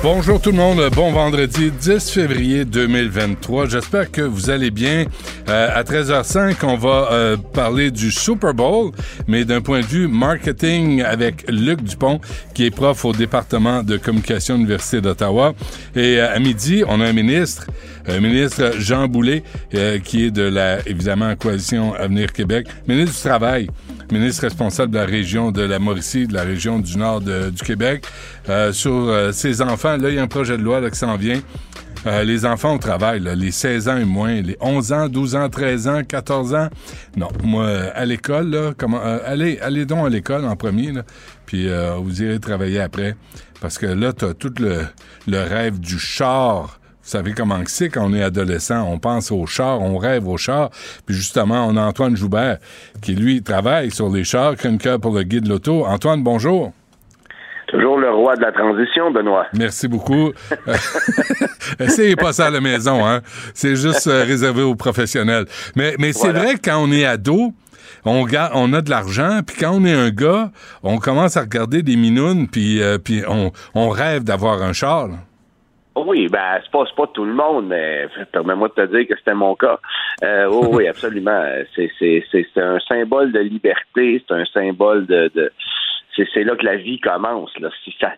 Bonjour tout le monde, bon vendredi 10 février 2023. J'espère que vous allez bien. Euh, à 13h05, on va euh, parler du Super Bowl, mais d'un point de vue marketing avec Luc Dupont, qui est prof au département de communication de l'Université d'Ottawa. Et euh, à midi, on a un ministre, un ministre Jean Boulet, euh, qui est de la, évidemment, Coalition Avenir Québec, ministre du Travail ministre responsable de la région de la Mauricie, de la région du nord du Québec, euh, sur euh, ses enfants. Là, il y a un projet de loi là, qui s'en vient. Euh, les enfants au travail, les 16 ans et moins, les 11 ans, 12 ans, 13 ans, 14 ans. Non, moi, euh, à l'école, là, comment, euh, allez, allez donc à l'école en premier, là, puis euh, vous irez travailler après. Parce que là, tu as tout le, le rêve du char. Vous savez comment c'est quand on est adolescent, on pense au char, on rêve au char. Puis justement, on a Antoine Joubert qui, lui, travaille sur les chars, chroniqueur pour le guide loto. Antoine, bonjour. Toujours le roi de la transition, Benoît. Merci beaucoup. Essayez pas ça à la maison, hein. C'est juste euh, réservé aux professionnels. Mais, mais c'est Voilà. vrai que quand on est ado, on, on a de l'argent, puis quand on est un gars, on commence à regarder des minounes, puis, euh, puis on, on rêve d'avoir un char. là. Oui, ben c'est pas pas tout le monde, mais permets-moi de te dire que c'était mon cas. Euh, oui, oui, absolument. C'est un symbole de liberté, c'est un symbole de, de c'est là que la vie commence. Là. Si ça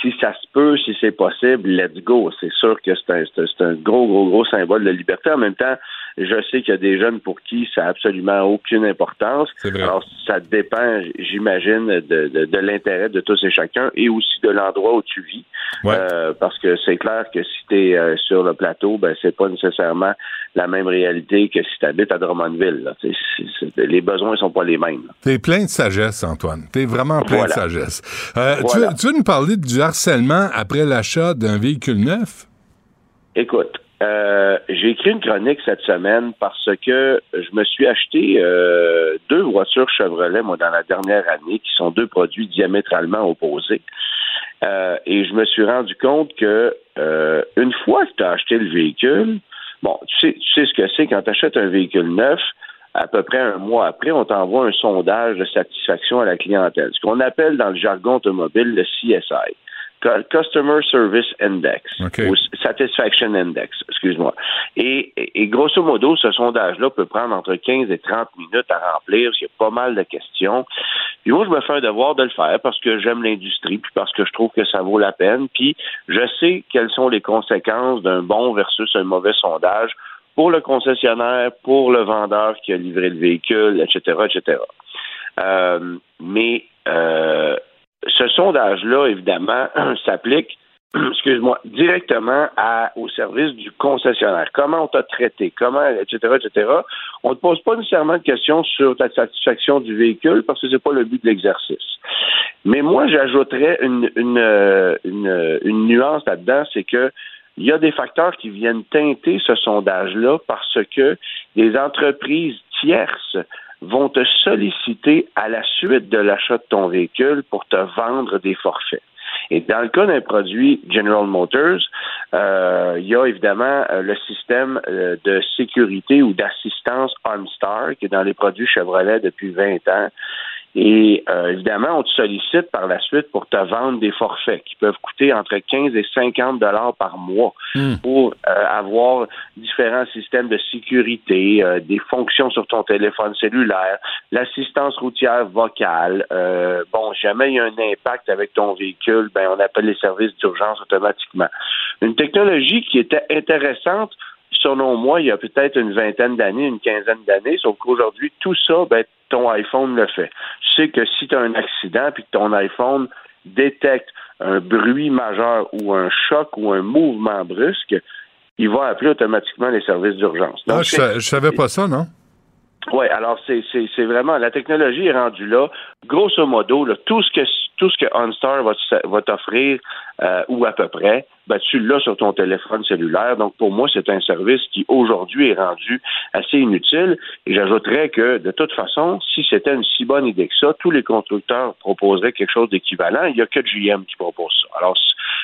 si ça se peut, si c'est possible, let's go. C'est sûr que c'est un, un gros, gros, gros symbole de liberté. En même temps, je sais qu'il y a des jeunes pour qui ça n'a absolument aucune importance. Alors, ça dépend, j'imagine, de, de, de l'intérêt de tous et chacun et aussi de l'endroit où tu vis. Ouais. Euh, parce que c'est clair que si tu es sur le plateau, ben c'est pas nécessairement la même réalité que si tu habites à Drummondville. là. Les besoins sont pas les mêmes. T'es plein de sagesse, Antoine. T'es vraiment plein Voilà. de sagesse. Euh, tu, veux, tu veux nous parler du harcèlement après l'achat d'un véhicule neuf? Écoute, euh, j'ai écrit une chronique cette semaine parce que je me suis acheté euh, deux voitures Chevrolet, moi, dans la dernière année, qui sont deux produits diamétralement opposés. Euh, et je me suis rendu compte que euh, une fois que tu as acheté le véhicule, bon, tu sais, tu sais ce que c'est quand tu achètes un véhicule neuf, à peu près un mois après, on t'envoie un sondage de satisfaction à la clientèle, ce qu'on appelle dans le jargon automobile le CSI. Cu- Customer Service Index, OK. ou Satisfaction Index, excuse-moi. Et, et, et grosso modo, ce sondage-là peut prendre entre 15 et 30 minutes à remplir, parce qu'il y a pas mal de questions. Puis moi, je me fais un devoir de le faire parce que j'aime l'industrie, puis parce que je trouve que ça vaut la peine, puis je sais quelles sont les conséquences d'un bon versus un mauvais sondage pour le concessionnaire, pour le vendeur qui a livré le véhicule, etc., etc. Euh, mais euh, ce sondage-là, évidemment, s'applique, excuse-moi, directement à, au service du concessionnaire. Comment on t'a traité, comment, etc., etc. On ne te pose pas nécessairement de questions sur ta satisfaction du véhicule parce que c'est pas le but de l'exercice. Mais moi, j'ajouterais une, une, euh, une, une nuance là-dedans, c'est que il y a des facteurs qui viennent teinter ce sondage-là parce que des entreprises tierces vont te solliciter à la suite de l'achat de ton véhicule pour te vendre des forfaits. Et dans le cas d'un produit General Motors, euh, il y a évidemment euh, le système euh, de sécurité ou d'assistance OnStar qui est dans les produits Chevrolet depuis 20 ans Et euh, évidemment, on te sollicite par la suite pour te vendre des forfaits qui peuvent coûter entre 15 et 50 dollars par mois Hmm. pour euh, avoir différents systèmes de sécurité, euh, des fonctions sur ton téléphone cellulaire, l'assistance routière vocale. Euh, bon, jamais il y a un impact avec ton véhicule, ben on appelle les services d'urgence automatiquement. Une technologie qui était intéressante selon moi, il y a peut-être une vingtaine d'années, une quinzaine d'années, sauf qu'aujourd'hui, tout ça, ben, ton iPhone le fait. Tu sais que si tu as un accident puis que ton iPhone détecte un bruit majeur ou un choc ou un mouvement brusque, il va appeler automatiquement les services d'urgence. Ah, je, je savais pas ça, non? Oui, alors c'est, c'est, vraiment la technologie est rendue là. Grosso modo, tout ce que tout ce que OnStar va, va t'offrir euh, ou à peu près, ben, tu l'as sur ton téléphone cellulaire. Donc pour moi, c'est un service qui aujourd'hui est rendu assez inutile. Et j'ajouterais que de toute façon, si c'était une si bonne idée que ça, tous les constructeurs proposeraient quelque chose d'équivalent. Il n'y a que GM qui propose ça. Alors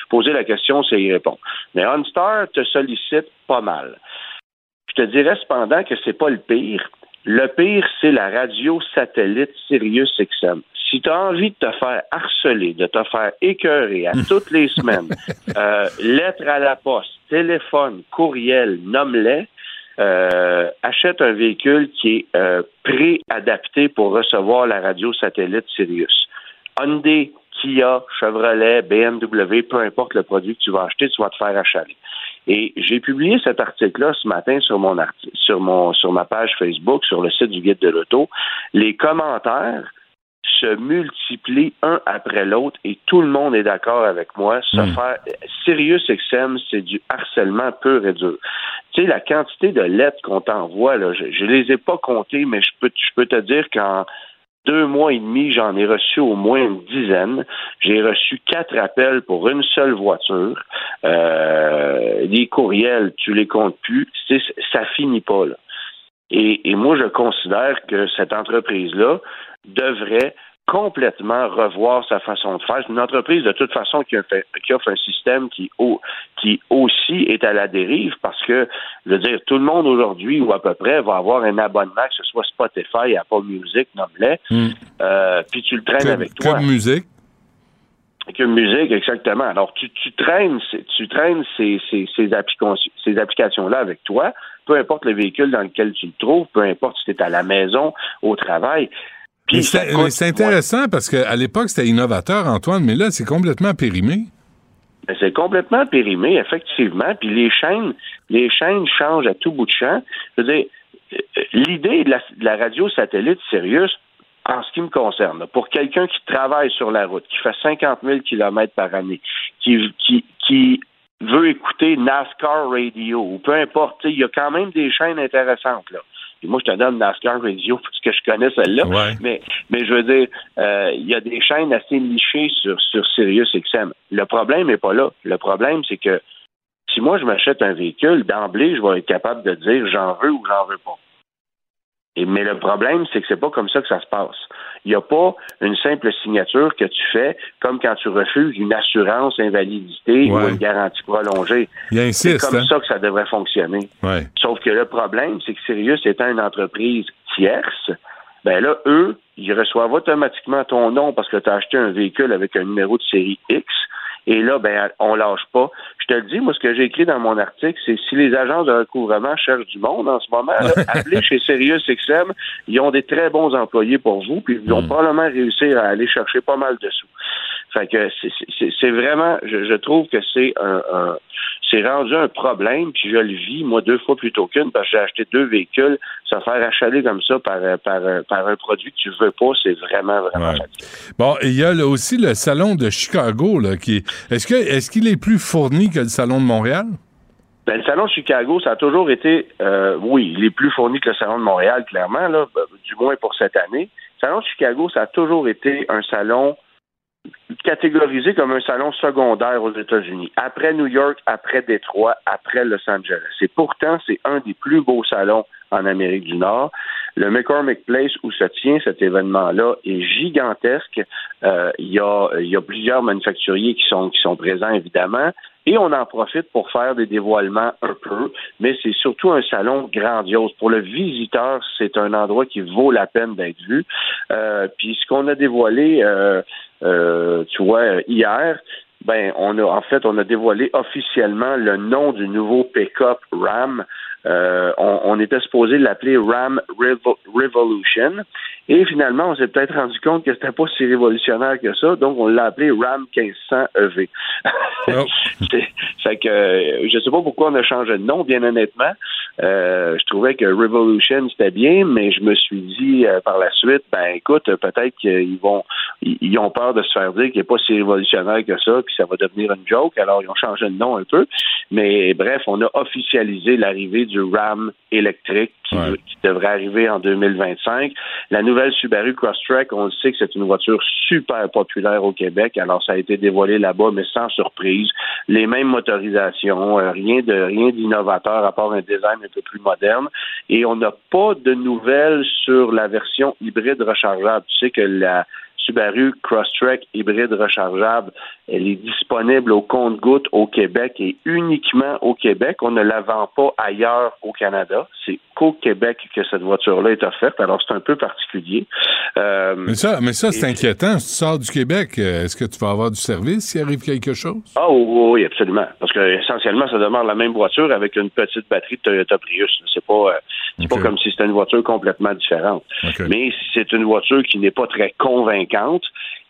poser la question, c'est y répondre. Mais OnStar te sollicite pas mal. Je te dirais cependant que c'est pas le pire. Le pire, c'est la radio satellite Sirius XM. Si tu as envie de te faire harceler, de te faire écœurer à toutes les semaines, euh, lettres à la poste, téléphone, courriel, nomme-les, euh, achète un véhicule qui est euh, pré-adapté pour recevoir la radio satellite Sirius. Hyundai, Kia, Chevrolet, BMW, peu importe le produit que tu vas acheter, tu vas te faire achaler. Et j'ai publié cet article-là ce matin sur mon sur mon sur ma page Facebook, sur le site du guide de l'auto. Les commentaires se multiplient un après l'autre et tout le monde est d'accord avec moi. Se Mm. faire Sirius XM, c'est du harcèlement pur et dur. Tu sais, la quantité de lettres qu'on t'envoie, là, je, je les ai pas comptées, mais je peux je peux te dire qu'en deux mois et demi, j'en ai reçu au moins une dizaine. J'ai reçu quatre appels pour une seule voiture. Euh, les courriels, tu les comptes plus. Ça finit pas là. Et, et moi, je considère que cette entreprise-là devrait complètement revoir sa façon de faire. C'est une entreprise de toute façon qui, a fait- qui offre un système qui, au- qui aussi est à la dérive parce que, je veux dire, tout le monde aujourd'hui, ou à peu près, va avoir un abonnement, que ce soit Spotify, Apple Music, nomme-les, Hmm. euh, puis tu le traînes avec toi. de musique. Que musique, exactement. Alors, tu, tu traînes, tu traînes ces, ces, ces, applications, ces applications-là avec toi, peu importe le véhicule dans lequel tu le trouves, peu importe si tu es à la maison, au travail. Puis c'est intéressant parce qu'à l'époque, c'était innovateur, Antoine, mais là, c'est complètement périmé. Ben, C'est complètement périmé, effectivement. Puis les chaînes, les chaînes changent à tout bout de champ. Je veux dire, euh, l'idée de la, de la radio satellite Sirius, en ce qui me concerne, pour quelqu'un qui travaille sur la route, qui fait 50 000 kilomètres par année, qui, qui, qui veut écouter NASCAR Radio ou peu importe, il y a quand même des chaînes intéressantes là. Puis moi, je te donne NASCAR Radio parce que je connais celle-là. Ouais. Mais, mais je veux dire, euh, il y a des chaînes assez nichées sur, sur Sirius XM. Le problème n'est pas là. Le problème, c'est que si moi je m'achète un véhicule, d'emblée, je vais être capable de dire j'en veux ou j'en veux pas. Et, mais le problème, c'est que c'est pas comme ça que ça se passe. Il n'y a pas une simple signature que tu fais comme quand tu refuses une assurance invalidité Ouais. ou une garantie prolongée. C'est comme hein? ça que ça devrait fonctionner. Ouais. Sauf que le problème, c'est que Sirius étant une entreprise tierce, ben là, eux, ils reçoivent automatiquement ton nom parce que tu as acheté un véhicule avec un numéro de série X. Et là, ben, on lâche pas. Je te le dis, moi, ce que j'ai écrit dans mon article, c'est si les agences de recouvrement cherchent du monde en ce moment, là, appelez chez Sirius XM. Ils ont des très bons employés pour vous, puis ils vont probablement réussir à aller chercher pas mal de sous. Fait que c'est- vraiment, je, je trouve que c'est un, un- c'est rendu un problème, puis je le vis, moi, deux fois plutôt qu'une, parce que j'ai acheté deux véhicules. Se faire achaler comme ça par, par, par un produit que tu veux pas, c'est vraiment, vraiment Ouais. Bon, il y a là, aussi le salon de Chicago, là, qui est. Est-ce que est-ce qu'il est plus fourni que le salon de Montréal? Ben, le salon de Chicago, ça a toujours été, euh, oui, il est plus fourni que le salon de Montréal, clairement, là, du moins pour cette année. Le salon de Chicago, ça a toujours été un salon catégorisé comme un salon secondaire aux États-Unis. Après New York, après Détroit, après Los Angeles. Et pourtant, c'est un des plus beaux salons en Amérique du Nord. Le McCormick Place où se tient cet événement-là est gigantesque. Euh, il y, a, y a plusieurs manufacturiers qui sont, qui sont présents, évidemment. Et on en profite pour faire des dévoilements un peu, mais c'est surtout un salon grandiose. Pour le visiteur, c'est un endroit qui vaut la peine d'être vu. Euh, puis ce qu'on a dévoilé, euh, euh, tu vois, hier, ben on a en fait on a dévoilé officiellement le nom du nouveau pick-up Ram. Euh, on, on, était supposé l'appeler Ram Revo Revolution. Et finalement, on s'est peut-être rendu compte que c'était pas si révolutionnaire que ça, donc on l'a appelé RAM 1500 EV. Oh. fait que euh, je sais pas pourquoi on a changé de nom, bien honnêtement. Euh, je trouvais que Revolution c'était bien, mais je me suis dit euh, par la suite, ben écoute, peut-être qu'ils vont, ils, ont peur de se faire dire qu'il n'est pas si révolutionnaire que ça, puis ça va devenir une joke. Alors ils ont changé de nom un peu, mais bref, on a officialisé l'arrivée du RAM électrique qui, qui devrait arriver en 2025. La nouvelle nouvelle Subaru Crosstrek, on le sait que c'est une voiture super populaire au Québec. Alors, ça a été dévoilé là-bas, mais sans surprise. Les mêmes motorisations, euh, rien de rien d'innovateur à part un design un peu plus moderne. Et on n'a pas de nouvelles sur la version hybride rechargeable. Tu sais que la Subaru Crosstrek hybride rechargeable, elle est disponible au compte-goutte au Québec et uniquement au Québec. On ne la vend pas ailleurs au Canada. C'est qu'au Québec que cette voiture-là est offerte. Alors, c'est un peu particulier. Euh, mais ça, mais ça c'est inquiétant. Si tu sors du Québec, euh, est-ce que tu vas avoir du service s'il arrive quelque chose? Ah oui, absolument. Parce que essentiellement, ça demeure la même voiture avec une petite batterie de Toyota Prius. C'est pas, euh, pas comme si c'était une voiture complètement différente. Mais c'est une voiture qui n'est pas très convaincante.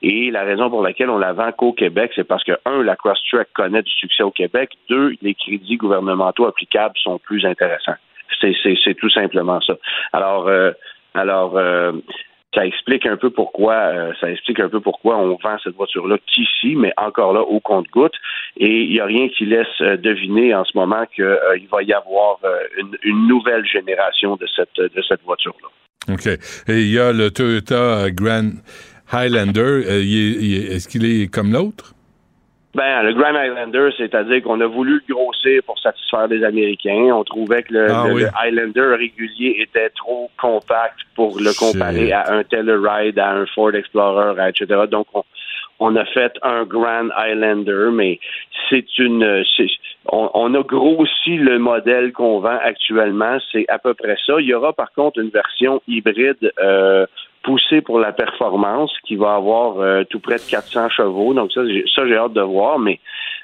Et la raison pour laquelle on la vend qu'au Québec, c'est parce que, un, la Crosstrek connaît du succès au Québec. Deux, les crédits gouvernementaux applicables sont plus intéressants. C'est tout simplement ça. Alors, euh, alors euh, ça explique un peu pourquoi euh, ça explique un peu pourquoi on vend cette voiture-là qu'ici, mais encore là au compte-goutte. Et il n'y a rien qui laisse deviner en ce moment qu'il va y avoir une, nouvelle génération de cette de cette voiture-là. OK. Et il y a le Toyota Grand Highlander. Est-ce qu'il est comme l'autre? Ben, le Grand Highlander, c'est-à-dire qu'on a voulu le grossir pour satisfaire les Américains. On trouvait que le, ah Highlander régulier était trop compact pour le comparer à un Telluride, à un Ford Explorer, etc. Donc, on, a fait un Grand Highlander, mais c'est une, on, on, a grossi le modèle qu'on vend actuellement. C'est à peu près ça. Il y aura par contre une version hybride. Euh, poussé pour la performance qui va avoir euh, tout près de 400 chevaux. Donc ça, ça j'ai hâte de voir, mais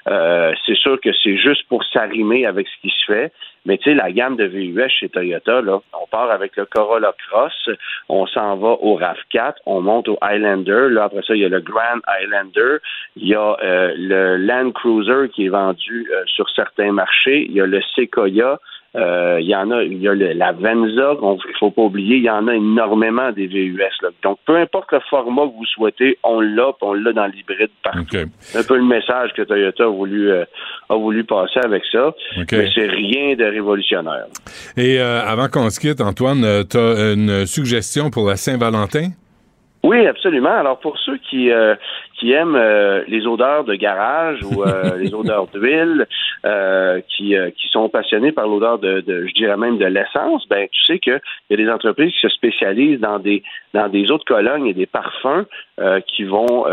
euh, c'est sûr que c'est juste pour s'arrimer avec ce qui se fait. Mais tu sais, la gamme de VUS chez Toyota, là, on part avec le Corolla Cross, on s'en va au RAV4, on monte au Highlander. Là, après ça, il y a le Grand Highlander, il y a euh, le Land Cruiser qui est vendu sur certains marchés, il y a le Sequoia, euh, il y en a, il y a la Venza, il faut pas oublier, il y en a énormément des VUS. Là. Donc, peu importe le format que vous souhaitez, on l'a, on l'a dans l'hybride partout. C'est un peu le message que Toyota a voulu, euh, a voulu passer avec ça. Mais c'est rien de révolutionnaire. Et euh, avant qu'on se quitte, Antoine, tu as une suggestion pour la Saint-Valentin? Oui, absolument. Alors pour ceux qui qui aiment euh, les odeurs de garage ou euh, les odeurs d'huile, euh, qui, qui sont passionnés par l'odeur de, de, je dirais même de l'essence, ben tu sais qu'il y a des entreprises qui se spécialisent dans des dans des eaux de Cologne et des parfums qui vont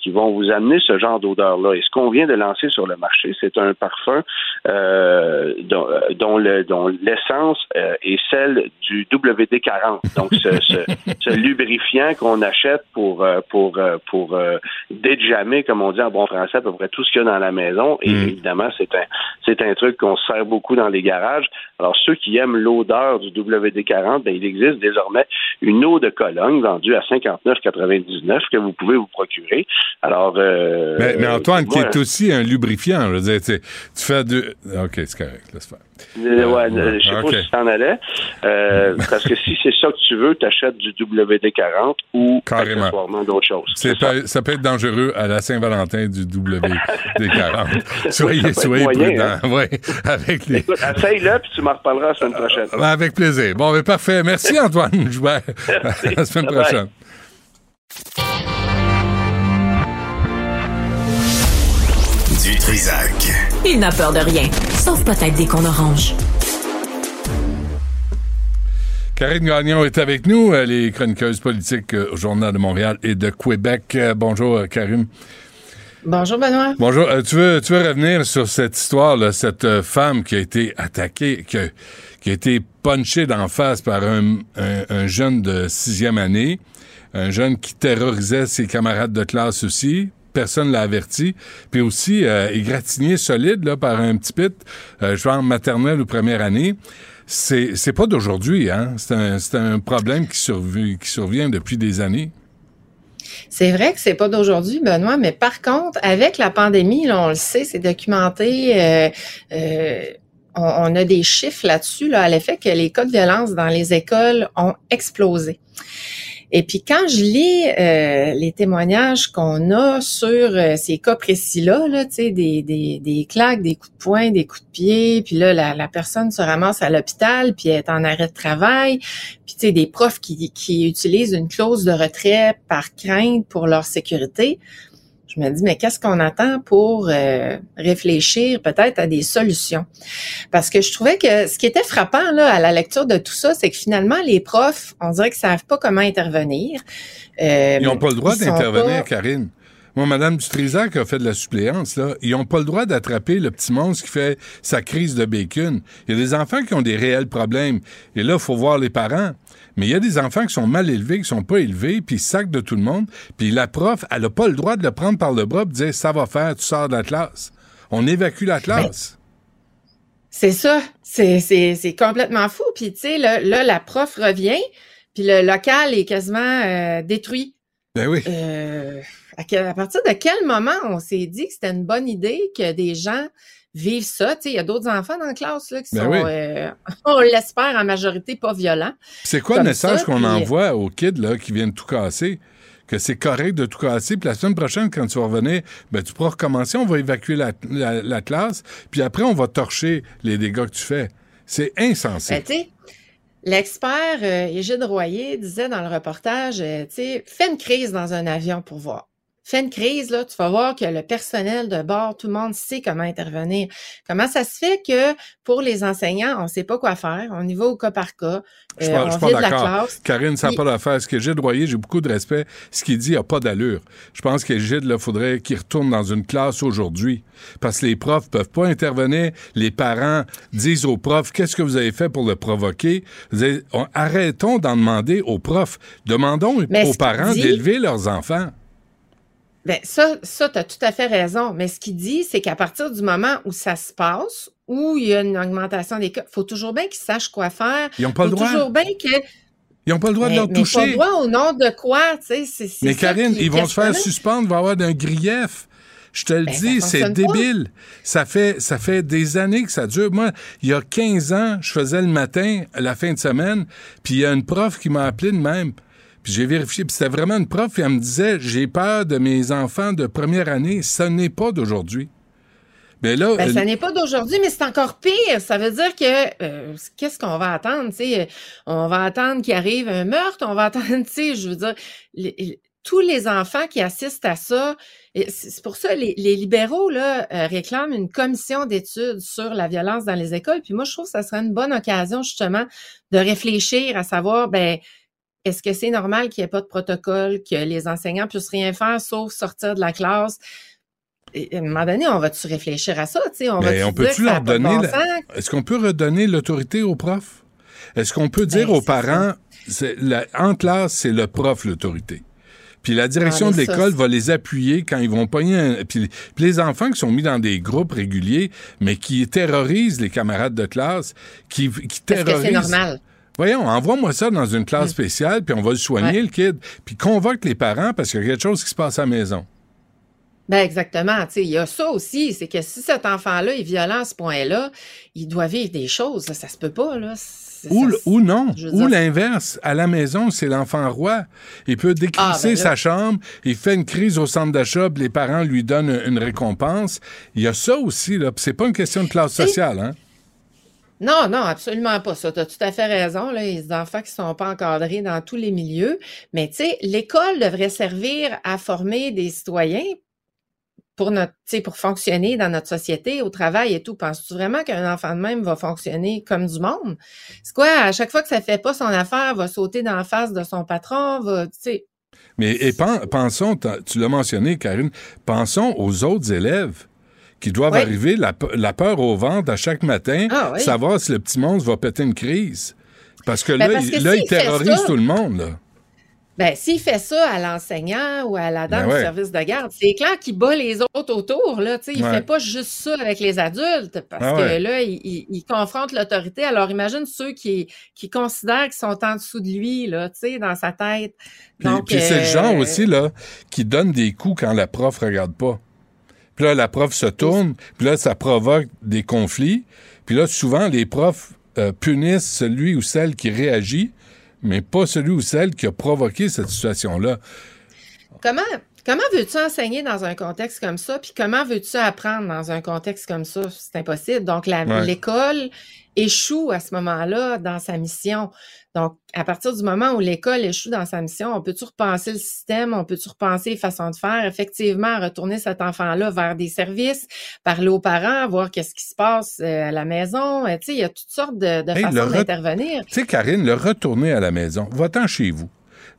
qui vont vous amener ce genre d'odeur-là. Et ce qu'on vient de lancer sur le marché, c'est un parfum dont, dont, le dont l'essence est celle du WD-40. Donc ce, ce, ce lubrifiant qu'on achète pour pour pour jamais, comme on dit en bon français, à peu près tout ce qu'il y a dans la maison. Et mm. évidemment, c'est un, c'est un truc qu'on sert beaucoup dans les garages. Alors, ceux qui aiment l'odeur du WD-40, ben, il existe désormais une eau de Cologne vendue à 59,99 que vous pouvez vous procurer. Alors, euh, mais, Antoine, qui est aussi un lubrifiant, je veux dire, tu, fais de... OK, c'est correct, laisse faire. Euh, ouais, euh, je sais pas si t'en allais. Euh, parce que si c'est ça que tu veux, t'achètes du WD-40 ou accessoirement d'autres choses. ça peut être dangereux à la Saint-Valentin du WD-40. soyez soyez prudents. Hein? Ouais, avec les... Écoute, essaye-le, puis tu m'en reparleras la semaine prochaine. avec plaisir. Bon, mais parfait. Merci, Antoine. À la semaine prochaine. Du Trisac. Il n'a peur de rien, sauf peut-être des qu'on orange. Karine Gagnon est avec nous, elle est chroniqueuse politique au Journal de Montréal et de Québec. Bonjour, Karine. Bonjour Benoît. Bonjour. tu, veux, tu veux revenir sur cette histoire, là, cette femme qui a été attaquée, qui a, qui a été punchée d'en face par un, un, jeune de sixième année, un jeune qui terrorisait ses camarades de classe aussi. Personne l'a averti. Puis aussi, euh, égratigné solide là, par un petit pit, euh, genre maternelle ou première année c'est pas d'aujourd'hui, hein. C'est un, problème qui, survient, depuis des années. C'est vrai que c'est pas d'aujourd'hui, Benoît, mais par contre, avec la pandémie, là, on le sait, c'est documenté. Euh, euh, on, a des chiffres là-dessus, là, à l'effet que les cas de violence dans les écoles ont explosé. Et puis quand je lis euh, les témoignages qu'on a sur euh, ces cas précis-là, là, des, des, des claques, des coups de poing, des coups de pied, puis là, la, la personne se ramasse à l'hôpital, puis elle est en arrêt de travail, puis tu sais, des profs qui, qui utilisent une clause de retrait par crainte pour leur sécurité je me dis, mais qu'est-ce qu'on attend pour euh, réfléchir peut-être à des solutions? Parce que je trouvais que ce qui était frappant là, à la lecture de tout ça, c'est que finalement, les profs, on dirait qu'ils savent pas comment intervenir. Euh, ils n'ont pas le droit d'intervenir, Karine. Moi, Mme Dutrisac a fait de la suppléance, là. Ils n'ont pas le droit d'attraper le petit monstre qui fait sa crise de bacon. Il y a des enfants qui ont des réels problèmes. Et là, il faut voir les parents. Mais il y a des enfants qui sont mal élevés, qui sont pas élevés, puis ils sacent de tout le monde. Puis la prof, elle n'a pas le droit de le prendre par le bras et de dire ça va faire, tu sors de la classe. On évacue la classe. c'est ça. C'est complètement fou. Puis tu sais, là, la prof revient, puis le local est quasiment euh, détruit. Ben oui. Euh, à, partir de quel moment on s'est dit que c'était une bonne idée que des gens vivent ça? Il y a d'autres enfants dans la classe là, qui ben sont, euh, on l'espère, en majorité pas violents. C'est quoi le message qu'on envoie aux kids là, qui viennent tout casser? que c'est correct de tout casser. Puis la semaine prochaine, quand tu vas revenir, ben, tu pourras recommencer, on va évacuer la, classe, puis après, on va torcher les dégâts que tu fais. C'est insensé. Ben, l'expert euh, Égide Royer disait dans le reportage, euh, fais une crise dans un avion pour voir. Fais une crise, là, tu vas voir que le personnel de bord, tout le monde sait comment intervenir. Comment ça se fait que pour les enseignants, on ne sait pas quoi faire, on y va au cas par cas, je euh, suis pas, d'accord. Karine, ça n'a pas d'affaire. Ce que Gilles Royer, j'ai beaucoup de respect. Ce qu'il dit n'a pas d'allure. Je pense que Gilles, il faudrait qu'il retourne dans une classe aujourd'hui. Parce que les profs peuvent pas intervenir. Les parents disent aux profs, qu'est-ce que vous avez fait pour le provoquer? arrêtons d'en demander aux profs. Demandons aux parents d'élever leurs enfants. Ben ça, ça, tu as tout à fait raison. Mais ce qu'il dit, c'est qu'à partir du moment où ça se passe, où il y a une augmentation des cas, il faut toujours bien qu'ils sachent quoi faire. Ils n'ont pas le droit. toujours bien que. Ils n'ont pas le droit de leur toucher. Ils n'ont pas le droit au nom de quoi, tu sais. Mais Karine, ils vont se faire suspendre, va avoir d'un grief. Je te le ben, dis, c'est débile. Ça fait, ça fait des années que ça dure. Moi, il y a 15 ans, je faisais le matin, la fin de semaine, puis il y a une prof qui m'a appelé de même. Puis j'ai vérifié, puis c'était vraiment une prof, et elle me disait, j'ai peur de mes enfants de première année. Ce n'est pas d'aujourd'hui. Mais là, ben, ça n'est pas d'aujourd'hui, mais c'est encore pire. Ça veut dire que euh, qu'est-ce qu'on va attendre? sais? On va attendre qu'il arrive un meurtre, on va attendre, tu sais, je veux dire, tous les enfants qui assistent à ça, c'est pour ça les, les libéraux là euh, réclament une commission d'études sur la violence dans les écoles. Puis moi, je trouve que ça serait une bonne occasion justement de réfléchir à savoir, ben est-ce que c'est normal qu'il n'y ait pas de protocole, que les enseignants puissent rien faire sauf sortir de la classe? à un moment donné, on va-tu réfléchir à ça? On, va on peut-tu leur donner. Est-ce qu'on peut redonner l'autorité aux profs? Est-ce qu'on peut dire ben, aux parents, en classe, c'est le prof l'autorité? Puis la direction de l'école va les appuyer quand ils vont pogner un... Puis, les enfants qui sont mis dans des groupes réguliers, mais qui terrorisent les camarades de classe, qui, qui terrorisent... c'est normal. Voyons, envoie-moi ça dans une classe mm. spéciale, puis on va le soigner, le kid. Puis convoque les parents parce qu'il y a quelque chose qui se passe à la maison. Ben exactement. Il y a ça aussi, c'est que si cet enfant-là est violent à ce point-là, il doit vivre des choses. Ça, se peut pas. Là. Ou, ou, non. Ou l'inverse. À la maison, c'est l'enfant roi. Il peut décrisser ah, ben sa chambre, il fait une crise au centre d'achat, les parents lui donnent une récompense. Il y a ça aussi. là. C'est pas une question de classe sociale. Hein? Non, non, absolument pas ça. Tu as tout à fait raison. Les enfants qui sont pas encadrés dans tous les milieux. Mais tu sais, l'école devrait servir à former des citoyens pour notre, pour fonctionner dans notre société, au travail et tout. Penses-tu vraiment qu'un enfant de même va fonctionner comme du monde? C'est quoi, à chaque fois que ça fait pas son affaire, va sauter dans la face de son patron, va, tu sais. Mais pensons, tu l'as mentionné, Karine, pensons aux autres élèves qui doivent arriver la, peur au ventre à chaque matin, ah savoir si le petit monstre va péter une crise. Parce que ben, là, là il terrorise tout le monde. Là. Ben, s'il fait ça à l'enseignant ou à la dame ben du service de garde, c'est clair qu'il bat les autres autour. Là, il ne fait pas juste ça avec les adultes parce ah que là, il, confronte l'autorité. Alors, imagine ceux qui, qui considèrent qu'ils sont en dessous de lui, là, dans sa tête. Puis, puis c'est le genre euh, aussi là, qui donne des coups quand la prof regarde pas. Puis là, la prof se tourne, puis là, ça provoque des conflits. Puis là, souvent, les profs euh, punissent celui ou celle qui réagit mais pas celui ou celle qui a provoqué cette situation-là. Comment, comment veux-tu enseigner dans un contexte comme ça? Puis comment veux-tu apprendre dans un contexte comme ça? C'est impossible. Donc, l'école échoue à ce moment-là dans sa mission. Donc, à partir du moment où l'école échoue dans sa mission, on peut-tu repenser le système, on peut-tu repenser les façons de faire, effectivement, retourner cet enfant-là vers des services, parler aux parents, voir qu'est-ce qui se passe euh, à la maison. Euh, tu sais, il y a toutes sortes de, façons d'intervenir. Tu sais, Karine, le retourner à la maison, va-t'en chez vous.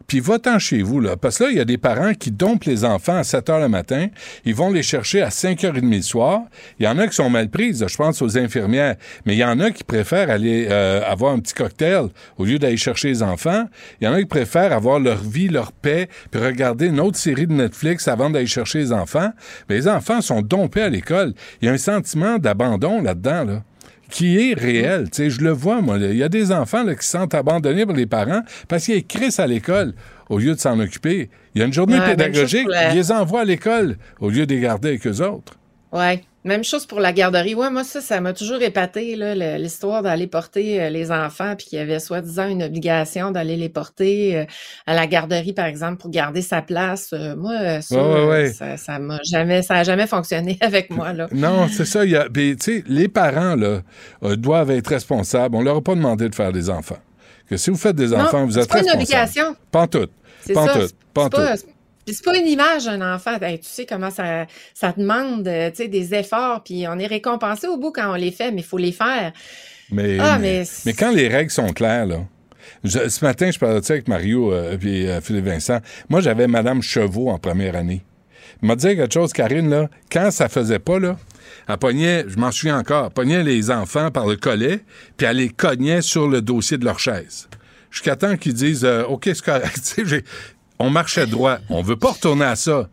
Puis va-t'en chez vous, là. Parce que là, il y a des parents qui dompent les enfants à 7 heures le matin. Ils vont les chercher à 5 h 30 le soir. Il y en a qui sont mal prises. Je pense aux infirmières. Mais il y en a qui préfèrent aller euh, avoir un petit cocktail au lieu d'aller chercher les enfants. Il y en a qui préfèrent avoir leur vie, leur paix, puis regarder une autre série de Netflix avant d'aller chercher les enfants. Mais les enfants sont dompés à l'école. Il y a un sentiment d'abandon là-dedans, là qui est réel. Tu sais, je le vois, moi. Il y a des enfants là, qui se sentent abandonnés par les parents parce qu'ils écrivent à l'école au lieu de s'en occuper. Il y a une journée pédagogique, ils les envoient à l'école au lieu de les garder avec eux autres. Oui. Même chose pour la garderie. Ouais, moi, ça, ça m'a toujours épaté, l'histoire d'aller porter euh, les enfants, puis qu'il y avait soi-disant une obligation d'aller les porter euh, à la garderie, par exemple, pour garder sa place. Euh, moi, ça, ça, m'a jamais, ça a jamais fonctionné avec moi, là. Non, c'est ça. Y a, tu sais, les parents, là, doivent être responsables. On leur a pas demandé de faire des enfants. Que si vous faites des enfants, vous êtes responsables. C'est pas une obligation. Pas en tout. Pas Puis c'est pas une image d'un enfant. tu sais comment ça, ça demande euh, des efforts, puis on est récompensé au bout quand on les fait, mais il faut les faire. Mais, ah, mais, mais, quand les règles sont claires, là. ce matin, je parlais de ça avec Mario et euh, euh, Philippe Vincent. Moi, j'avais Madame Chevaux en première année. Il m'a dit quelque chose, Karine, là, quand ça faisait pas, là, elle pognait, je m'en souviens encore, elle pognait les enfants par le collet, puis elle les cognait sur le dossier de leur chaise jusqu'à temps qu'ils disent OK, c'est correct. on marchait droit. On veut pas retourner à ça.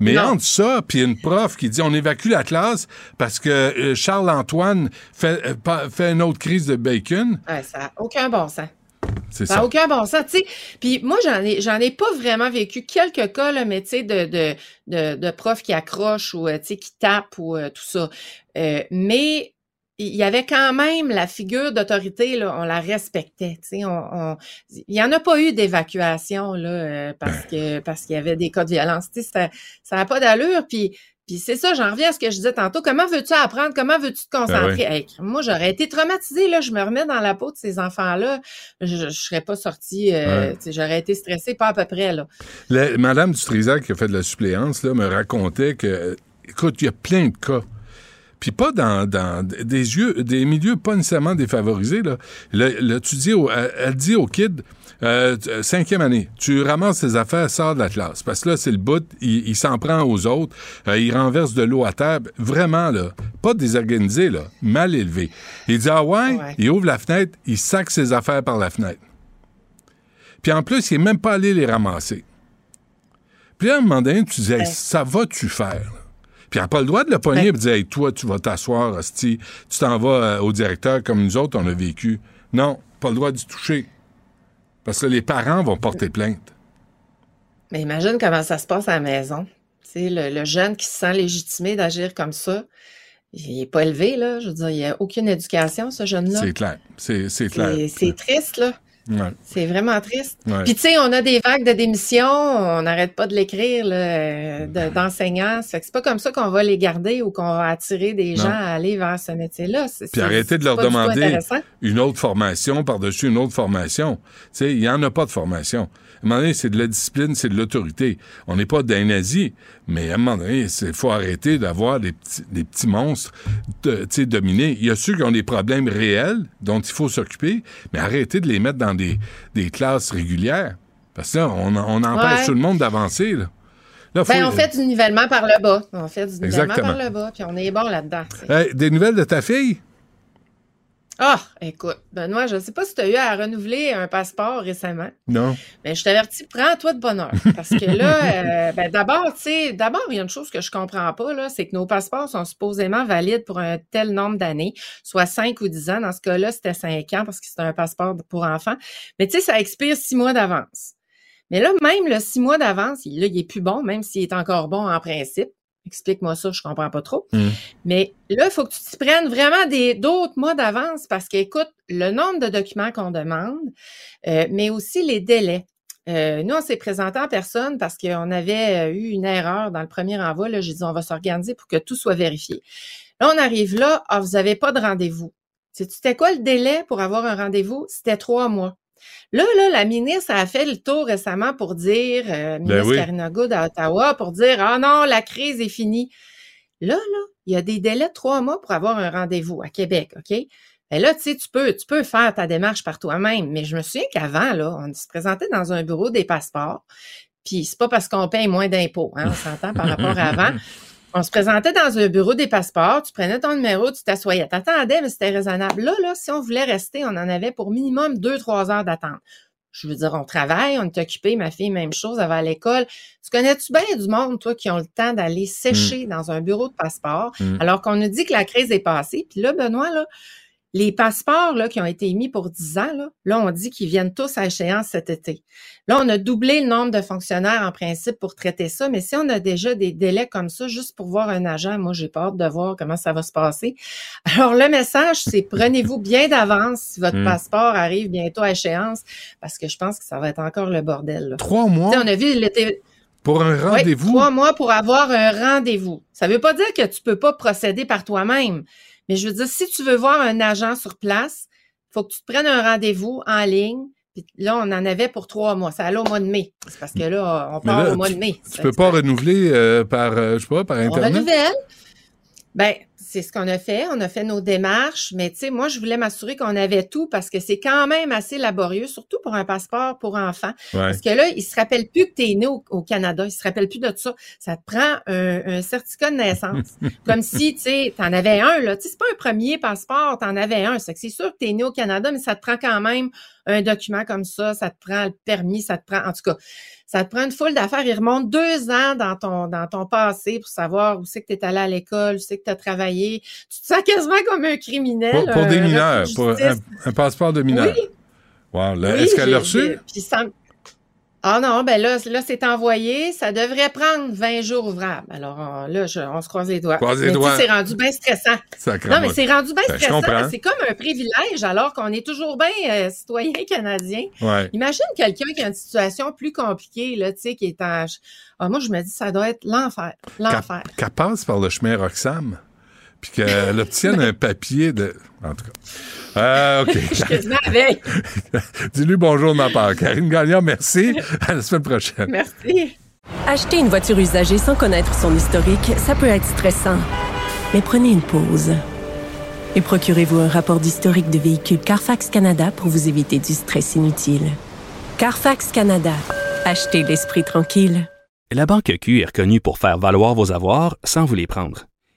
Mais entre ça, puis une prof qui dit on évacue la classe parce que euh, Charles-Antoine fait, euh, fait une autre crise de bacon. ça n'a aucun bon sens. C'est ça. n'a aucun bon sens. sais. Puis moi, j'en ai, j'en ai pas vraiment vécu quelques cas, là, mais tu sais, de, de, de, de profs qui accrochent ou qui tapent ou tout ça. mais il y avait quand même la figure d'autorité, là, on la respectait. On, on, il n'y en a pas eu d'évacuation là, euh, parce que parce qu'il y avait des cas de violence. Ça n'a pas d'allure. Puis, puis c'est ça, j'en reviens à ce que je disais tantôt. Comment veux-tu apprendre? Comment veux-tu te concentrer? Ben moi, j'aurais été traumatisée, là. Je me remets dans la peau de ces enfants-là. Je ne serais pas sortie. Euh, j'aurais été stressée, pas à peu près. Là. Madame Dutrisac, qui a fait de la suppléance, là, me racontait que, écoute, il y a plein de cas puis pas dans, des yeux, des milieux pas nécessairement défavorisés. Là. tu dis elle, dit au kid, euh, cinquième année, tu ramasses tes affaires, sors de la classe. Parce que là, c'est le bout, il, s'en prend aux autres, euh, il renverse de l'eau à table. Vraiment, là, pas désorganisé, là, mal élevé. Il dit, ah ouais? il ouvre la fenêtre, il sac ses affaires par la fenêtre. Puis en plus, il n'est même pas allé les ramasser. Puis à un moment donné, tu disais, ça va-tu faire? Puis elle n'a pas le droit de le pogner et de dire toi, tu vas t'asseoir, hostie, tu t'en vas euh, au directeur comme nous autres, on a vécu. Non, pas le droit d'y toucher. Parce que les parents vont porter plainte. Mais imagine comment ça se passe à la maison. Tu le, le jeune qui se sent légitimé d'agir comme ça, il n'est pas élevé, là. Je veux dire, il n'y a aucune éducation, ce jeune-là. C'est clair. C'est clair. C'est triste, là. C'est vraiment triste. Puis tu sais, on a des vagues de démission, on n'arrête pas de l'écrire d'enseignants. que c'est pas comme ça qu'on va les garder ou qu'on va attirer des gens à aller vers ce métier-là. Puis arrêtez de leur demander une autre formation par-dessus une autre formation. Tu sais, il n'y en a pas de formation. Un moment donné, c'est de la discipline, c'est de l'autorité. On n'est pas des nazis, mais à un moment donné, il faut arrêter d'avoir des petits, des petits monstres de, dominés. Il y a ceux qui ont des problèmes réels dont il faut s'occuper, mais arrêtez de les mettre dans des, classes régulières. Parce que là, on, empêche tout le monde d'avancer. Là. ben, on fait du nivellement par le bas. On fait du nivellement par le bas, puis on est bon là-dedans. des nouvelles de ta fille? Ah, écoute, Benoît, je ne sais pas si tu as eu à renouveler un passeport récemment. Non. Mais je t'avertis, prends-toi de bonheur. Parce que là, euh, ben d'abord, tu sais, d'abord, il y a une chose que je comprends pas, là, c'est que nos passeports sont supposément valides pour un tel nombre d'années, soit 5 ou 10 ans. Dans ce cas-là, c'était 5 ans parce que c'était un passeport pour enfants. Mais tu sais, ça expire 6 mois d'avance. Mais là, même le 6 mois d'avance, là, il est plus bon, même s'il est encore bon en principe. Explique-moi ça, je comprends pas trop. Hmm. Mais là, il faut que tu t'y prennes vraiment des d'autres mois d'avance parce qu'écoute, le nombre de documents qu'on demande, euh, mais aussi les délais. Euh, nous, on s'est présenté en personne parce qu'on avait euh, eu une erreur dans le premier envoi. Là, j'ai dit, on va s'organiser pour que tout soit vérifié. Là, on arrive là, ah, vous n'avez pas de rendez-vous. C'était quoi le délai pour avoir un rendez-vous? C'était trois mois. Là, là, la ministre a fait le tour récemment pour dire, euh, ben ministre Karina Good à Ottawa, pour dire Ah non, la crise est finie. Là, là, il y a des délais de trois mois pour avoir un rendez-vous à Québec, OK? Et ben là, tu sais, tu peux, tu peux faire ta démarche par toi-même. Mais je me souviens qu'avant, là, on se présentait dans un bureau des passeports. Puis c'est pas parce qu'on paye moins d'impôts, hein, on s'entend par rapport à avant. On se présentait dans un bureau des passeports, tu prenais ton numéro, tu t'assoyais. T'attendais, mais c'était raisonnable. Là, là, si on voulait rester, on en avait pour minimum deux, trois heures d'attente. Je veux dire, on travaille, on est occupé, ma fille, même chose, elle va à l'école. Tu connais-tu bien du monde, toi, qui ont le temps d'aller sécher mm. dans un bureau de passeport, mm. alors qu'on nous dit que la crise est passée? Puis là, Benoît, là, les passeports là, qui ont été émis pour 10 ans, là, là on dit qu'ils viennent tous à échéance cet été. Là, on a doublé le nombre de fonctionnaires en principe pour traiter ça, mais si on a déjà des délais comme ça, juste pour voir un agent, moi, j'ai peur de voir comment ça va se passer. Alors, le message, c'est prenez-vous bien d'avance si votre hmm. passeport arrive bientôt à échéance, parce que je pense que ça va être encore le bordel. Trois mois? on a vu l'été... Pour un rendez-vous? trois mois pour avoir un rendez-vous. Ça ne veut pas dire que tu peux pas procéder par toi-même. Mais je veux dire, si tu veux voir un agent sur place, il faut que tu te prennes un rendez-vous en ligne. Puis là, on en avait pour trois mois. Ça allait au mois de mai. C'est parce que là, on part au mois de mai. Tu, peux pas renouveler euh, par, euh, je sais pas, par Internet? On renouvelle. Ben, c'est ce qu'on a fait. On a fait nos démarches, mais tu sais, moi, je voulais m'assurer qu'on avait tout parce que c'est quand même assez laborieux, surtout pour un passeport pour enfants. Parce que là, il se rappelle plus que tu es né au, Canada. Il se rappelle plus de ça. Ça te prend un, certificat de naissance. Comme si, tu sais, t'en avais un, là. Tu sais, c'est pas un premier passeport, t'en avais un. C'est que c'est sûr que tu es né au Canada, mais ça te prend quand même un document comme ça. Ça te prend le permis, ça te prend, en tout cas, ça te prend une foule d'affaires. Il remonte deux ans dans ton, dans ton passé pour savoir où c'est que tu es allé à l'école, où c'est que tu as travaillé. Tu te sens quasiment comme un criminel. Pour, des mineurs, pour un, passeport de mineur. Oui. Wow. Est-ce qu'elle l'a reçu? Ah non, ben là, là c'est envoyé. Ça devrait prendre 20 jours ouvrables. Alors là, on se croise les doigts. Croise les doigts. C'est rendu bien stressant. non, mais c'est rendu bien ben, stressant. C'est comme un privilège alors qu'on est toujours bien euh, citoyen canadien. Ouais. Imagine quelqu'un qui a une situation plus compliquée, là, tu sais, qui est en... Ah, moi, je me dis, ça doit être l'enfer. L'enfer. Qu'elle passe par le chemin Roxham puis qu'elle obtienne un papier de. En tout cas. Euh, OK. Dis-lui bonjour de ma part. Karine Gagnon, merci. À la semaine prochaine. Merci. Acheter une voiture usagée sans connaître son historique, ça peut être stressant. Mais prenez une pause. Et procurez-vous un rapport d'historique de véhicule Carfax Canada pour vous éviter du stress inutile. Carfax Canada. Achetez l'esprit tranquille. La Banque Q est reconnue pour faire valoir vos avoirs sans vous les prendre.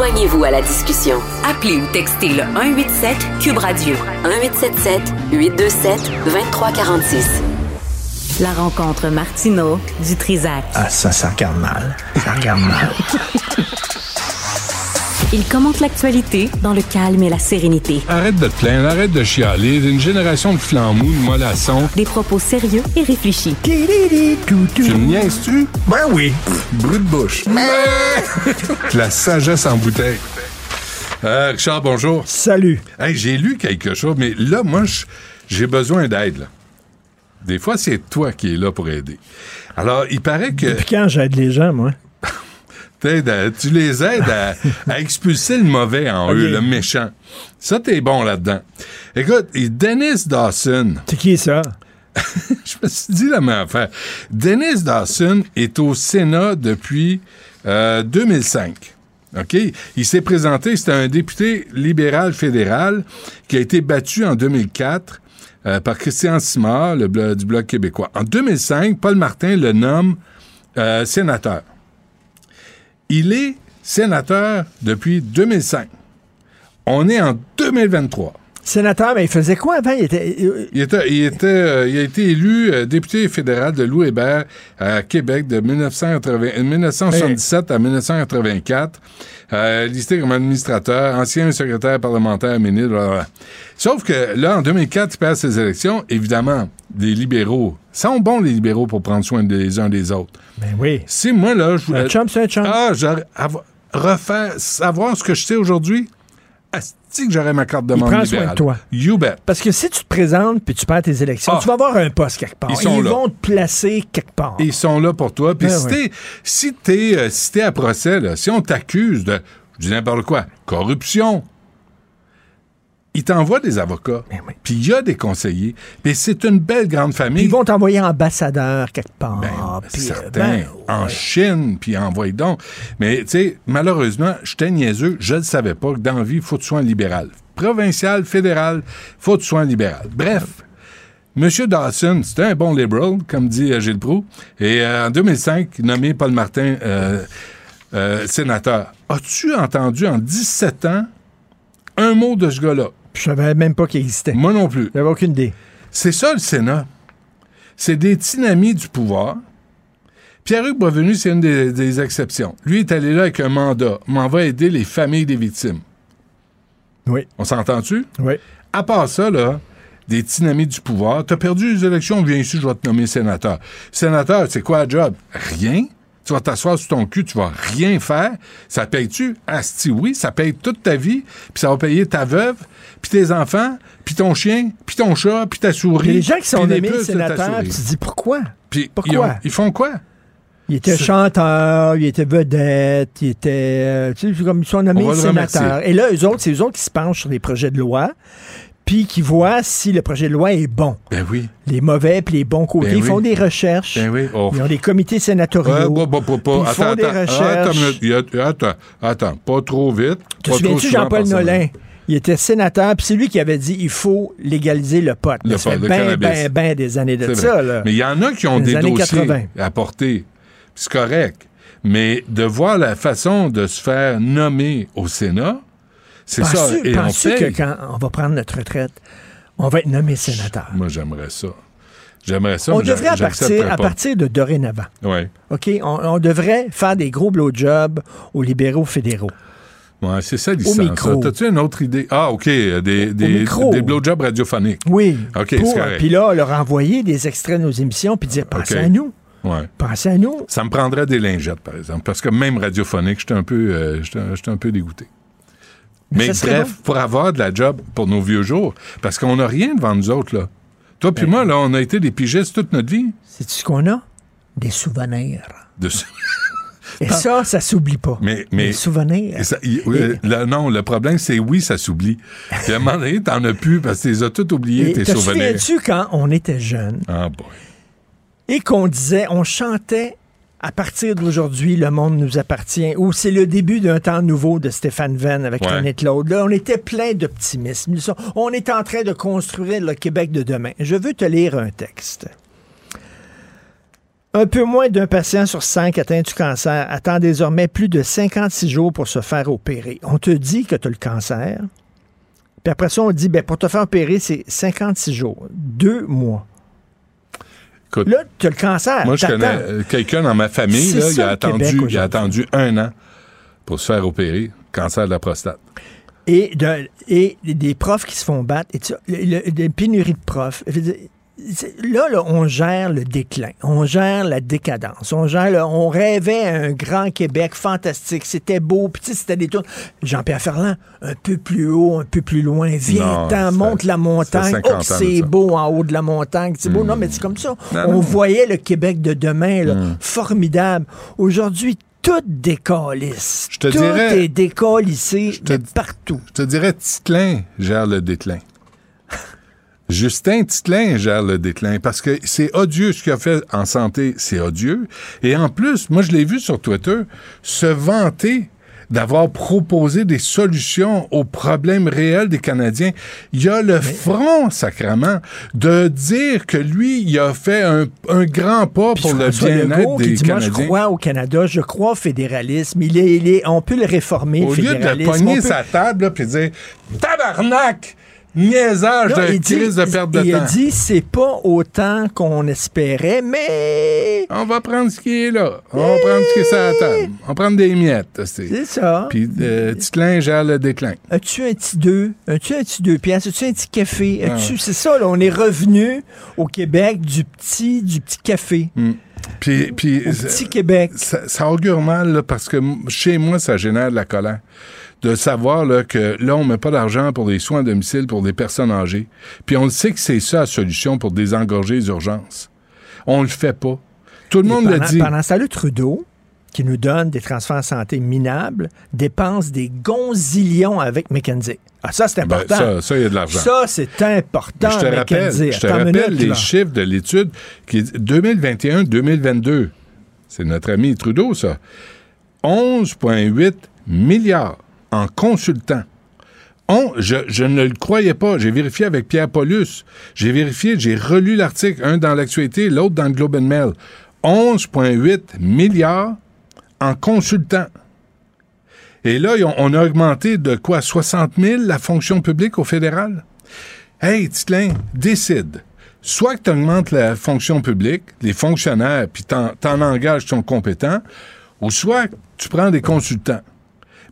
Joignez-vous à la discussion. Appelez ou textez le 187 Cube Radio 1877 827 2346. La rencontre Martino du Trizac. Ah ça ça regarde mal. Ça regarde mal. Il commente l'actualité dans le calme et la sérénité. Arrête de te plaindre, arrête de chialer. Une génération de flambous, de mollassons. Des propos sérieux et réfléchis. Tu me niaises-tu? Ben oui. Brut de bouche. La sagesse en bouteille. Euh, Richard, bonjour. Salut. Hey, j'ai lu quelque chose, mais là, moi, j'ai besoin d'aide. Des fois, c'est toi qui es là pour aider. Alors, il paraît que Puis quand j'aide les gens, moi? Tu les aides à, à expulser le mauvais en eux, le méchant. Ça, t'es bon là-dedans. Écoute, et Dennis Dawson, C'est qui ça? je me suis dit la même affaire. Dennis Dawson est au Sénat depuis euh, 2005. OK? Il s'est présenté, c'était un député libéral fédéral qui a été battu en 2004 euh, par Christian Simard, le du Bloc québécois. En 2005, Paul Martin le nomme euh, sénateur. Il est sénateur depuis 2005. On est en 2023. Sénateur, mais il faisait quoi avant? Il était. euh, Il, était, il, était, euh, il a été élu euh, député fédéral de Louis Hébert à Québec de 1980 1977 à 1984. Euh, listé comme administrateur, ancien secrétaire parlementaire, ministre, blablabla. Sauf que là, en 2004, il perd ses élections. Évidemment, des libéraux sont bons, les libéraux, pour prendre soin des uns des autres. Ben oui. Si moi, là, je Un chum, c'est un chum. Ah, refaire, savoir ce que je sais aujourd'hui, asti que j'aurais ma carte de Il membre prend soin de toi. You bet. Parce que si tu te présentes puis tu perds tes élections, Ah. tu vas avoir un poste quelque part. Ils sont là. vont te placer quelque part. Ils sont là pour toi. Puis Ben si oui. t'es si t'es euh, si t'es à procès, là, si on t'accuse de je dis n'importe quoi, corruption, ils t'envoient des avocats. Ben oui. Puis il y a des conseillers. Puis c'est une belle grande famille. ils vont t'envoyer ambassadeur quelque part. Ben, euh, certains. ben, En. Chine, puis envoie donc. Mais, tu sais, malheureusement, j'étais niaiseux. Je ne savais pas que dans la vie, il faut que tu sois un libéral. Provincial, fédéral, faut que tu sois un libéral. Bref. M. Dawson, c'était un bon liberal, comme dit euh, Gilles Proux. Et euh, en 2005, nommé Paul Martin euh, sénateur. As-tu entendu en 17 ans un mot de ce gars-là? Je savais même pas qu'il existait. Moi non plus. J'avais aucune idée. C'est ça le Sénat. C'est des dynamis du pouvoir. Pierre-Hugues Boisvenu, c'est une des, des exceptions. Lui est allé là avec un mandat. M'en va aider les familles des victimes. Oui. On s'entend-tu? Oui. À part ça, là, des dynamis du pouvoir, t'as perdu les élections, viens ici, je vais te nommer sénateur. Sénateur, c'est quoi le job? Rien. Tu vas t'asseoir sur ton cul, tu vas rien faire. Ça paye-tu? Asti, oui, ça paye toute ta vie, puis ça va payer ta veuve, puis tes enfants, puis ton chien, puis ton chat, puis ta souris. Des gens qui sont les nommés sénateurs, tu te dis pourquoi? Puis Pourquoi? Ils, ont- ils font quoi? Il était chanteur, il était vedette, il était. euh, tu sais, comme ils sont nommés sénateurs. Et là, eux autres, c'est eux autres qui se penchent sur les projets de loi, puis qui voient si le projet de loi est bon. Ben oui. Les mauvais puis les bons côtés. Ben ils font des recherches. Ben oui. Oh. Ils ont des comités sénatoriaux. bah, bah, bah, bah. Puis ils font Attends, des attends. recherches. Attends, attends, attends, pas trop vite. Te souviens-tu Jean-Paul. Nolin? Il était sénateur, puis c'est lui qui avait dit il faut légaliser le pot. Le ça pot, fait le bien, cannabis. bien, bien des années de ça. Là. Mais il y en a qui ont des dossiers 80. à porter. C'est correct. Mais de voir la façon de se faire nommer au Sénat, c'est ça. Et on que quand on va prendre notre retraite, on va être nommé sénateur? Moi, j'aimerais ça. J'aimerais ça. On mais devrait, à partir, à partir de dorénavant, Ouais. OK, on, on devrait faire des gros blowjobs aux libéraux fédéraux. Ouais, c'est ça ça. T'as-tu une autre idée? Ah, OK. euh, Des, des, micro. des blowjobs radiophoniques. Oui. OK, c'est correct. Puis là, leur envoyer des extraits de nos émissions puis dire pensez à nous. Ouais. Pensez à nous. Ça me prendrait des lingettes, par exemple. Parce que même radiophonique, j'étais un peu, euh, un peu dégoûté. Mais bref, bon. pour avoir de la job pour nos vieux jours, parce qu'on n'a rien devant nous autres, là. Toi Ben puis moi, là, on a été des pigistes toute notre vie. C'est ce qu'on a? Des souvenirs. De... Et ça, ça s'oublie pas. Mais, mais Des souvenirs. ça- euh, le- non, le problème, c'est oui, ça s'oublie. Puis à un moment donné, t'en as plus parce que tu les as tout oubliés, Et tes te souvenirs. souviens-tu quand on était jeunes Ah, boy. et qu'on disait, on chantait à partir d'aujourd'hui, le monde nous appartient, ou c'est le début d'un temps nouveau de Stéphane Venn avec Ouais. René Claude. Là, on était plein d'optimisme. On est en train de construire le Québec de demain. Je veux te lire un texte. Un peu moins d'un patient sur cinq atteint du cancer attend désormais plus de 56 jours pour se faire opérer. On te dit que tu as le cancer, puis après ça, on dit, ben, pour te faire opérer, c'est 56 jours, deux mois. là, tu as le cancer. Moi, je connais euh, quelqu'un dans ma famille, là, il, a attendu, il a attendu un an pour se faire opérer, cancer de la prostate. Et, de, et des profs qui se font battre, et tu, le, pénurie de profs là, là, on gère le déclin, on gère la décadence, on gère, on rêvait un grand Québec fantastique, c'était beau, puis c'était des tours. Jean-Pierre Ferland, un peu plus haut, un peu plus loin, viens monte la montagne, oh, c'est beau en haut de la montagne, c'est beau, non, mais c'est comme ça. on voyait le Québec de demain, là, hmm. formidable. Aujourd'hui, tout décalisse. Je te tout est décalissé partout. Je te dirais, Titlin gère le déclin. Justin Titlin gère le déclin parce que c'est odieux ce qu'il a fait en santé, c'est odieux. Et en plus, moi je l'ai vu sur Twitter, se vanter d'avoir proposé des solutions aux problèmes réels des Canadiens. Il y a le front, sacrement, de dire que lui, il a fait un, grand pas pour le bien-être des dit, Canadiens. Moi, je crois au Canada, je crois au fédéralisme. Il est, il est, on peut le réformer, Au lieu de pogner sa table et dire « Tabarnak! » niaisage de crise de perte de temps. Il a dit c'est pas autant qu'on espérait, mais. On va prendre ce qui est là. On va prendre ce qui est sur la table. On va prendre des miettes. C'est ça. Puis, euh, Titlin gère le déclin. As-tu un petit deux? As-tu un petit deux pièces? As-tu un petit café? Ah. As-tu... C'est ça, là. On est revenu au Québec du petit, du petit café. Hmm. Puis, puis, au petit Québec. Ça, ça augure mal, là, parce que chez moi, ça génère de la colère de savoir là, que là, on met pas d'argent pour des soins à domicile pour des personnes âgées. Puis on le sait que c'est ça la solution pour désengorger les urgences. On le fait pas. Tout le monde le dit. Pendant ça, le Trudeau, qui nous donne des transferts en santé minables, dépense des gonzillions avec McKenzie. Ah, ça, c'est ben, important. ça, ça, il y a de l'argent. Ça, c'est important. je te rappelle, je te rappelle les chiffres de l'étude qui est 2021-2022. C'est notre ami Trudeau, ça. 11,8 milliards en consultant. On, je, ne le croyais pas. J'ai vérifié avec Pierre Paulus. J'ai vérifié, j'ai relu l'article, un dans l'actualité, l'autre dans le Globe and Mail. 11,8 milliards en consultant. Et là, on a augmenté de quoi? 60 000 la fonction publique au fédéral? Hey, Titlin, décide. Soit que tu augmentes la fonction publique, les fonctionnaires, puis t'en, en engages sont compétents, ou soit tu prends des consultants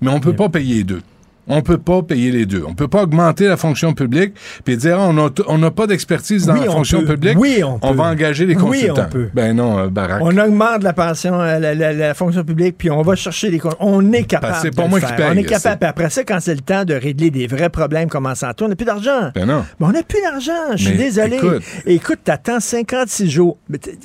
mais on ne peut pas payer deux. On peut pas payer les deux. On peut pas augmenter la fonction publique puis dire ah, on n'a pas d'expertise dans la fonction publique. Oui, on, on va engager des consultants. Oui, on peut. Ben non, euh, Barack. On augmente la pension, euh, la, fonction publique, puis on va chercher des On est capable. C'est pas moi qui paye. On est capable. après ça, quand c'est le temps de régler des vrais problèmes comme en santé, on n'a plus d'argent. Ben non. on n'a plus d'argent. Je suis désolé. Écoute, écoute t'attends 56 jours.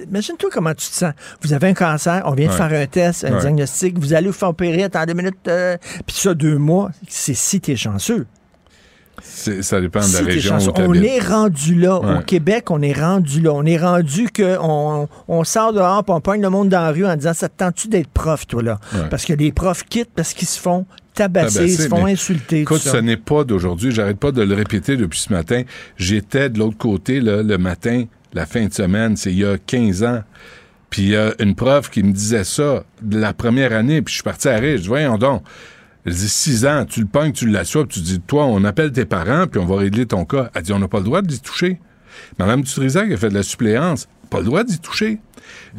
Imagine-toi comment tu te sens. Vous avez un cancer, on vient de faire un test, un diagnostic, vous allez vous faire opérer, attends deux minutes, euh, puis ça, deux mois. C'est si t'es chanceux. Ça dépend de la région où On est rendu là. Au Québec, on est rendu là. On est rendu qu'on on sort dehors on pogne le monde dans la rue en disant Ça te tente-tu d'être prof, toi, là? Parce que les profs quittent parce qu'ils se font tabasser, ils se font insulter. Écoute, ce n'est pas d'aujourd'hui. J'arrête pas de le répéter depuis ce matin. J'étais de l'autre côté le matin, la fin de semaine, c'est il y a 15 ans. Puis il y a une prof qui me disait ça de la première année, puis je suis parti à rire. Je dis Voyons donc elle dit six ans, tu le pognes, tu l'assois, puis tu dis, toi, on appelle tes parents, puis on va régler ton cas. Elle dit, on n'a pas le droit d'y toucher. Madame Dutrisac a fait de la suppléance. Pas le droit d'y toucher.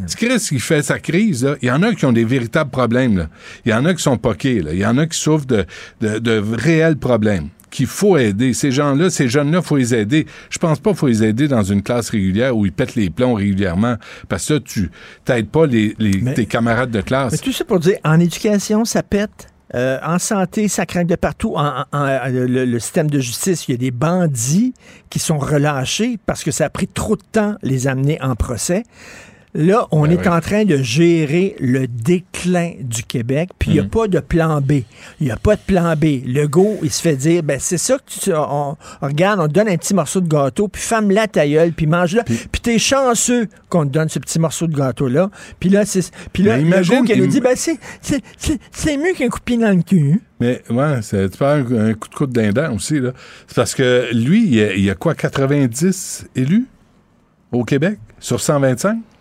Tu Chris, qui fait sa crise, il y en a qui ont des véritables problèmes. Il y en a qui sont poqués. Il y en a qui souffrent de, de, réels problèmes qu'il faut aider. Ces gens-là, ces jeunes-là, faut les aider. Je pense pas qu'il faut les aider dans une classe régulière où ils pètent les plombs régulièrement parce que tu t'aides pas les, tes camarades de classe. Mais tout ça pour dire, en éducation, ça pète. Euh, en santé, ça craint de partout. En, le, système de justice, il y a des bandits qui sont relâchés parce que ça a pris trop de temps les amener en procès. Là, on ben est en train de gérer le déclin du Québec, puis il n'y a mhm. pas de plan B. Il n'y a pas de plan B. Le go, il se fait dire, ben c'est ça que tu... On, regarde, on te donne un petit morceau de gâteau, puis femme la ta gueule, puis mange-le. Puis, t'es chanceux qu'on te donne ce petit morceau de gâteau-là. Puis là, c'est... Puis là, le go qui nous dit, ben c'est, c'est, mieux qu'un coup de pied dans le cul. Mais ouais, c'est tu un, un, coup de coude d'indent aussi là. C'est parce que lui, il y, a, il y a quoi 90 élus au Québec sur 125 puis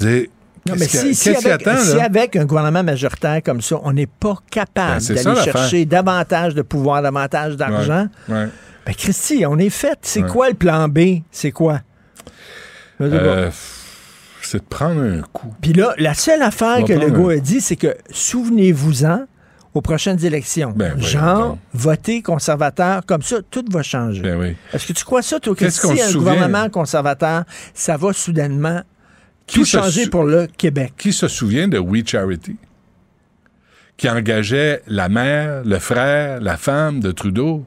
Non, mais si, si, avec, si, avec, un gouvernement majoritaire comme ça, on n'est pas capable ben, d'aller chercher davantage de pouvoir, davantage d'argent, ben, Christy, on est fait. C'est quoi le plan B? C'est quoi? Euh, c'est de prendre un coup. Puis là, la seule affaire que le gars a dit, c'est que souvenez-vous-en, aux prochaines élections. Ben, Genre, voter conservateur, comme ça, tout va changer. Ben Est-ce que tu crois ça, toi, que si un gouvernement conservateur, ça va soudainement tout changer pour le Québec? Qui se souvient de We Charity? qui engageait la mère, le frère, la femme de Trudeau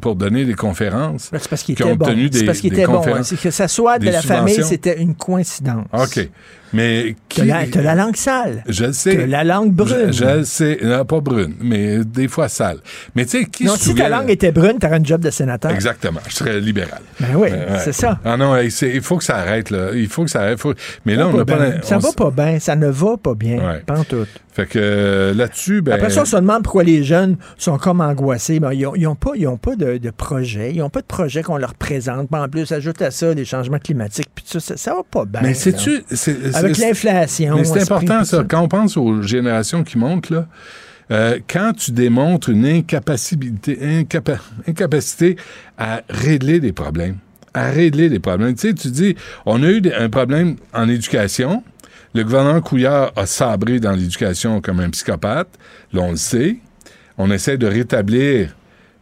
pour donner des conférences. C'est parce qu'il était, bon. C'est parce qu'il était bon. C'est que ça soit de la famille, c'était une coïncidence. OK. Mais qui... T'as la, langue sale. Je le sais. T'as la langue brune. Je, le sais. Non, pas brune, mais des fois sale. Mais tu sais, qui non, si ta langue était brune, t'aurais un job de sénateur. Exactement. Je serais libéral. Ben oui, c'est ça. Ah non, il faut que ça arrête, là. Il faut que ça arrête. Mais là, on n'a pas... Ça va pas bien. Ça ne va pas bien. Pas en tout. Fait que euh, là-dessus, ben... Après ça, on se demande pourquoi les jeunes sont comme angoissés. Ben, ils n'ont pas, ils ont pas de, de, projet. Ils n'ont pas de projet qu'on leur présente. en plus, ajoute à ça les changements climatiques. Puis ça, ça, ça va pas bien. Mais sais-tu... Avec l'inflation... Mais c'est important, ça. Quand on pense aux générations qui montent, là... Euh, quand tu démontres une incapacité, incapacité à régler des problèmes, à régler des problèmes. Tu sais, tu dis, on a eu un problème en éducation, le gouvernement Couillard a sabré dans l'éducation comme un psychopathe. Là, on le sait. On essaie de rétablir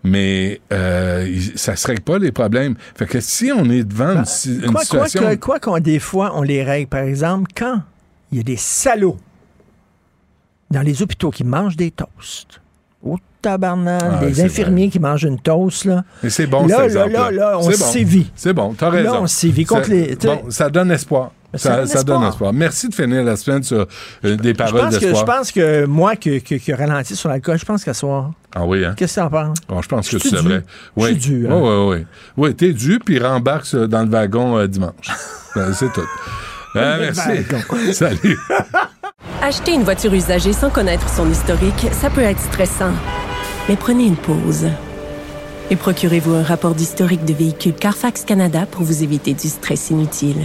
mais euh, ça ne règle pas les problèmes. Fait que si on est devant une, ben, situation... Quoi qu'on, des fois, on les règle. Par exemple, quand il y a des salauds dans les hôpitaux qui mangent des toasts, au tabarnak, ah, des infirmiers qui mangent une toast, là. Mais c'est bon, là, là, là, là, on sévit. C'est bon, t'as raison. Là, on sévit contre les... Bon, ça donne espoir. Ça, ça donne espoir. Merci de finir la semaine sur euh, des paroles d'espoir. Je pense que moi, qui que, que, ralenti sur l'alcool, je pense qu'à soir. Ah oui, hein? Qu'est-ce que t'en penses? Bon, je pense que c'est vrai. Oui. Je suis dû. Hein? Oui, oui, oui. Oui, t'es dû, puis rembarque dans le wagon euh, dimanche. ben, c'est tout. Ben, merci. Salut. Acheter une voiture usagée sans connaître son historique, ça peut être stressant. Mais prenez une pause. Et procurez-vous un rapport d'historique de véhicule Carfax Canada pour vous éviter du stress inutile.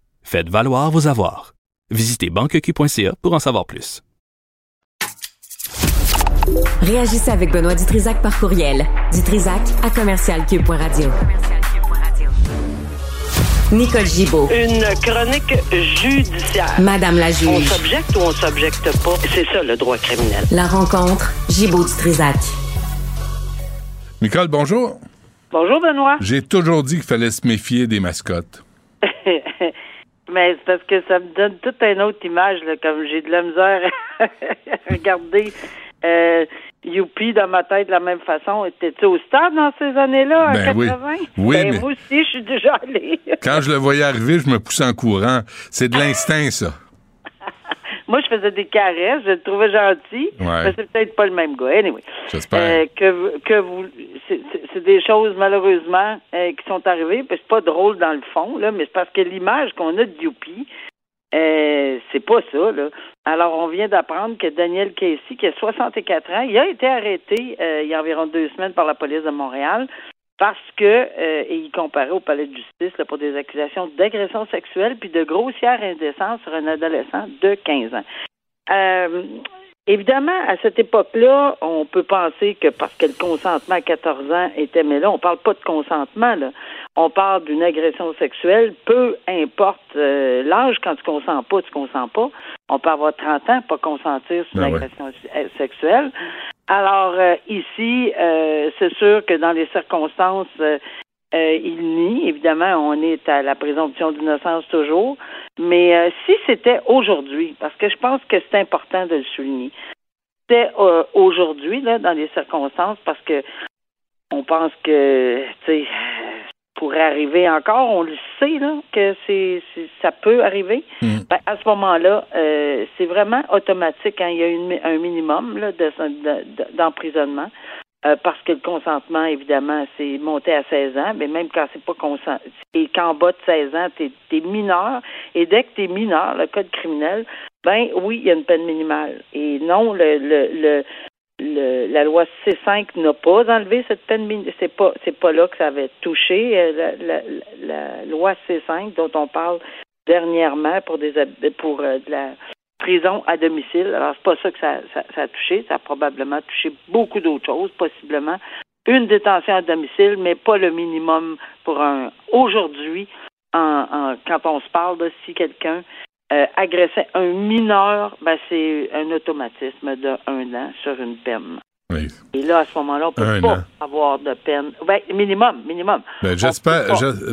Faites valoir vos avoirs. Visitez banqueq.ca pour en savoir plus. Réagissez avec Benoît Dutrisac par courriel. Dutrisac à commercialcube.radio. Nicole Gibaud. Une chronique judiciaire. Madame la juge. On s'objecte ou on s'objecte pas? C'est ça le droit criminel. La rencontre Gibaud-Dutrisac. Nicole, bonjour. Bonjour, Benoît. J'ai toujours dit qu'il fallait se méfier des mascottes. Mais c'est parce que ça me donne toute une autre image, là, comme j'ai de la misère à regarder euh, Youpi dans ma tête de la même façon. Étais-tu au stade dans ces années-là, en 80? Ben oui, ben, Moi aussi, je suis déjà allé. Quand je le voyais arriver, je me poussais en courant. C'est de l'instinct, ça. Moi, je faisais des caresses, je le trouvais gentil, mais c'est peut-être pas le même gars. Anyway. J'espère. Euh, que, que vous, c'est des choses malheureusement euh, qui sont arrivées, puis c'est pas drôle dans le fond, là, mais c'est parce que l'image qu'on a de Youpi, euh, c'est pas ça, là. Alors, on vient d'apprendre que Daniel Casey, qui a 64 ans, il a été arrêté euh, il y a environ deux semaines par la police de Montréal parce que euh, il comparait au palais de justice pour des accusations d'agression sexuelle puis de grossière indécence sur un adolescent de 15 ans. Euh, évidemment, à cette époque-là, on peut penser que parce que le consentement à 14 ans était, mais là, on parle pas de consentement, là. On parle d'une agression sexuelle, peu importe euh, l'âge, quand tu consens pas, tu consens pas. On peut avoir 30 ans, pas consentir sur une ben agression sexuelle. Alors euh, ici, euh, c'est sûr que dans les circonstances, euh, il nie. Évidemment, on est à la présomption d'innocence toujours. Mais si c'était aujourd'hui, parce que je pense que c'est important de le souligner, c'était aujourd'hui, là, dans les circonstances, parce que on pense que, tu sais, pourrait arriver encore. On le sait là que c'est, ça peut arriver. Mm. Ben, à ce moment-là, euh, c'est vraiment automatique quand il y a un minimum là, de, d'emprisonnement. Euh, parce que le consentement, évidemment, c'est monté à 16 ans, mais même quand c'est pas consent et qu'en bas de 16 ans, tu es, mineur, et dès que tu es mineur, le code criminel, ben oui, il y a une peine minimale. Et non, le, le, le le, la loi C5 n'a pas enlevé cette peine c'est pas c'est pas là que ça avait touché euh, la, la, loi C5 dont on parle dernièrement pour des pour euh, de la prison à domicile. Alors c'est pas ça que ça, a touché, ça a probablement touché beaucoup d'autres choses, possiblement une détention à domicile, mais pas le minimum pour un aujourd'hui en, quand on se parle de si quelqu'un euh, agresser un mineur, ben, c'est un automatisme de un an sur une peine. Oui. Et là, à ce moment-là, on peut pas avoir de peine. Ben, minimum, minimum. Ben, j'espère,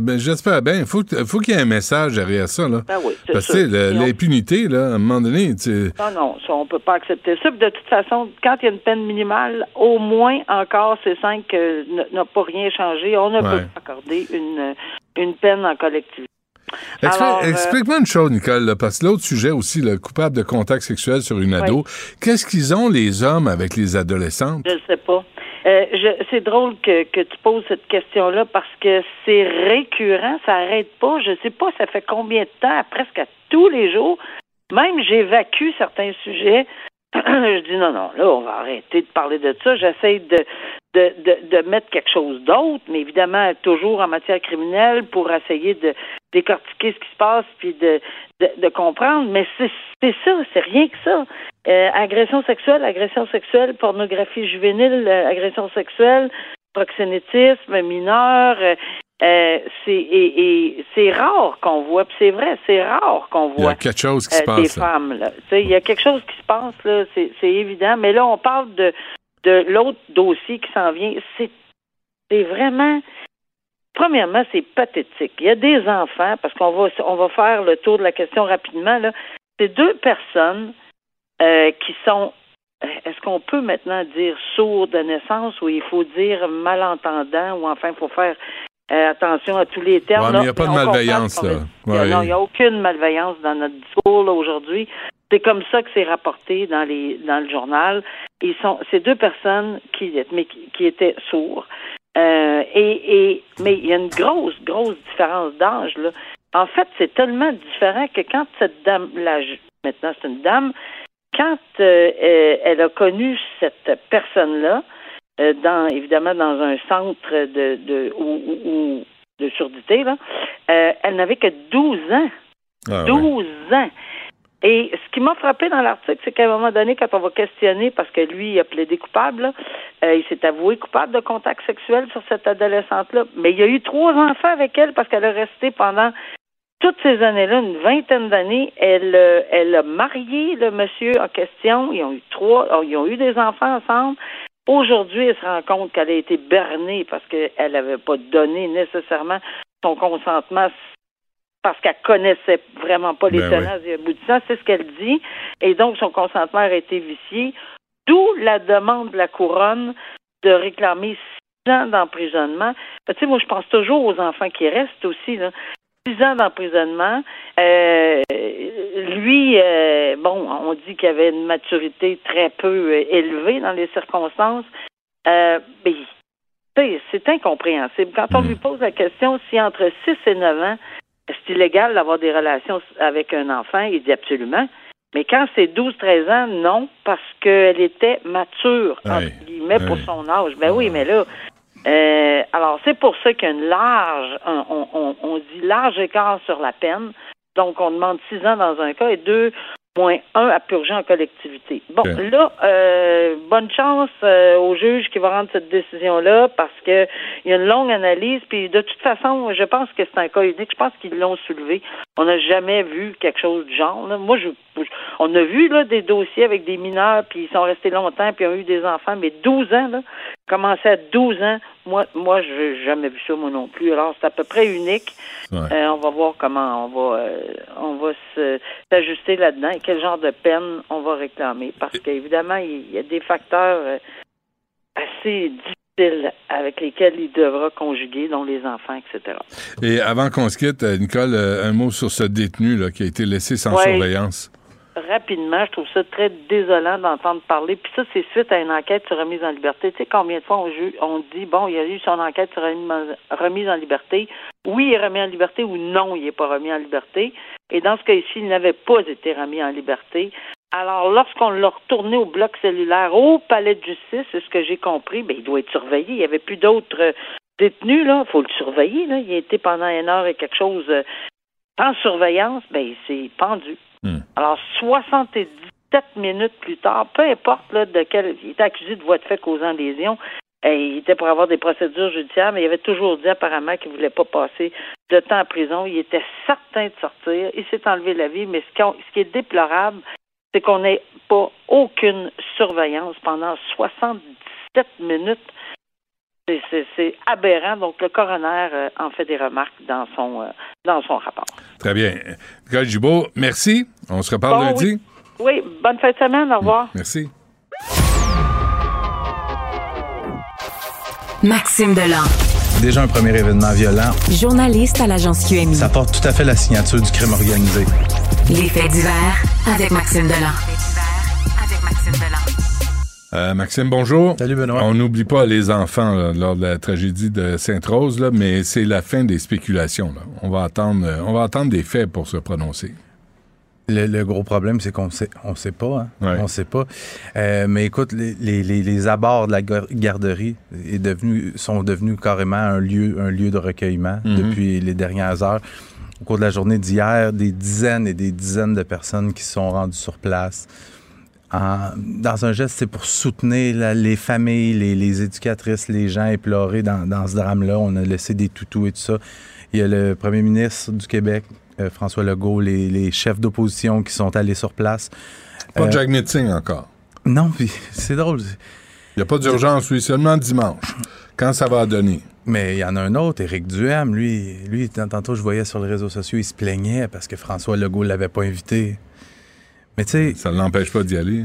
ben, j'espère bien. Il faut, faut qu'il y ait un message derrière ça, là. Ben oui, Parce que l'impunité, là, à un moment donné, tu... Non, non, ça, on peut pas accepter ça. de toute façon, quand il y a une peine minimale, au moins encore, c'est cinq que n'a pas rien changé. On ne peut pas accorder une, une peine en collectivité. Euh, explique-moi une chose, Nicole, parce que l'autre sujet aussi, le coupable de contact sexuel sur une ado, qu'est-ce qu'ils ont les hommes avec les adolescentes? Je ne sais pas. Euh, c'est drôle que, que tu poses cette question-là parce que c'est récurrent, ça n'arrête pas. Je ne sais pas, ça fait combien de temps, presque à tous les jours. Même j'évacue certains sujets. je dis non, non, là, on va arrêter de parler de ça. J'essaie de, de, de, de, mettre quelque chose d'autre, mais évidemment, toujours en matière criminelle pour essayer de décortiquer ce qui se passe puis de, de, comprendre. Mais c'est ça, c'est rien que ça. Euh, agression sexuelle, agression sexuelle, pornographie juvénile, euh, agression sexuelle, proxénétisme mineur. Euh, c'est et, c'est rare qu'on voit, puis c'est vrai, c'est rare qu'on voit. Il y a quelque chose qui se passe. Des femmes, là. Il y a quelque chose qui se passe là, c'est évident. Mais là, on parle de de l'autre dossier qui s'en vient, c'est vraiment premièrement, c'est pathétique. Il y a des enfants, parce qu'on va on va faire le tour de la question rapidement, là. C'est deux personnes euh, qui sont est-ce qu'on peut maintenant dire sourds de naissance ou il faut dire malentendant ou enfin il faut faire euh, attention à tous les termes. il n'y a pas de malveillance. Là. Non, il n'y a aucune malveillance dans notre discours aujourd'hui. C'est comme ça que c'est rapporté dans les dans le journal. Ils sont ces deux personnes qui mais qui, étaient sourds. Euh, et, et mais il y a une grosse grosse différence d'âge là. En fait, c'est tellement différent que quand cette dame là maintenant c'est une dame quand euh, euh, elle a connu cette personne là dans évidemment dans un centre de de ou, de surdité là, elle n'avait que 12 ans. 12 ah ans. Et ce qui m'a frappé dans l'article, c'est qu'à un moment donné, quand on va questionner, parce que lui, il a plaidé coupable, euh, il s'est avoué coupable de contact sexuel sur cette adolescente-là, mais il y a eu trois enfants avec elle parce qu'elle a resté pendant toutes ces années-là, une vingtaine d'années, elle, euh, elle a marié le monsieur en question. Ils ont eu trois, oh, ils ont eu des enfants ensemble. Aujourd'hui, elle se rend compte qu'elle a été bernée parce qu'elle n'avait pas donné nécessairement son consentement parce qu'elle connaissait vraiment pas les ben tenants et aboutissants. C'est ce qu'elle dit. Et donc, son consentement a été vicié. D'où la demande de la couronne de réclamer six ans d'emprisonnement. Tu sais, moi, je pense toujours aux enfants qui restent aussi. Là. Six ans d'emprisonnement. Euh, lui, euh, bon, on dit qu'il avait une maturité très peu euh, élevée dans les circonstances. Euh, mais c'est incompréhensible. Quand on hmm. lui pose la question si entre 6 et 9 ans, c'est illégal d'avoir des relations avec un enfant? Il dit absolument. Mais quand c'est 12-13 ans, non, parce qu'elle était mature, entre guillemets, pour son âge. Ben oui, mais là, euh, alors c'est pour ça qu'il y a une large, on, on, dit large écart sur la peine. Donc, on demande 6 ans dans un cas et deux moins un à purger en collectivité. Bon, là, euh, bonne chance euh, au juge qui va rendre cette décision-là parce que il y a une longue analyse. Puis de toute façon, je pense que c'est un cas unique. Je pense qu'ils l'ont soulevé. On n'a jamais vu quelque chose du genre. Moi, je, on a vu là des dossiers avec des mineurs, puis ils sont restés longtemps, puis ils ont eu des enfants, mais 12 ans, là, commencer à 12 ans, moi, moi, je n'ai jamais vu ça, moi non plus. Alors, c'est à peu près unique. Euh, on va voir comment on va, euh, on va s'ajuster là-dedans et quel genre de peine on va réclamer. Parce qu'évidemment, il y a des facteurs euh, assez avec lesquels il devra conjuguer, dont les enfants, etc. Et avant qu'on se quitte, euh, Nicole, euh, un mot sur ce détenu là, qui a été laissé sans surveillance. Rapidement, je trouve ça très désolant d'entendre parler. Puis ça, c'est suite à une enquête sur remise en liberté. Tu sais, combien de fois on, on dit, bon, il y a eu son enquête sur remise en liberté. Oui, il est remis en liberté ou non, il n'est pas remis en liberté. Et dans ce cas ici, il n'avait pas été remis en liberté. Alors, lorsqu'on l'a retourné au bloc cellulaire au palais de justice, c'est ce que j'ai compris, ben, il doit être surveillé. Il n'y avait plus d'autres euh, détenus, là. Il faut le surveiller. Il a été pendant une heure et quelque chose euh, en surveillance, ben, il s'est pendu. Hmm. Alors, 77 minutes plus tard, peu importe, là, de quel, il était accusé de voie de fait causant lésion. Et il était pour avoir des procédures judiciaires, mais il avait toujours dit apparemment qu'il ne voulait pas passer de temps en prison. Il était certain de sortir. Il s'est enlevé la vie, mais ce qui est déplorable, c'est qu'on n'ait pas aucune surveillance pendant 77 minutes. C'est aberrant. Donc, le coroner euh, en fait des remarques dans son, euh, dans son rapport. Très bien. Nicole Gibault, merci. On se reparle lundi. Oui. bonne fin de semaine. Au revoir. Merci. Maxime Delan. Déjà un premier événement violent. Journaliste à l'agence QMI. Ça porte tout à fait la signature du crime organisé. Les faits divers avec Maxime Delan. Euh, Maxime, bonjour. Salut Benoît. On n'oublie pas les enfants lors de la tragédie de Sainte-Rose, mais c'est la fin des spéculations. On va attendre, euh, on va attendre des faits pour se prononcer. Le, gros problème, c'est qu'on sait, on sait pas. Hein? On sait pas. Euh, mais écoute, les, les, les, abords de la garderie est devenu, sont devenus carrément un lieu, un lieu de recueillement mm-hmm. depuis les dernières heures au cours de la journée d'hier, des dizaines et des dizaines de personnes qui sont rendues sur place. Dans un geste, c'est pour soutenir les familles, les, éducatrices, les gens éplorés dans, ce drame-là. On a laissé des toutous et tout ça. Il y a le premier ministre du Québec, euh, François Legault, les, chefs d'opposition qui sont allés sur place. Pas euh, Jack Meeting encore. Non, puis c'est drôle. Il n'y a pas d'urgence, lui, seulement dimanche. Quand ça va donner? Mais il y en a un autre, Éric Duham, lui, lui, tantôt je voyais sur les réseaux sociaux, il se plaignait parce que François Legault l'avait pas invité. Mais tu sais. Ça ne l'empêche pas d'y aller.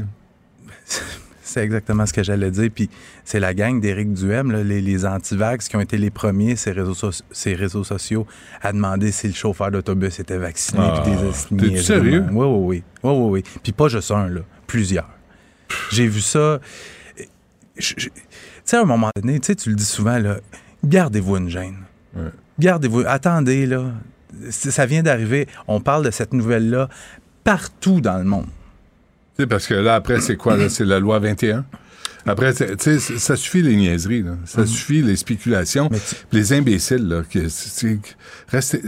c'est exactement ce que j'allais dire. Puis c'est la gang d'Éric Duhem, les, les anti-vax, qui ont été les premiers, ces réseaux, ces réseaux sociaux, à demander si le chauffeur d'autobus était vacciné. Ah, T'es sérieux? Oui, oui, oui. Oui, oui, oui. Puis pas juste un, là. Plusieurs. J'ai vu ça. Tu sais, à un moment donné, tu le dis souvent, là, gardez-vous une gêne. Gardez-vous. Attendez, là. Ça vient d'arriver. On parle de cette nouvelle-là partout dans le monde. Tu sais, parce que là, après, c'est quoi? C'est la loi 21? Après, tu sais, ça suffit les niaiseries, là. Ça mm. suffit les spéculations. Les imbéciles, là. Que, restez,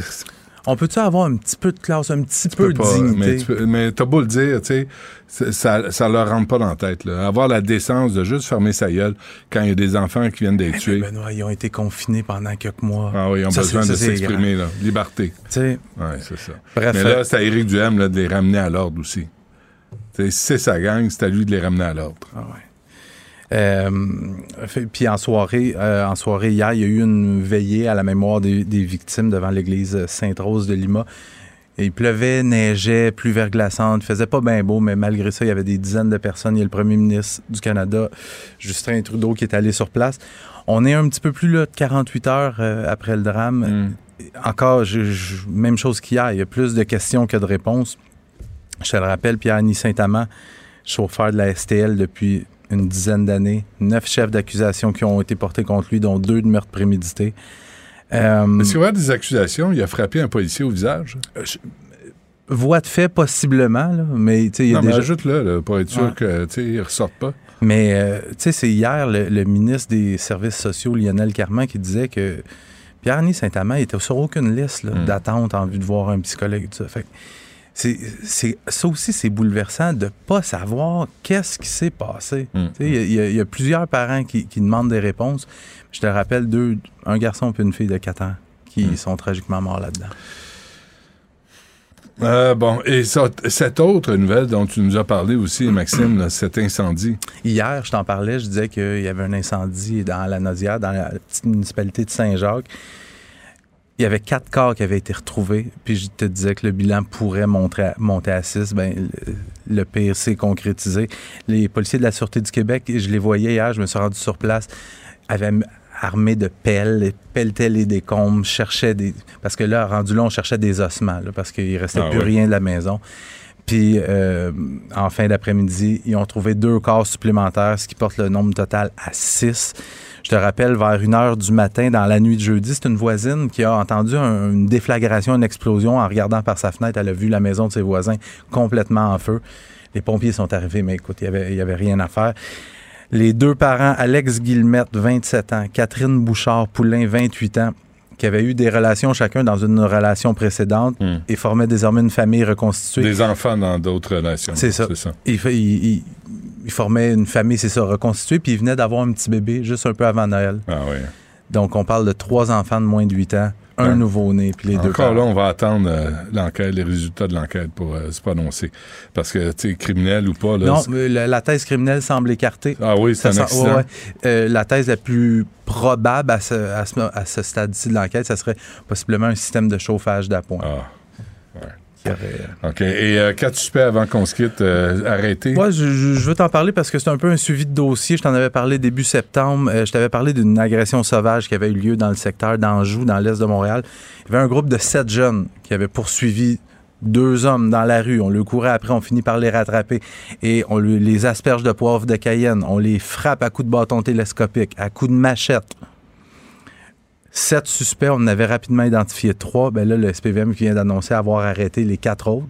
on peut-tu avoir un petit peu de classe, un petit peu de dignité? Mais, t'as beau le dire, tu sais, ça, ça leur rentre pas dans la tête. Là. Avoir la décence de juste fermer sa gueule quand il y a des enfants qui viennent d'être tués. Benoît, ils ont été confinés pendant quelques mois. Ah oui, ils ont besoin de s'exprimer. Liberté. Tu sais. Oui, c'est ça. Bref, Mais là, c'est à Éric Duhem là, de les ramener à l'ordre aussi. c'est sa gang, c'est à lui de les ramener à l'ordre. Ah ouais. Euh, puis en soirée, euh, en soirée hier, il y a eu une veillée à la mémoire des, victimes devant l'église Sainte-Rose de Lima. il pleuvait, neigeait, plus verglaçante, il faisait pas bien beau, mais malgré ça, il y avait des dizaines de personnes. Il y a le premier ministre du Canada, Justin Trudeau, qui est allé sur place. On est un petit peu plus là, de 48 heures euh, après le drame. Mm. Encore, même chose qu'hier, il y a plus de questions que de réponses. Je te le rappelle, Pierre-Annie Saint-Amand, chauffeur de la STL depuis une dizaine d'années. Neuf chefs d'accusation qui ont été portés contre lui, dont deux de meurtre prémédité. Euh, Est-ce qu'il y a des accusations? Il a frappé un policier au visage? Euh, voix de fait, possiblement, là, mais il y a déjà... ajoute-le, pour être sûr qu'il ne ressorte pas. Mais, euh, tu sais, c'est hier le, ministre des Services sociaux, Lionel Carman, qui disait que Pierre-Denis Saint-Amand était sur aucune liste hmm. d'attente en vue de voir un psychologue. Tout ça. C'est ça aussi c'est bouleversant de pas savoir qu'est-ce qui s'est passé. Mm. Il y, a plusieurs parents qui, demandent des réponses. Je te rappelle deux, un garçon et une fille de 4 ans qui mm. sont tragiquement morts là-dedans. Euh, bon, et cette autre nouvelle dont tu nous as parlé aussi, Maxime, cet incendie. Hier, je t'en parlais, je disais qu'il y avait un incendie dans la Naudière, dans la petite municipalité de Saint-Jacques il y avait quatre corps qui avaient été retrouvés, puis je te disais que le bilan pourrait monter monter à six. Ben, le, pire s'est concrétisé. Les policiers de la Sûreté du Québec, je les voyais hier, je me suis rendu sur place, avaient armés de pelles, pelletaient les décombres, cherchaient des... Parce que là, rendu là, on cherchait des ossements, parce qu'il restait ah plus rien de la maison. Puis, euh, en fin d'après-midi, ils ont trouvé deux corps supplémentaires, ce qui porte le nombre total à six. Je te rappelle, vers une heure du matin, dans la nuit de jeudi, c'est une voisine qui a entendu une déflagration, une explosion. En regardant par sa fenêtre, elle a vu la maison de ses voisins complètement en feu. Les pompiers sont arrivés, mais écoute, il n'y avait, avait rien à faire. Les deux parents, Alex Guillemette, 27 ans, Catherine Bouchard-Poulain, 28 ans, qui avaient eu des relations chacun dans une relation précédente hmm. et formaient désormais une famille reconstituée. Des enfants dans d'autres relations. C'est ça. ça il formait une famille, c'est ça, reconstituée, puis il venait d'avoir un petit bébé juste un peu avant Noël. Ah oui. Donc, on parle de trois enfants de moins de 8 ans, un nouveau-né, puis les deux Encore là, on va attendre euh, l'enquête, les résultats de l'enquête pour euh, se prononcer. Parce que, tu sais, criminel ou pas... Là, non, la, thèse criminelle semble écartée. Ah oui, c'est un accident. Euh, la thèse la plus probable à ce, à ce, stade-ci de l'enquête, ça serait possiblement un système de chauffage d'appoint. Ah. OK. Et euh, quatre suspects avant qu'on se quitte euh? Moi, je, veux t'en parler parce que c'est un peu un suivi de dossier. Je t'en avais parlé début septembre. Euh, je t'avais parlé d'une agression sauvage qui avait eu lieu dans le secteur d'Anjou, dans l'est de Montréal. Il y avait un groupe de sept jeunes qui avaient poursuivi deux hommes dans la rue. On le courait après, on finit par les rattraper. Et on les asperge de poivre de Cayenne. On les frappe à coups de bâton télescopique, à coups de machette. Sept suspects, on avait rapidement identifié trois. Ben là, le SPVM vient d'annoncer avoir arrêté les quatre autres.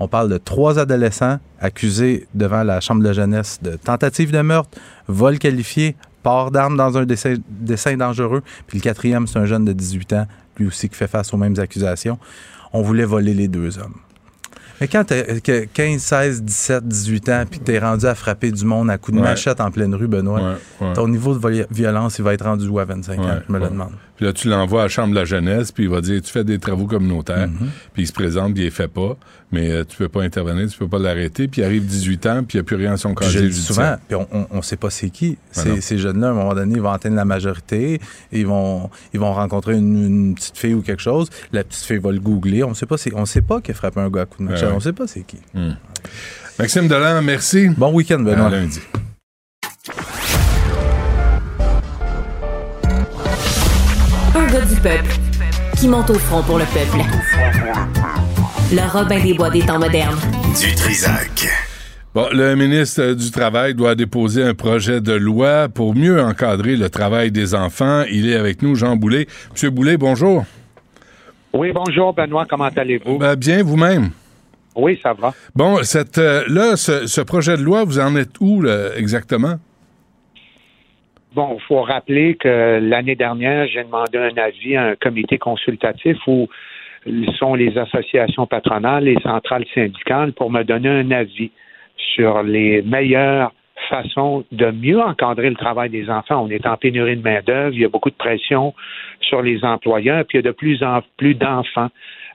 On parle de trois adolescents accusés devant la Chambre de jeunesse de tentative de meurtre, vol qualifié, port d'armes dans un dessin, dessin, dangereux. Puis le quatrième, c'est un jeune de 18 ans, lui aussi qui fait face aux mêmes accusations. On voulait voler les deux hommes. Mais quand tu as 15, 16, 17, 18 ans, puis que tu es rendu à frapper du monde à coups de machette en pleine rue, Benoît, ton niveau de violence, il va être rendu où à 25 ans? Je me le demande. Puis là, tu l'envoies à la Chambre de la jeunesse, puis il va dire Tu fais des travaux communautaires, mm-hmm. puis il se présente, puis il les fait pas, mais euh, tu peux pas intervenir, tu peux pas l'arrêter, puis il arrive 18 ans, puis il n'y a plus rien à son casier dis souvent, puis on, ne sait pas c'est qui. Ben ces jeunes-là, à un moment donné, ils vont atteindre la majorité, ils vont, ils vont rencontrer une, petite fille ou quelque chose, la petite fille va le googler, on sait pas, on sait pas qu'il frappe un gars à coup de machette, ben on sait pas c'est qui. Hmm. Maxime Delan, merci. Bon week-end, Benoît. lundi. Du peuple qui monte au front pour le peuple. Le Robin des Bois des temps modernes. Du Trisac. Bon, le ministre du Travail doit déposer un projet de loi pour mieux encadrer le travail des enfants. Il est avec nous, Jean Boulet. Monsieur Boulet, bonjour. Oui, bonjour, Benoît. Comment allez-vous? Ben, bien, vous-même. Oui, ça va. Bon, cette, euh, là, ce, projet de loi, vous en êtes où exactement? Bon, il faut rappeler que l'année dernière, j'ai demandé un avis à un comité consultatif où sont les associations patronales, les centrales syndicales pour me donner un avis sur les meilleures façons de mieux encadrer le travail des enfants. On est en pénurie de main-d'œuvre, il y a beaucoup de pression sur les employeurs, puis il y a de plus en plus d'enfants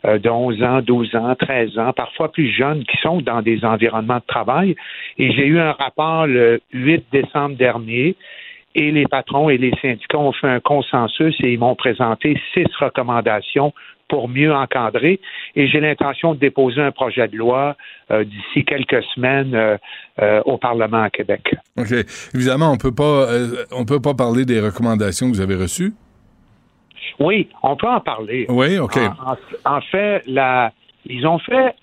euh, de 11 ans, 12 ans, 13 ans, parfois plus jeunes, qui sont dans des environnements de travail. Et j'ai eu un rapport le 8 décembre dernier et les patrons et les syndicats ont fait un consensus et ils m'ont présenté six recommandations pour mieux encadrer. Et j'ai l'intention de déposer un projet de loi euh, d'ici quelques semaines euh, euh, au Parlement à Québec. OK. Évidemment, on peut pas on peut pas parler des recommandations que vous avez reçues? Oui, on peut en parler. Oui, OK. En, fait, la, ils ont fait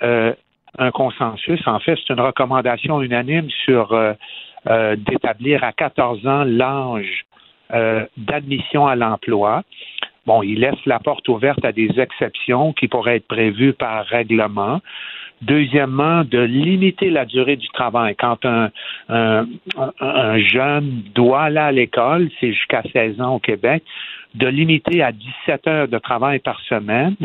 un consensus. En fait, c'est une recommandation unanime sur euh, d'établir à 14 ans l'âge euh, d'admission à l'emploi. Bon, il laisse la porte ouverte à des exceptions qui pourraient être prévues par règlement. Deuxièmement, de limiter la durée du travail. Quand un, un, un jeune doit aller à l'école, c'est jusqu'à 16 ans au Québec, de limiter à 17 heures de travail par semaine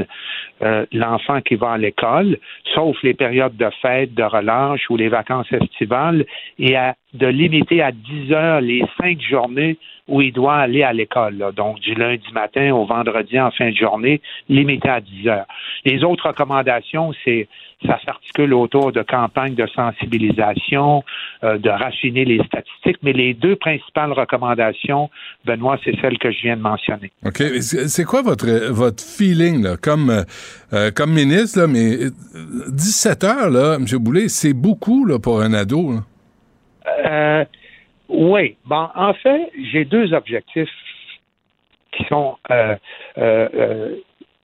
euh, l'enfant qui va à l'école, sauf les périodes de fête, de relâche ou les vacances estivales, et à, de limiter à 10 heures les cinq journées où il doit aller à l'école. Donc, du lundi matin au vendredi en fin de journée, limité à 10 heures. Les autres recommandations, c'est ça s'articule autour de campagnes de sensibilisation, euh, de raffiner les statistiques, mais les deux principales recommandations, Benoît, c'est celles que je viens de mentionner. OK. C'est quoi votre, votre feeling, là, comme, euh, comme ministre, là, mais 17 heures, là, M. Boulay, c'est beaucoup là, pour un ado. Euh, oui. Bon, en fait, j'ai deux objectifs qui sont euh,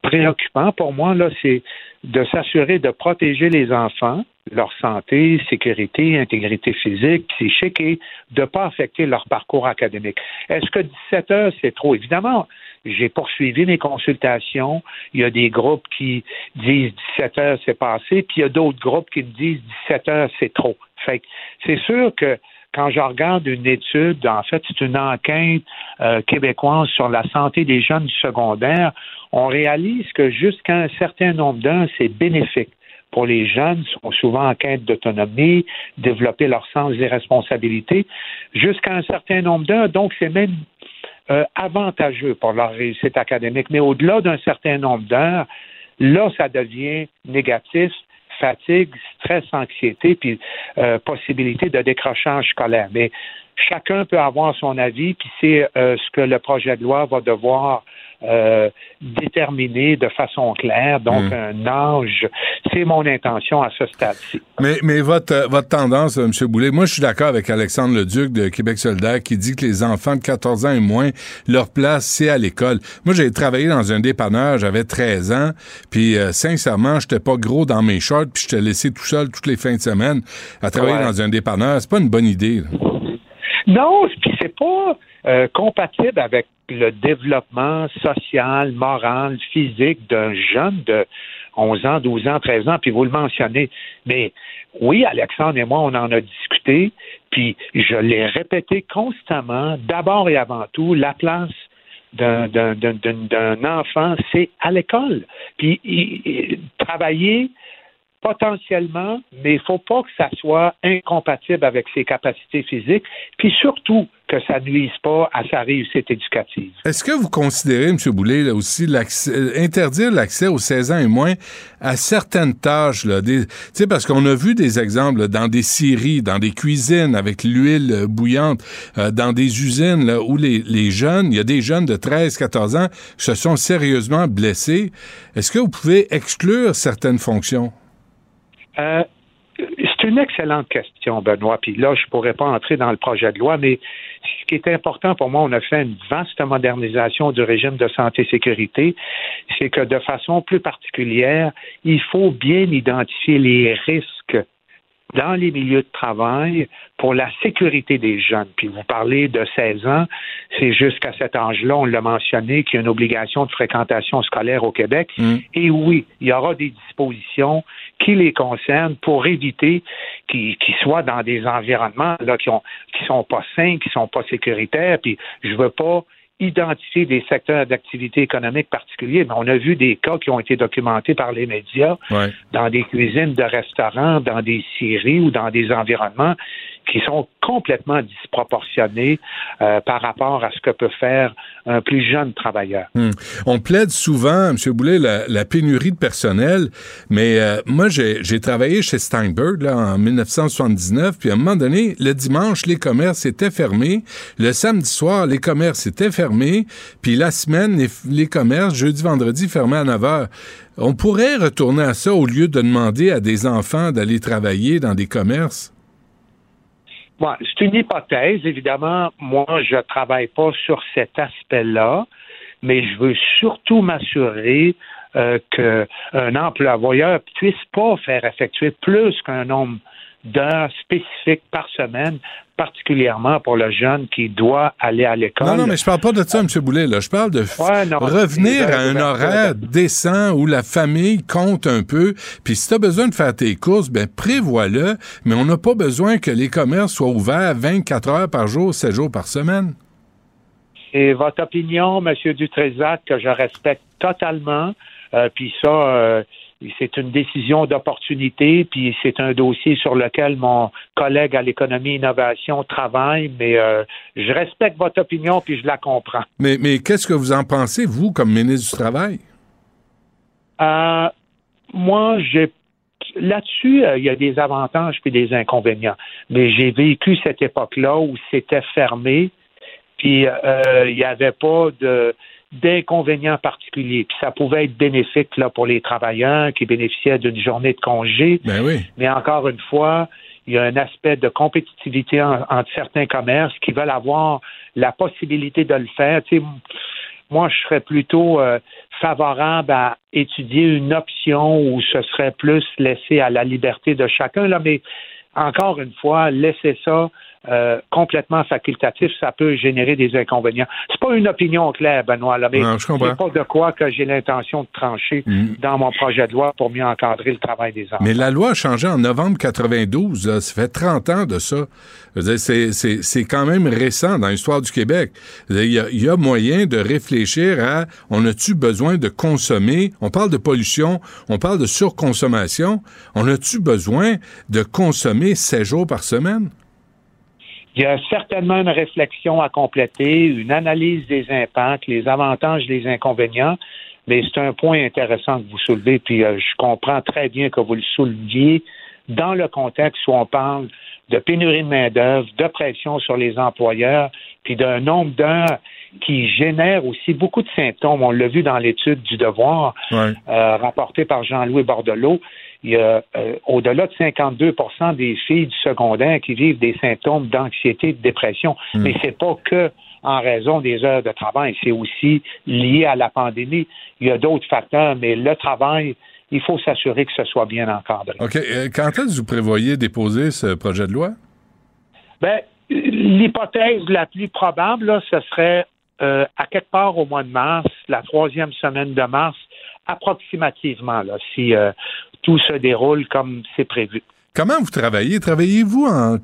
préoccupants pour moi. Là, c'est de s'assurer de protéger les enfants, leur santé, sécurité, intégrité physique, psychique et de ne pas affecter leur parcours académique. Est-ce que 17 heures, c'est trop? Évidemment, j'ai poursuivi mes consultations. Il y a des groupes qui disent 17 heures, c'est passé, puis il y a d'autres groupes qui me disent 17 heures, c'est trop. Fait c'est sûr que quand je regarde une étude, en fait, c'est une enquête euh, québécoise sur la santé des jeunes secondaires, on réalise que jusqu'à un certain nombre d'heures, c'est bénéfique pour les jeunes, sont souvent en quête d'autonomie, développer leur sens des responsabilités, jusqu'à un certain nombre d'heures. Donc, c'est même euh, avantageux pour leur réussite académique. Mais au-delà d'un certain nombre d'heures, là, ça devient négatif fatigue, stress, anxiété, puis euh, possibilité de décrochage scolaire. Mais chacun peut avoir son avis, puis c'est euh, ce que le projet de loi va devoir euh, déterminer de façon claire, donc hmm. un âge. C'est mon intention à ce stade-ci. Mais, mais votre, votre tendance, M. Boulay, moi je suis d'accord avec Alexandre Leduc de Québec solidaire qui dit que les enfants de 14 ans et moins, leur place, c'est à l'école. Moi j'ai travaillé dans un dépanneur, j'avais 13 ans, puis euh, sincèrement, j'étais pas gros dans mes shorts, puis je te laissé tout seul toutes les fins de semaine à travailler dans un dépanneur. C'est pas une bonne idée. Non, puis c'est pas euh, compatible avec le développement social, moral, physique d'un jeune de 11 ans, 12 ans, 13 ans, puis vous le mentionnez. Mais oui, Alexandre et moi, on en a discuté, puis je l'ai répété constamment, d'abord et avant tout, la place d'un enfant, c'est à l'école. Puis travailler potentiellement, mais il ne faut pas que ça soit incompatible avec ses capacités physiques, puis surtout que ça ne nuise pas à sa réussite éducative. Est-ce que vous considérez, M. Boulay, là aussi, euh, interdire l'accès aux 16 ans et moins à certaines tâches, là, des, parce qu'on a vu des exemples dans des scieries, dans des cuisines avec l'huile euh, bouillante, euh, dans des usines là, où les, les jeunes, il y a des jeunes de 13, 14 ans se sont sérieusement blessés. Est-ce que vous pouvez exclure certaines fonctions? Euh, c'est une excellente question, Benoît. Puis là, je ne pourrais pas entrer dans le projet de loi, mais ce qui est important pour moi, on a fait une vaste modernisation du régime de santé-sécurité. C'est que de façon plus particulière, il faut bien identifier les risques dans les milieux de travail pour la sécurité des jeunes. Puis vous parlez de 16 ans, c'est jusqu'à cet âge-là, on l'a mentionné, qu'il y a une obligation de fréquentation scolaire au Québec. Mm. Et oui, il y aura des dispositions qui les concernent pour éviter qu'ils soient dans des environnements là, qui, ont, qui sont pas sains, qui sont pas sécuritaires. Puis je veux pas identifier des secteurs d'activité économique particuliers, mais on a vu des cas qui ont été documentés par les médias dans des cuisines de restaurants, dans des scieries ou dans des environnements qui sont complètement disproportionnés euh, par rapport à ce que peut faire un plus jeune travailleur. Hmm. On plaide souvent, M. Boulet, la, pénurie de personnel, mais euh, moi, j'ai travaillé chez Steinberg là, en 1979, puis à un moment donné, le dimanche, les commerces étaient fermés, le samedi soir, les commerces étaient fermés, puis la semaine, les, les commerces, jeudi, vendredi, fermés à 9 heures. On pourrait retourner à ça au lieu de demander à des enfants d'aller travailler dans des commerces? C'est une hypothèse. Évidemment, moi, je ne travaille pas sur cet aspect-là, mais je veux surtout m'assurer euh, qu'un employeur puisse pas faire effectuer plus qu'un nombre d'heures spécifiques par semaine, particulièrement pour le jeune qui doit aller à l'école. Non, non, mais je parle pas de ça, M. Boulet. Là. Je parle de revenir à un horaire décent où la famille compte un peu. Puis si tu as besoin de faire tes courses, ben prévois-le. Mais on n'a pas besoin que les commerces soient ouverts 24 heures par jour, 7 jours par semaine. C'est votre opinion, M. Dutrézac, que je respecte totalement. Euh, puis ça, euh, c'est une décision d'opportunité, puis c'est un dossier sur lequel mon collègue à l'économie et innovation travaille, mais euh, je respecte votre opinion, puis je la comprends. Mais, mais qu'est-ce que vous en pensez, vous, comme ministre du Travail? Euh, moi, j'ai là-dessus, euh, il y a des avantages puis des inconvénients. Mais j'ai vécu cette époque-là où c'était fermé, puis il n'y avait pas de d'inconvénients particuliers. Puis ça pouvait être bénéfique là, pour les travailleurs qui bénéficiaient d'une journée de congé. Ben oui. Mais encore une fois, il y a un aspect de compétitivité entre certains commerces qui veulent avoir la possibilité de le faire. Tu sais, moi, je serais plutôt euh, favorable à étudier une option où ce serait plus laissé à la liberté de chacun. Là, mais encore une fois, laisser ça euh, complètement facultatif, ça peut générer des inconvénients. C'est pas une opinion claire, Benoît, là, mais c'est pas de quoi que j'ai l'intention de trancher mm. dans mon projet de loi pour mieux encadrer le travail des enfants. Mais la loi a changé en novembre 92. Ça fait 30 ans de ça. C'est quand même récent dans l'histoire du Québec. Il y, a, il y, a, moyen de réfléchir à on a-tu besoin de consommer? On parle de pollution, on parle de surconsommation. On a-tu besoin de consommer 7 jours par semaine? Il y a certainement une réflexion à compléter, une analyse des impacts, les avantages, les inconvénients, mais c'est un point intéressant que vous soulevez, puis euh, je comprends très bien que vous le souleviez dans le contexte où on parle de pénurie de main-d'œuvre, de pression sur les employeurs, puis d'un nombre d'heures qui génère aussi beaucoup de symptômes. On l'a vu dans l'étude du devoir euh, rapportée par Jean-Louis Bordelot il y a euh, au-delà de 52% des filles du secondaire qui vivent des symptômes d'anxiété, de dépression. Mais hmm. Mais c'est pas que en raison des heures de travail, c'est aussi lié à la pandémie. Il y a d'autres facteurs, mais le travail, il faut s'assurer que ce soit bien encadré. OK. Euh, quand est-ce que vous prévoyez déposer ce projet de loi? Bien, l'hypothèse la plus probable, ce serait euh, à quelque part au mois de mars, la troisième semaine de mars, approximativement, là, si tout se déroule comme c'est prévu. Comment vous travaillez? Travaillez-vous en,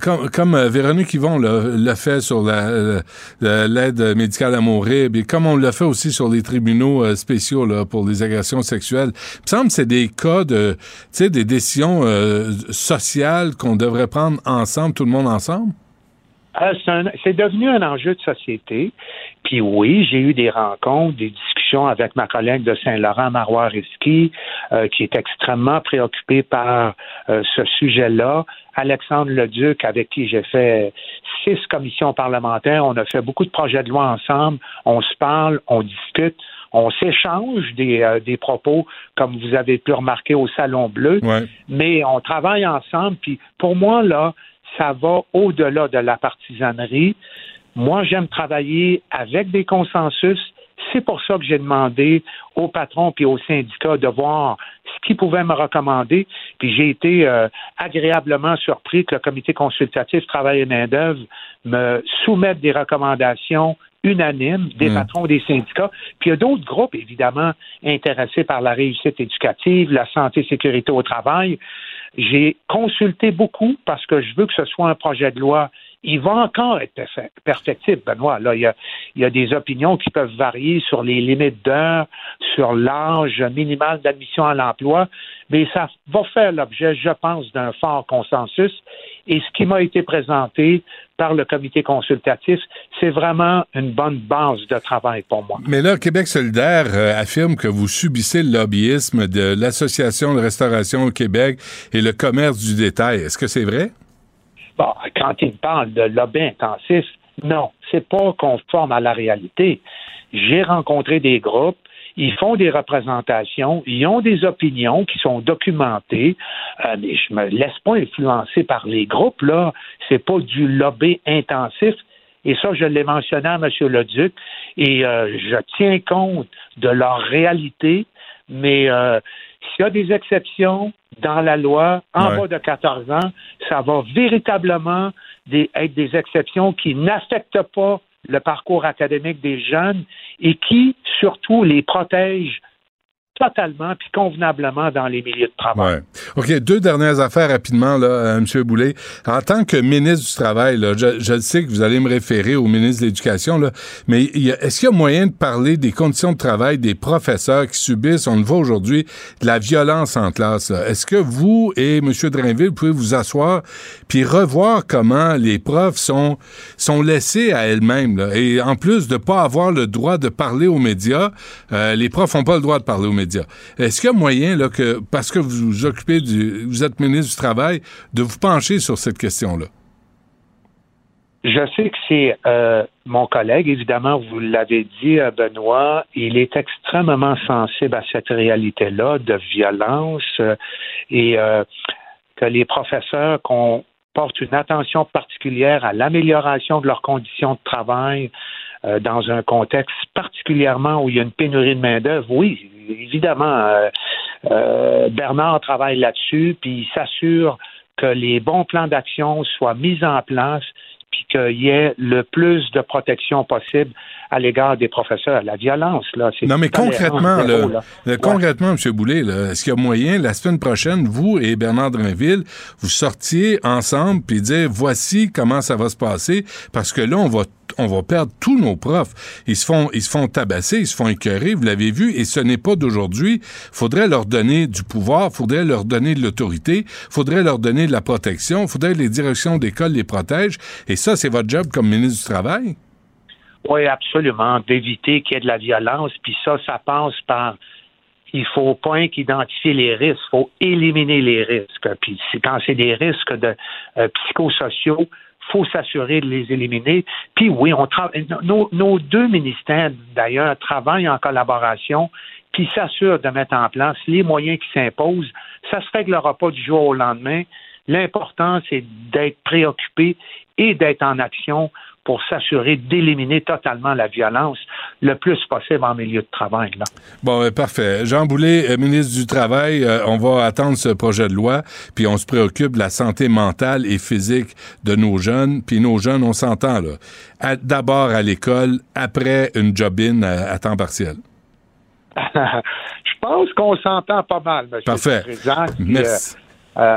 comme, comme euh, Véronique Yvon l'a fait sur l'aide médicale à mourir, et comme on l'a fait aussi sur les tribunaux euh, spéciaux là, pour les agressions sexuelles. Il me semble que c'est des cas de, des décisions euh, sociales qu'on devrait prendre ensemble, tout le monde ensemble? c'est devenu un enjeu de société. Puis oui, j'ai eu des rencontres, des discussions avec ma collègue de Saint-Laurent, Marois Risky, euh, qui est extrêmement préoccupée par euh, ce sujet-là. Alexandre Leduc, avec qui j'ai fait six commissions parlementaires. On a fait beaucoup de projets de loi ensemble. On se parle, on discute on s'échange des, euh, des, propos, comme vous avez pu remarquer au Salon Bleu, mais on travaille ensemble. Puis pour moi, là, ça va au-delà de la partisanerie. Moi, j'aime travailler avec des consensus. C'est pour ça que j'ai demandé aux patrons et aux syndicats de voir ce qu'ils pouvaient me recommander. Puis j'ai été euh, agréablement surpris que le comité consultatif Travail et main-d'œuvre me soumette des recommandations unanimes des mmh. patrons des syndicats. Puis il y a d'autres groupes, évidemment, intéressés par la réussite éducative, la santé et sécurité au travail. J'ai consulté beaucoup parce que je veux que ce soit un projet de loi il va encore être perfectible, Benoît. Là, il y, a, il y a des opinions qui peuvent varier sur les limites d'heures, sur l'âge minimal d'admission à l'emploi, mais ça va faire l'objet, je pense, d'un fort consensus. Et ce qui m'a été présenté par le comité consultatif, c'est vraiment une bonne base de travail pour moi. Mais là, Québec solidaire euh, affirme que vous subissez le lobbyisme de l'Association de restauration au Québec et le commerce du détail. Est-ce que c'est vrai? Bon, quand il parle de lobby intensif, non, c'est pas conforme à la réalité. J'ai rencontré des groupes, ils font des représentations, ils ont des opinions qui sont documentées, euh, mais je me laisse pas influencer par les groupes, là. C'est pas du lobby intensif. Et ça, je l'ai mentionné à M. Leduc, et euh, je tiens compte de leur réalité, mais euh, s'il y a des exceptions dans la loi en bas de 14 ans, ça va véritablement être des exceptions qui n'affectent pas le parcours académique des jeunes et qui, surtout, les protègent totalement puis convenablement dans les milieux de travail. OK, deux dernières affaires rapidement, là, euh, M. Boulay. En tant que ministre du Travail, là, je, je, sais que vous allez me référer au ministre de l'Éducation, là, mais est-ce qu'il y a moyen de parler des conditions de travail des professeurs qui subissent, on le voit aujourd'hui, de la violence en classe? Est-ce que vous et M. Drainville pouvez vous asseoir puis revoir comment les profs sont, sont laissés à elles-mêmes? Et en plus de pas avoir le droit de parler aux médias, euh, les profs n'ont pas le droit de parler aux médias est-ce qu'il y a moyen, là, que, parce que vous occupez du, vous êtes ministre du Travail, de vous pencher sur cette question-là? je sais que c'est euh, mon collègue, évidemment, vous l'avez dit, euh, Benoît, il est extrêmement sensible à cette réalité-là de violence euh, et que les professeurs qu'on porte une attention particulière à l'amélioration de leurs conditions de travail dans un contexte particulièrement où il y a une pénurie de main-d'œuvre. Oui, évidemment, Bernard travaille là-dessus, puis il s'assure que les bons plans d'action soient mis en place puis qu'il y ait le plus de protection possible à l'égard des professeurs. La violence, là, c'est... Non, mais concrètement, là, concrètement, M. Boulay, est-ce qu'il y a moyen, la semaine prochaine, vous et Bernard Drinville, vous sortiez ensemble puis dire, voici comment ça va se passer, parce que là, on va on va perdre tous nos profs. Ils se font, ils se font tabasser, ils se font écœurer, vous l'avez vu, et ce n'est pas d'aujourd'hui. Faudrait leur donner du pouvoir, faudrait leur donner de l'autorité, faudrait leur donner de la protection, faudrait que les directions d'école les protègent. Et ça, c'est votre job comme ministre du Travail? Oui, absolument, d'éviter qu'il y ait de la violence. Puis ça, ça passe par il faut pas qu'identifier les risques, il faut éliminer les risques. Puis quand c'est des risques de euh, psychosociaux, faut s'assurer de les éliminer. Puis oui, on nos, nos deux ministères, d'ailleurs, travaillent en collaboration, puis s'assurent de mettre en place les moyens qui s'imposent. Ça se réglera pas du jour au lendemain. L'important, c'est d'être préoccupé et d'être en action pour s'assurer d'éliminer totalement la violence le plus possible en milieu de travail. Là. Bon, ben, parfait. Jean Boulet, euh, ministre du Travail, euh, on va attendre ce projet de loi, puis on se préoccupe de la santé mentale et physique de nos jeunes, puis nos jeunes, on s'entend là. D'abord à l'école, après une job-in à, temps partiel. Je pense qu'on s'entend pas mal, M. Parfait. le Président. Merci. Euh,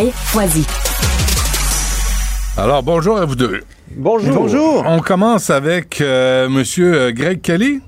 alors, bonjour à vous deux. Bonjour. Bonjour. On commence avec euh, Monsieur euh, Greg Kelly.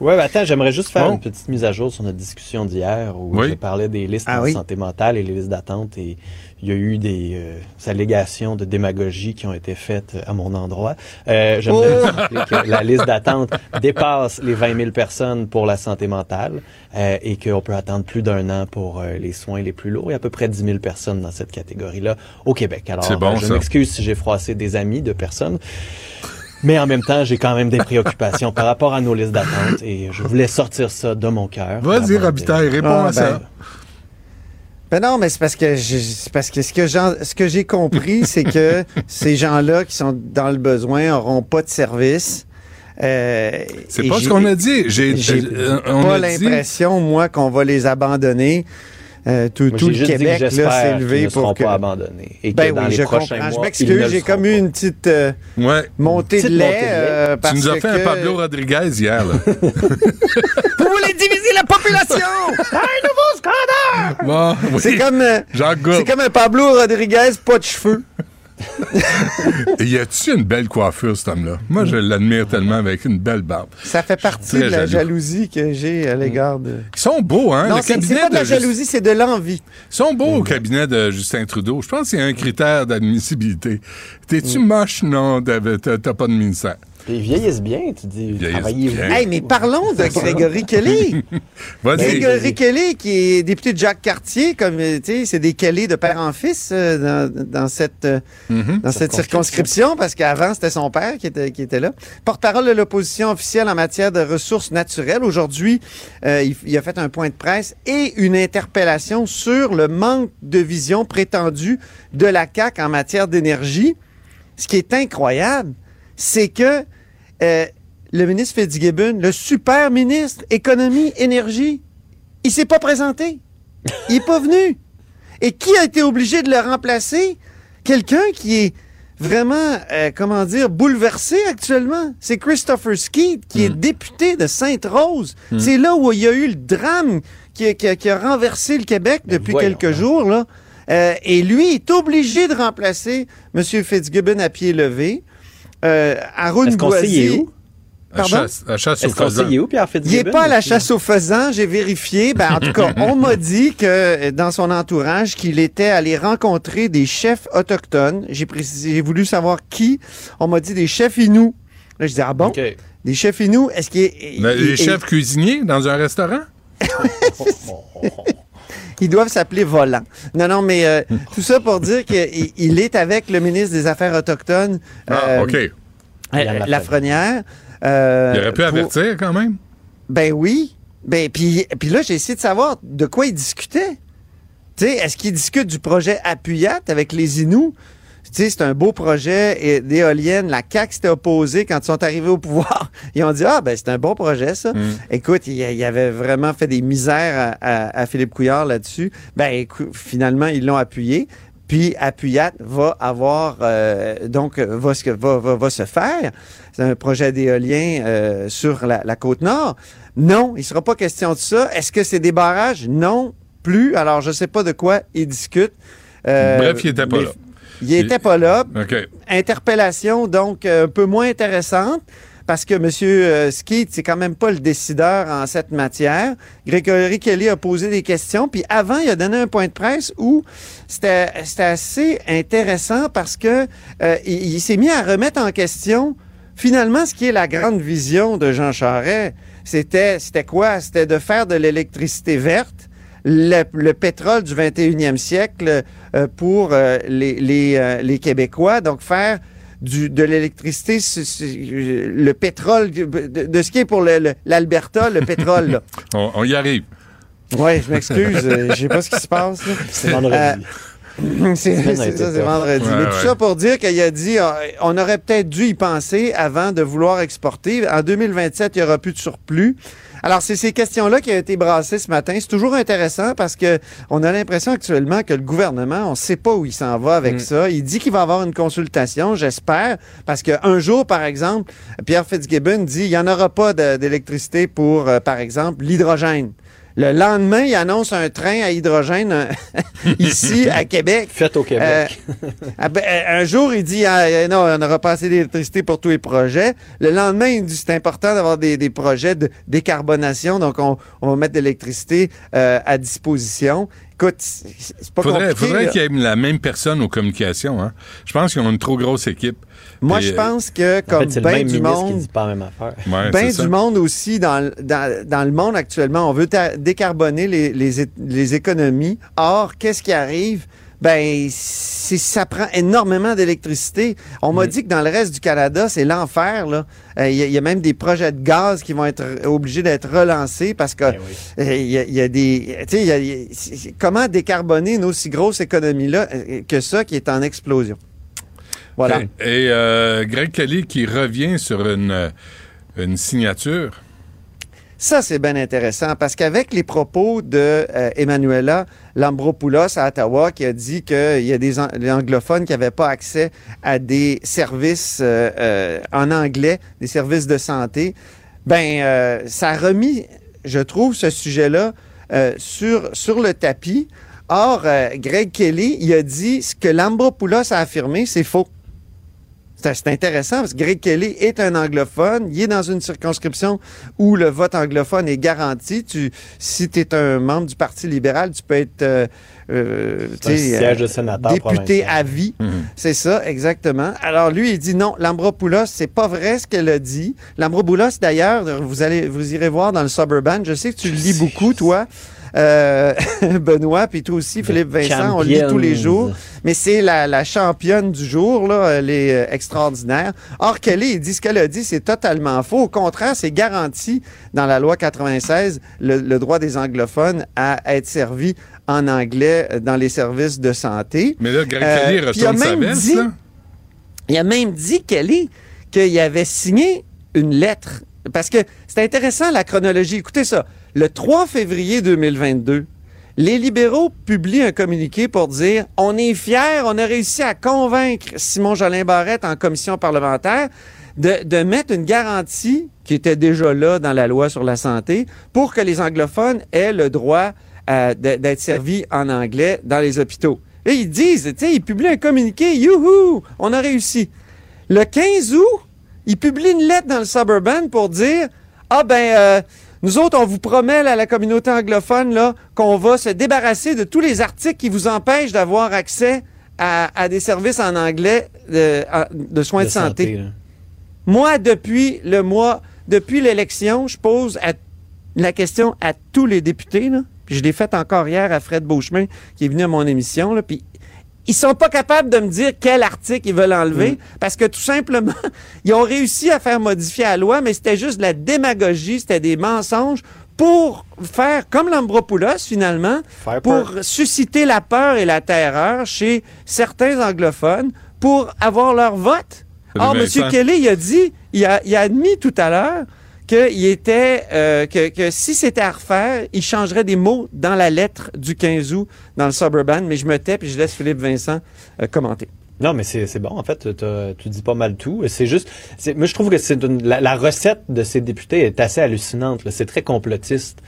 Oui, ben attends, j'aimerais juste faire une petite mise à jour sur notre discussion d'hier où je parlais des listes ah de santé mentale et les listes d'attente et il y a eu des euh, allégations de démagogie qui ont été faites à mon endroit. Euh, J'aimerais oh! que la liste d'attente dépasse les 20 000 personnes pour la santé mentale euh, et qu'on peut attendre plus d'un an pour euh, les soins les plus lourds. Il y a à peu près 10 000 personnes dans cette catégorie-là au Québec. Alors, bon, je m'excuse si j'ai froissé des amis de personnes. Mais en même temps, j'ai quand même des préoccupations par rapport à nos listes d'attente et je voulais sortir ça de mon cœur. Vas-y, Robitaille, réponds ah, à ça. Ben, non, mais c'est parce que parce que ce que ce que j'ai compris, c'est que ces gens-là qui sont dans le besoin auront pas de service. Euh, c'est pas ce qu'on a dit. J'ai euh, pas l'impression, moi, qu'on va les abandonner. Euh, tout, tout le Québec là, s'est levé pour que... pas abandonnés. Et ben oui, je comprends. je m'excuse, j'ai comme eu une petite euh, ouais. montée de lait. Euh, tu nous as fait un Pablo Rodriguez hier. Là. Vous voulez diviser la population! un nouveau scandale! Bon, oui. C'est comme, euh, c'est comme un Pablo Rodriguez, pas de cheveux. y a-tu une belle coiffure, cet homme-là? Moi, je l'admire tellement avec une belle barbe. Ça fait partie de la jalousie que j'ai à l'égard de. Ils sont beaux, hein? Non, c'est pas de la jalousie, c'est de l'envie. Ils sont beaux au cabinet de Justin Trudeau. Je pense qu'il y a un critère d'admissibilité. T'es-tu mm. moche? Non, t'as pas de ministère. Ils vieillissent bien, tu dis. Travaillez Hey, mais parlons de Grégory Kelly. Grégory Kelly, qui est député de Jacques Cartier, comme tu sais, c'est des Kelly de père en fils euh, dans, cette, euh, mm-hmm. dans cette circonscription, parce qu'avant, c'était son père qui était, qui était là. Porte-parole de l'opposition officielle en matière de ressources naturelles. Aujourd'hui, euh, il, il, a fait un point de presse et une interpellation sur le manque de vision prétendue de la CAQ en matière d'énergie. Ce qui est incroyable, c'est que euh, le ministre Fitzgibbon, le super ministre économie, énergie, il s'est pas présenté. Il est pas venu. Et qui a été obligé de le remplacer? Quelqu'un qui est vraiment, euh, comment dire, bouleversé actuellement. C'est Christopher Skeet, qui est hmm. député de Sainte-Rose. Hmm. C'est là où il y a eu le drame qui, a renversé le Québec depuis quelques jours. Là. Euh, et lui est obligé de remplacer M. Fitzgibbon à pied levé. Euh. Pardon? Chasse, au faisan. Où, Pierre Il n'est pas à la chasse au faisan, j'ai vérifié. Ben, en tout cas, on m'a dit que dans son entourage, qu'il était allé rencontrer des chefs autochtones. J'ai voulu savoir qui. On m'a dit des chefs Inuits. Là, je dis, ah bon? Des chefs Inuits, est-ce qu'il est... Les chefs cuisiniers dans un restaurant? Ils doivent s'appeler Volant. Non, non, mais euh, tout ça pour dire qu'il est avec le ministre des Affaires autochtones. Ah, euh, OK. Lafrenière. Euh, il aurait pu avertir quand même. Ben oui. Ben, puis, puis là, j'ai essayé de savoir de quoi il discutait. Tu sais, est-ce qu'il discute du projet Appuyat avec les Inuits? Sais, c'est un beau projet d'éolienne. La CAQ s'était opposée quand ils sont arrivés au pouvoir. Ils ont dit, ah, ben, c'est un bon projet, ça. Mm. Écoute, il, avait vraiment fait des misères à, Philippe Couillard là-dessus. Ben, écoute, finalement, ils l'ont appuyé. Puis Appuyat va avoir, euh, donc, va, va, va, va, se faire. C'est un projet d'éolien euh, sur la, la, côte nord. Non, il ne sera pas question de ça. Est-ce que c'est des barrages? Non, plus. Alors, je ne sais pas de quoi ils discutent. Euh, Bref, il n'était pas là. Il n'était pas là. Interpellation, donc, un peu moins intéressante parce que M. Euh, Skeet, c'est quand même pas le décideur en cette matière. Grégory Kelly a posé des questions, puis avant, il a donné un point de presse où c'était assez intéressant parce que euh, il, s'est mis à remettre en question finalement ce qui est la grande vision de Jean Charest. C'était c'était quoi? C'était de faire de l'électricité verte le, pétrole du 21e siècle euh, pour euh, les, les, euh, les, Québécois. Donc, faire du, de l'électricité, le pétrole, de, ce qui est pour l'Alberta, le, pétrole. on, y arrive. Oui, je m'excuse. Je sais pas ce qui se passe. C'est vendredi. c'est ça, c'est vendredi. Mais tout ça pour dire qu'il a dit on aurait peut-être dû y penser avant de vouloir exporter. En 2027, il n'y aura plus de surplus. Alors, c'est ces questions-là qui ont été brassées ce matin. C'est toujours intéressant parce que on a l'impression actuellement que le gouvernement, on ne sait pas où il s'en va avec mm. ça. Il dit qu'il va avoir une consultation, j'espère, parce qu'un jour, par exemple, Pierre Fitzgibbon dit il n'y en aura pas d'électricité pour, euh, par exemple, l'hydrogène. Le lendemain, il annonce un train à hydrogène euh, ici à Québec. Fait au Québec. Euh, ah ben, euh, un jour, il dit ah, non, on n'aura pas assez d'électricité pour tous les projets. Le lendemain, il dit c'est important d'avoir des, des, projets de décarbonation, donc on, on va mettre de l'électricité à disposition. Écoute, c'est pas faudrait, Faudrait qu'il y ait la même personne aux communications. Hein? Je pense qu'ils ont une trop grosse équipe. Moi, je pense que comme bien du monde, qui dit pas la même affaire. bien du monde aussi dans, dans, dans, le monde actuellement, on veut décarboner les, les, les économies. Or, qu'est-ce qui arrive? ben ça prend énormément d'électricité. On m'a dit que dans le reste du Canada, c'est l'enfer. Là, euh, il y, a même des projets de gaz qui vont être obligés d'être relancés parce que ben euh, il y, a des, tu sais, comment décarboner une aussi grosse économie là euh, que ça qui est en explosion? Voilà. Et, euh, Greg Kelly qui revient sur une, une signature. Ça, c'est bien intéressant parce qu'avec les propos de euh, Emmanuela Lambropoulos à Ottawa qui a dit qu'il y a des, anglophones qui n'avaient pas accès à des services euh, en anglais, des services de santé, ben ça a remis, je trouve, ce sujet-là sur, sur le tapis Or, euh, Greg Kelly, il a dit ce que Lambropoulos a affirmé, c'est faux. C'est intéressant parce que Greg Kelly est un anglophone. Il est dans une circonscription où le vote anglophone est garanti. Tu, si tu es un membre du Parti libéral, tu peux être euh, euh, de député à vie. Mhm. C'est ça, exactement. Alors lui, il dit non, Lambropoulos, c'est pas vrai ce qu'elle a dit. Lambropoulos, d'ailleurs, vous allez, vous irez voir dans le Suburban. Je sais que tu le lis beaucoup, toi. Euh, Benoît, puis toi aussi, Philippe Vincent, on lit tous les jours. Mais c'est la, championne du jour, là. Elle est euh, extraordinaire. Or, Kelly, il dit ce qu'elle a dit, c'est totalement faux. Au contraire, c'est garanti dans la loi 96 le, droit des anglophones à être servis en anglais dans les services de santé. Mais là, Greg Kelly euh, retourne sa veste, Il a même dit, Kelly, qu'il avait signé une lettre. Parce que c'est intéressant, la chronologie. Écoutez ça. Le 3 février 2022, les libéraux publient un communiqué pour dire on est fiers, on a réussi à convaincre Simon Jolin Barrette en commission parlementaire de, mettre une garantie qui était déjà là dans la loi sur la santé pour que les anglophones aient le droit euh, d'être servis en anglais dans les hôpitaux. Et ils disent, tu sais, ils publient un communiqué, youhou, on a réussi. Le 15 août, ils publient une lettre dans le Suburban pour dire, ah ben, euh, nous autres, on vous promet à la communauté anglophone là qu'on va se débarrasser de tous les articles qui vous empêchent d'avoir accès à, des services en anglais de, soins de, santé. Moi, depuis le mois, depuis l'élection, je pose la question à tous les députés. Là, puis je l'ai fait encore hier à Fred Beauchemin, qui est venu à mon émission. Là, puis ils sont pas capables de me dire quel article ils veulent enlever mm. parce que tout simplement, ils ont réussi à faire modifier la loi, mais c'était juste de la démagogie, c'était des mensonges pour faire comme l'Ambropoulos finalement, pour susciter la peur et la terreur chez certains anglophones pour avoir leur vote. Or, M. Kelly, il a dit, il a, il a admis tout à l'heure qu'il était euh, que, que, si c'était à refaire, il changerait des mots dans la lettre du 15 août dans le Suburban, mais je me tais puis je laisse Philippe Vincent euh, commenter. Non, mais c'est bon. En fait, tu dis pas mal tout. C'est juste, moi je trouve que c'est la, la, recette de ces députés est assez hallucinante. C'est très complotiste.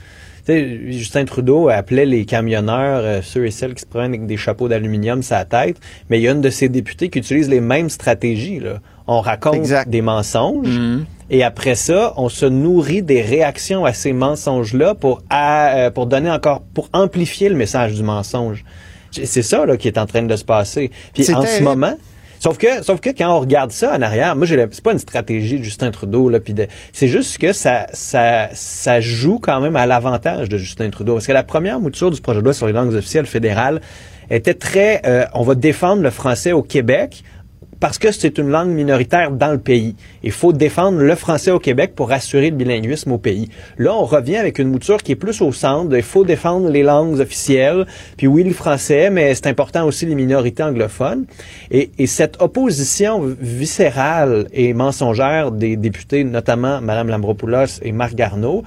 Justin Trudeau appelait les camionneurs, euh, ceux et celles qui se prennent avec des chapeaux d'aluminium sur la tête, mais il y a une de ces députés qui utilise les mêmes stratégies. Là. On raconte des mensonges. Mm-hmm. Et après ça, on se nourrit des réactions à ces mensonges-là pour, euh, pour donner encore, pour amplifier le message du mensonge. C'est ça là, qui est en train de se passer. Puis en ce moment, Sauf que, sauf que quand on regarde ça en arrière, moi, c'est pas une stratégie de Justin Trudeau là, puis c'est juste que ça, ça, ça joue quand même à l'avantage de Justin Trudeau, parce que la première mouture du projet de loi sur les langues officielles fédérales était très, euh, on va défendre le français au Québec parce que c'est une langue minoritaire dans le pays. Il faut défendre le français au Québec pour assurer le bilinguisme au pays. Là, on revient avec une mouture qui est plus au centre. Il faut défendre les langues officielles. Puis oui, le français, mais c'est important aussi les minorités anglophones. Et, et cette opposition viscérale et mensongère des députés, notamment Mme Lambropoulos et Marc Garneau,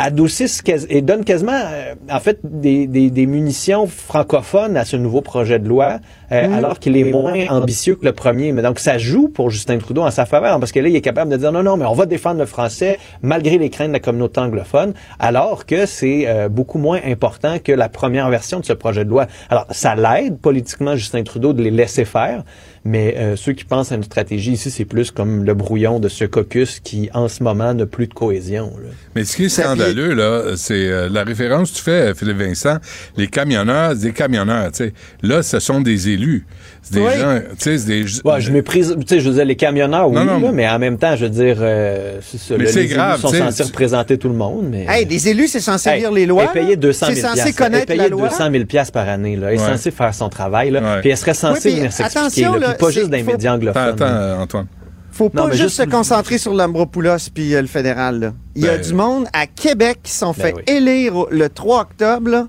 adoucissent et donnent quasiment, euh, en fait, des, des, des, munitions francophones à ce nouveau projet de loi, euh, mmh. alors qu'il est moins ambitieux que le premier. Mais donc, ça joue pour Justin Trudeau en sa faveur, parce que là, il est capable de dire non, non, mais on va défendre le français malgré les craintes de la communauté anglophone, alors que c'est euh, beaucoup moins important que la première version de ce projet de loi. Alors, ça l'aide politiquement Justin Trudeau de les laisser faire, mais euh, ceux qui pensent à une stratégie ici, c'est plus comme le brouillon de ce caucus qui, en ce moment, n'a plus de cohésion. Mais ce qui est scandaleux, là, c'est euh, la référence que tu fais, Philippe Vincent, les camionneurs, des camionneurs, tu sais. Là, ce sont des élus. C'est des gens, tu sais, c'est des... Ouais, je méprise, tu sais, je veux dire, les camionneurs, oui, mais en même temps, je veux dire, euh, mais c'est grave, élus sont censés représenter tout le monde, mais... Hey, les élus, c'est censé lire les lois. payer 200 000 C'est censé connaître la loi. 200 000 par année, là. Elle est censée faire son travail, là. Puis elle serait censée venir s'expliquer, pas juste dans les médias anglophones. Attends, attends, Antoine. Faut pas juste, se concentrer sur l'Ambropoulos puis euh, le fédéral. Il y a ben, du monde à Québec qui sont ben fait élire le 3 octobre,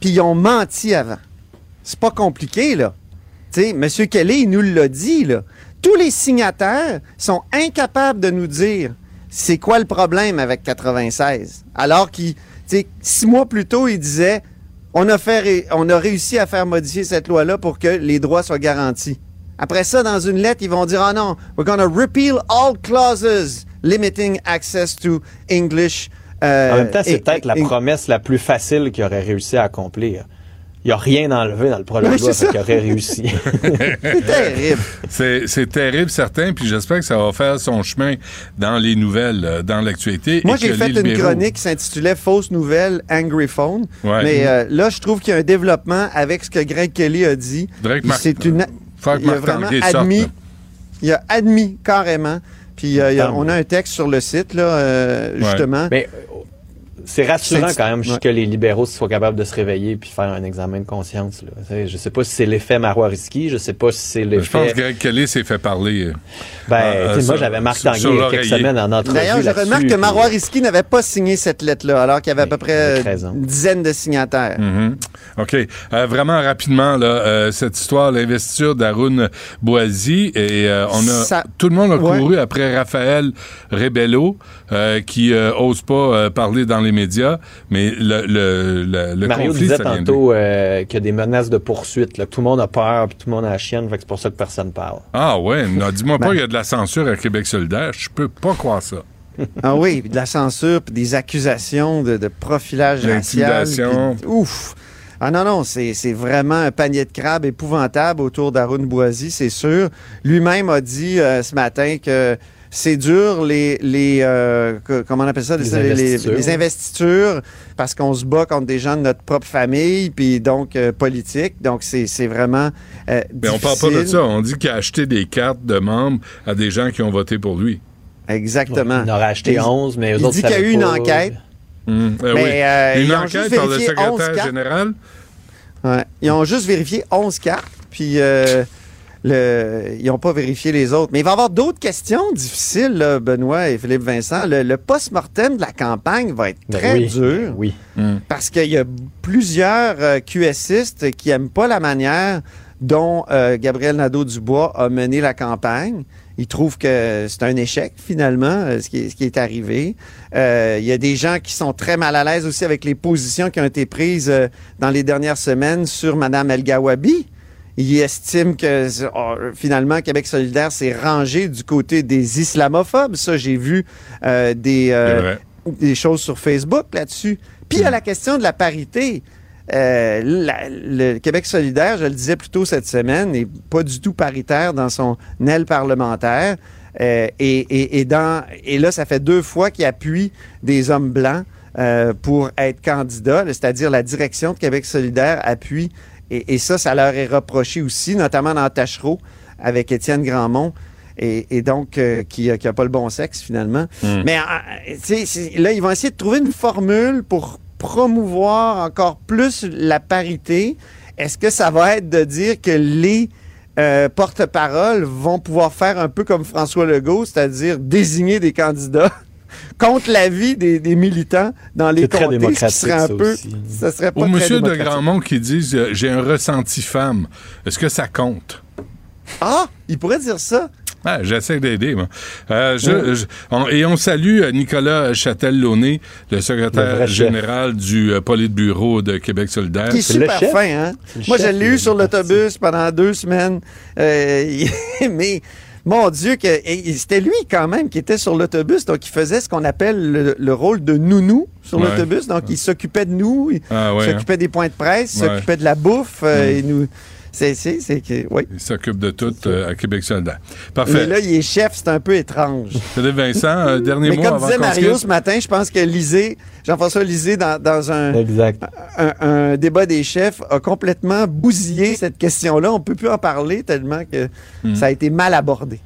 puis ils ont menti avant. C'est pas compliqué, là. Tu sais, M. Kelly, il nous l'a dit, là. Tous les signataires sont incapables de nous dire c'est quoi le problème avec 96. Alors qu'ils, six mois plus tôt, il disait on a, fait, on a réussi à faire modifier cette loi-là pour que les droits soient garantis. Après ça, dans une lettre, ils vont dire, ah non, we're going to repeal all clauses limiting access to English. Euh, en même temps, c'est peut-être la promesse la plus facile qu'ils auraient réussi à accomplir. Il n'y a rien enlevé dans le projet de loi, qui aurait réussi. c'est terrible. C'est terrible, certain, puis j'espère que ça va faire son chemin dans les nouvelles, euh, dans l'actualité. Moi, j'ai fait une chronique qui s'intitulait Fausse nouvelle, Angry Phone. Mais euh, là, je trouve qu'il y a un développement avec ce que Greg Kelly a dit. C'est une. il a vraiment admis. Il a admis carrément. Puis euh, on a un texte sur le site, là, justement. Mais c'est rassurant quand même que les libéraux soient capables de se réveiller puis faire un examen de conscience. Là. Je sais pas si c'est l'effet Marois Risky, je sais pas si c'est l'effet... Je pense que Greg Kelly s'est fait parler. Euh, ben, euh, moi, j'avais Marc Tanguay il y a quelques semaines en entrevue D'ailleurs, je remarque que Marois Risky n'avait pas signé cette lettre-là, alors qu'il y avait à peu près une dizaine de signataires. Mm-hmm. OK. Euh, vraiment rapidement, là, cette histoire, l'investiture d'Arun Boisy, et on a... Tout le monde a couru après Raphaël Rebello, qui ose pas parler dans les médias, mais le, le, le, Mario conflit, disait tantôt euh, qu'il y a des menaces de poursuite, là, tout le monde a peur, puis tout le monde a la chienne, fait que c'est pour ça que personne parle. Ah ouais, dis-moi pas qu'il y a de la censure à Québec solidaire, je peux pas croire ça. ah oui, de la censure, puis des accusations de, profilage racial. ouf! Ah non, non, c'est vraiment un panier de crabes épouvantable autour d'Arun Boisy, c'est sûr. Lui-même a dit euh, ce matin que c'est dur les les euh, comment on appelle ça les, investitures. parce qu'on se bat contre des gens de notre propre famille puis donc euh, politique. Donc c'est vraiment euh, mais on parle pas de ça. On dit qu'il a acheté des cartes de membres à des gens qui ont voté pour lui. Exactement. Il en a acheté 11 mais eux il dit qu'il y a eu une enquête. Hum, oui. une enquête par le secrétaire général? Ouais. ils ont juste vérifié 11 cartes puis le, ils n'ont pas vérifié les autres. Mais il va y avoir d'autres questions difficiles, Benoît et Philippe Vincent. Le, post-mortem de la campagne va être ben très dur. Oui. Hmm. Parce qu'il y a plusieurs euh, QSistes qui n'aiment pas la manière dont euh, Gabriel Nadeau-Dubois a mené la campagne. Ils trouvent que c'est un échec, finalement, euh, ce, qui est, ce, qui est, arrivé. il y a des gens qui sont très mal à l'aise aussi avec les positions qui ont été prises dans les dernières semaines sur Mme El Gawabi il estime que oh, finalement Québec solidaire s'est rangé du côté des islamophobes. Ça, j'ai vu euh, des, euh, des choses sur Facebook là-dessus. Puis il y a la question de la parité. Euh, le Québec solidaire, je le disais plus tôt cette semaine, n'est pas du tout paritaire dans son aile parlementaire. et, dans, et là, ça fait deux fois qu'il appuie des hommes blancs pour être candidat, c'est-à-dire la direction de Québec solidaire appuie et, ça, ça leur est reproché aussi, notamment dans Tachereau avec Étienne Grandmont. Et, donc, euh, qui n'a pas le bon sexe, finalement. Hmm. Mais euh, là, ils vont essayer de trouver une formule pour promouvoir encore plus la parité. Est-ce que ça va être de dire que les euh, porte-parole vont pouvoir faire un peu comme François Legault, c'est-à-dire désigner des candidats? contre l'avis des, des militants dans les comtés, ce qui serait un peu, ça serait pas Ou Monsieur de Grandmont qui dit euh, j'ai un ressenti femme, est-ce que ça compte? Ah, il pourrait dire ça. Ah, J'essaie d'aider, moi. Euh, et on salue euh, Nicolas Châtel-Launay, le secrétaire général du Politburo de Québec solidaire. Qui est super fin, hein? Moi, je l'ai eu sur l'autobus pendant deux semaines. mais mon Dieu, que c'était lui quand même qui était sur l'autobus, donc il faisait ce qu'on appelle le, rôle de nounou sur l'autobus. Donc il s'occupait de nous, il ah s'occupait hein. des points de presse, il s'occupait de la bouffe, euh, et nous. C'est, c'est, c'est que, oui. Il s'occupe de tout euh, à Québec solidaire. Parfait. Mais là, il est chef, c'est un peu étrange. Philippe Vincent, euh, dernier Mais mot comme disait Mario ce matin, je pense que Lisée, Jean-François Lisée, dans, dans un, un, débat des chefs, a complètement bousillé cette question-là. On ne peut plus en parler tellement que hmm. ça a été mal abordé.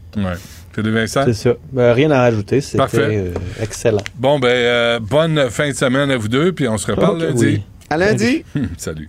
Vincent? C'est ça. Ben, rien à rajouter. C'était euh, excellent. Bon, ben, bonne fin de semaine à vous deux, puis on se reparle lundi. À lundi. Salut.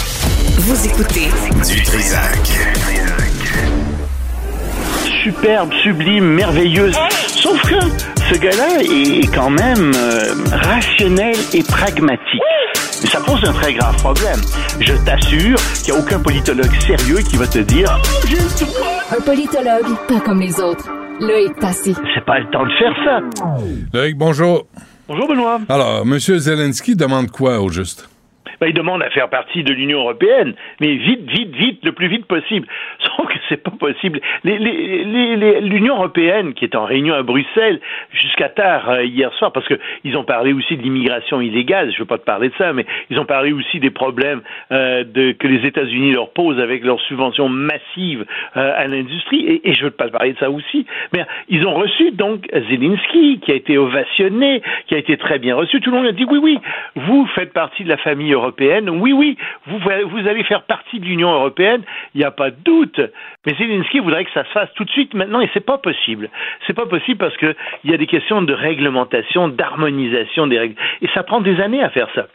Vous écoutez Du Trisac superbe, sublime, merveilleuse. Sauf que ce gars-là est quand même euh, rationnel et pragmatique. Mais ça pose un très grave problème. Je t'assure qu'il n'y a aucun politologue sérieux qui va te dire Un politologue, pas comme les autres. Loïc Passy. C'est pas le temps de faire ça. Loïc, bonjour. Bonjour, Benoît. Alors, M. Zelensky demande quoi au juste? Ben, il demande à faire partie de l'Union européenne, mais vite, vite, vite, le plus vite possible. Sauf que c'est pas possible. L'Union européenne, qui est en réunion à Bruxelles jusqu'à tard euh, hier soir, parce qu'ils ont parlé aussi de l'immigration illégale, je veux pas te parler de ça, mais ils ont parlé aussi des problèmes euh, de, que les États-Unis leur posent avec leurs subventions massives euh, à l'industrie, et, et, je veux pas te parler de ça aussi. Mais ils ont reçu donc Zelensky, qui a été ovationné, qui a été très bien reçu. Tout le monde a dit oui, oui, vous faites partie de la famille européenne oui, oui, vous, vous allez faire partie de l'Union européenne, il n'y a pas de doute. Mais Zelensky voudrait que ça se fasse tout de suite maintenant et c'est pas possible. C'est pas possible parce qu'il y a des questions de réglementation, d'harmonisation des règles. Et ça prend des années à faire ça.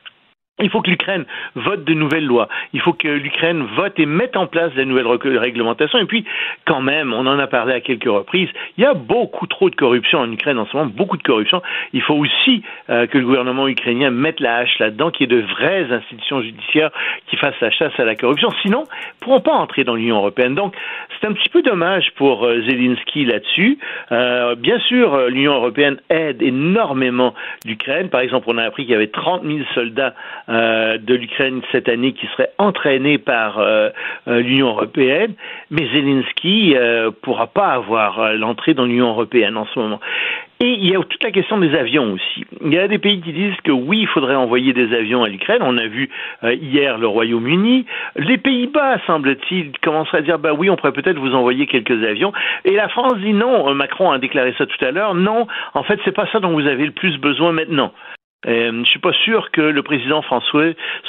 Il faut que l'Ukraine vote de nouvelles lois. Il faut que l'Ukraine vote et mette en place de nouvelles réglementations. Et puis, quand même, on en a parlé à quelques reprises, il y a beaucoup trop de corruption en Ukraine en ce moment, beaucoup de corruption. Il faut aussi euh, que le gouvernement ukrainien mette la hache là-dedans, qu'il y ait de vraies institutions judiciaires qui fassent la chasse à la corruption. Sinon, ils ne pourront pas entrer dans l'Union européenne. Donc, c'est un petit peu dommage pour euh, Zelensky là-dessus. Euh, bien sûr, l'Union européenne aide énormément l'Ukraine. Par exemple, on a appris qu'il y avait 30 000 soldats euh, de l'Ukraine cette année qui serait entraîné par euh, euh, l'Union européenne, mais Zelensky ne pourra pas avoir l'entrée dans l'Union européenne en ce moment. Et il y a toute la question des avions aussi. Il y a des pays qui disent que oui, il faudrait envoyer des avions à l'Ukraine. On a vu hier le Royaume-Uni. Les Pays-Bas, semble-t-il, commenceraient à dire bah oui, on pourrait peut-être vous envoyer quelques avions. Et la France dit non. Macron a déclaré ça tout à l'heure. Non, en fait, c'est pas ça dont vous avez le plus besoin maintenant. Euh, je ne suis pas sûr que le président François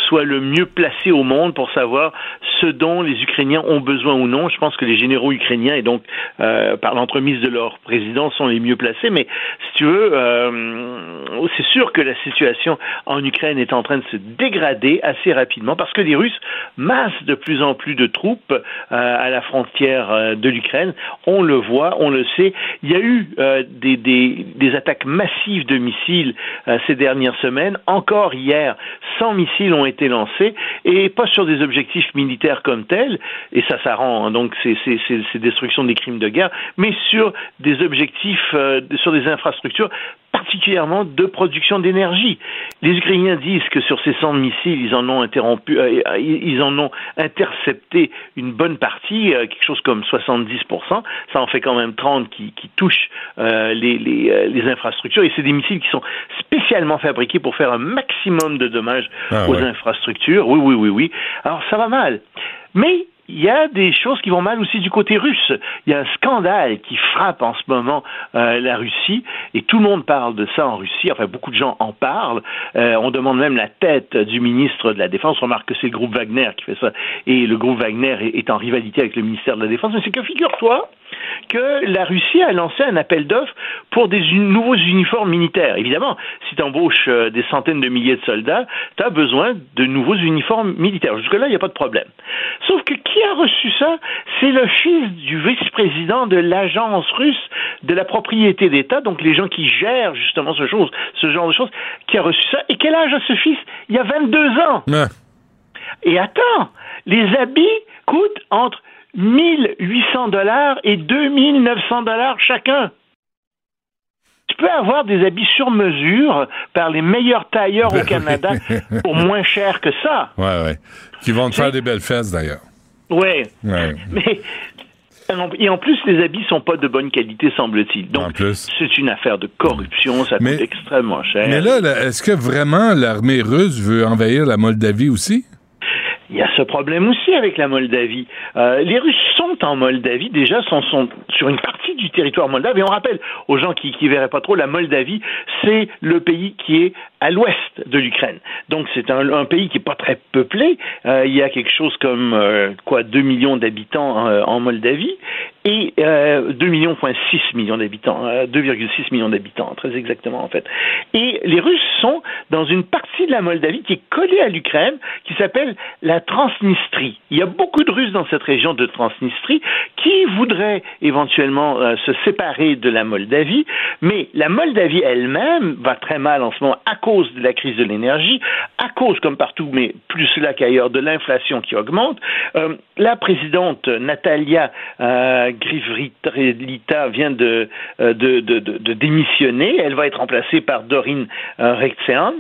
soit le mieux placé au monde pour savoir ce dont les Ukrainiens ont besoin ou non. Je pense que les généraux ukrainiens et donc euh, par l'entremise de leur président sont les mieux placés. Mais si tu veux, euh, c'est sûr que la situation en Ukraine est en train de se dégrader assez rapidement parce que les Russes massent de plus en plus de troupes à la frontière de l'Ukraine. On le voit, on le sait. Il y a eu des, des, attaques massives de missiles ces dernières. Encore hier, 100 missiles ont été lancés et pas sur des objectifs militaires comme tels, et ça, ça rend hein, donc ces, destructions des crimes de guerre, mais sur des objectifs, euh, sur des infrastructures particulièrement de production d'énergie. Les Ukrainiens disent que sur ces 100 missiles, ils en ont interrompu, euh, ils en ont intercepté une bonne partie, euh, quelque chose comme 70%. Ça en fait quand même 30 qui, touchent euh, les, les, infrastructures. Et c'est des missiles qui sont spécialement fabriqués pour faire un maximum de dommages ah aux infrastructures. Oui, oui, oui, oui. Alors ça va mal. Mais il y a des choses qui vont mal aussi du côté russe. Il y a un scandale qui frappe en ce moment euh, la Russie et tout le monde parle de ça en Russie. Enfin, beaucoup de gens en parlent. Euh, on demande même la tête du ministre de la Défense. On remarque que c'est le groupe Wagner qui fait ça et le groupe Wagner est, en rivalité avec le ministère de la Défense. Mais c'est que figure-toi que la Russie a lancé un appel d'offres pour des nouveaux uniformes militaires. Évidemment, si tu embauches euh, des centaines de milliers de soldats, tu as besoin de nouveaux uniformes militaires. Jusque-là, il n'y a pas de problème. Sauf que qui a reçu ça? C'est le fils du vice-président de l'agence russe de la propriété d'État, donc les gens qui gèrent justement ce, chose, ce genre de choses, qui a reçu ça. Et quel âge a ce fils? Il y a 22 ans. Et attends, les habits coûtent entre 1800 dollars et 2900 dollars chacun. Tu peux avoir des habits sur mesure par les meilleurs tailleurs au Canada pour moins cher que ça. Ouais, ouais. Qui vont te faire des belles fesses d'ailleurs. Ouais. ouais. Mais et en plus, les habits sont pas de bonne qualité, semble-t-il. Donc, c'est une affaire de corruption, ça coûte extrêmement cher. Mais là est-ce que vraiment l'armée russe veut envahir la Moldavie aussi? Il y a ce problème aussi avec la Moldavie. Euh, les Russes sont en Moldavie, déjà, sont, sur une partie du territoire moldave. Et on rappelle aux gens qui ne verraient pas trop, la Moldavie, c'est le pays qui est à l'ouest de l'Ukraine. Donc c'est un, pays qui est pas très peuplé. Euh, il y a quelque chose comme euh, quoi 2 millions d'habitants euh, en Moldavie et 2 millions 6 millions d'habitants, 2,6 millions d'habitants très exactement en fait. Et les Russes sont dans une partie de la Moldavie qui est collée à l'Ukraine, qui s'appelle la Transnistrie. Il y a beaucoup de Russes dans cette région de Transnistrie qui voudraient éventuellement se séparer de la Moldavie, mais la Moldavie elle-même va très mal en ce moment cause de la crise de l'énergie, à cause, comme partout, mais plus là qu'ailleurs, de l'inflation qui augmente. Euh, la présidente Natalia euh, Grivrita vient euh, de, démissionner. Elle va être remplacée par Dorine euh, Rexean.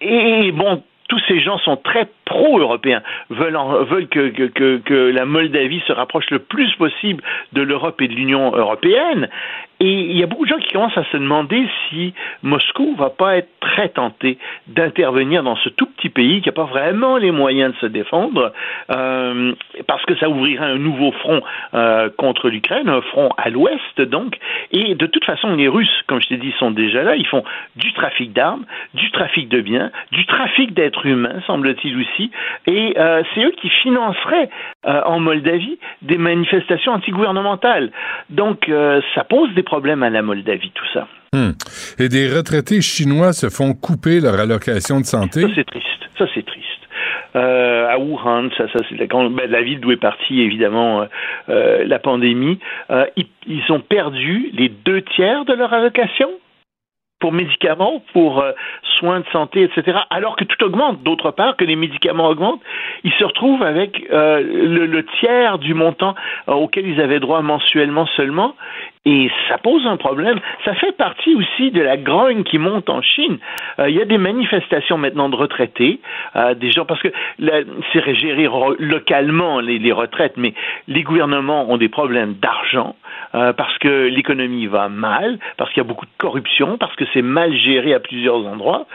Et bon, tous ces gens sont très pro-européens, veulent, que, la Moldavie se rapproche le plus possible de l'Europe et de l'Union européenne. Et il y a beaucoup de gens qui commencent à se demander si Moscou va pas être très tenté d'intervenir dans ce tout petit pays qui n'a pas vraiment les moyens de se défendre, euh, parce que ça ouvrirait un nouveau front euh, contre l'Ukraine, un front à l'ouest donc. Et de toute façon, les Russes, comme je t'ai dit, sont déjà là. Ils font du trafic d'armes, du trafic de biens, du trafic d'êtres humains, semble-t-il aussi. Et euh, c'est eux qui financeraient euh, en Moldavie des manifestations antigouvernementales. Donc euh, ça pose des problème à la Moldavie, tout ça. Hmm. Et des retraités chinois se font couper leur allocation de santé? Ça, c'est triste. Ça, c'est triste. Euh, à Wuhan, ça, ça c'est la, ben, la, ville d'où est partie évidemment euh, euh, la pandémie. Ils, ils, ont perdu les deux tiers de leur allocation pour médicaments, pour soins de santé, etc., alors que tout augmente, d'autre part, que les médicaments augmentent, ils se retrouvent avec le, tiers du montant auquel ils avaient droit mensuellement seulement, et ça pose un problème. Ça fait partie aussi de la grogne qui monte en Chine. il y a des manifestations maintenant de retraités, des gens, parce que c'est géré localement les, les retraites, mais les gouvernements ont des problèmes d'argent. Euh, parce que l'économie va mal, parce qu'il y a beaucoup de corruption, parce que c'est mal géré à plusieurs endroits.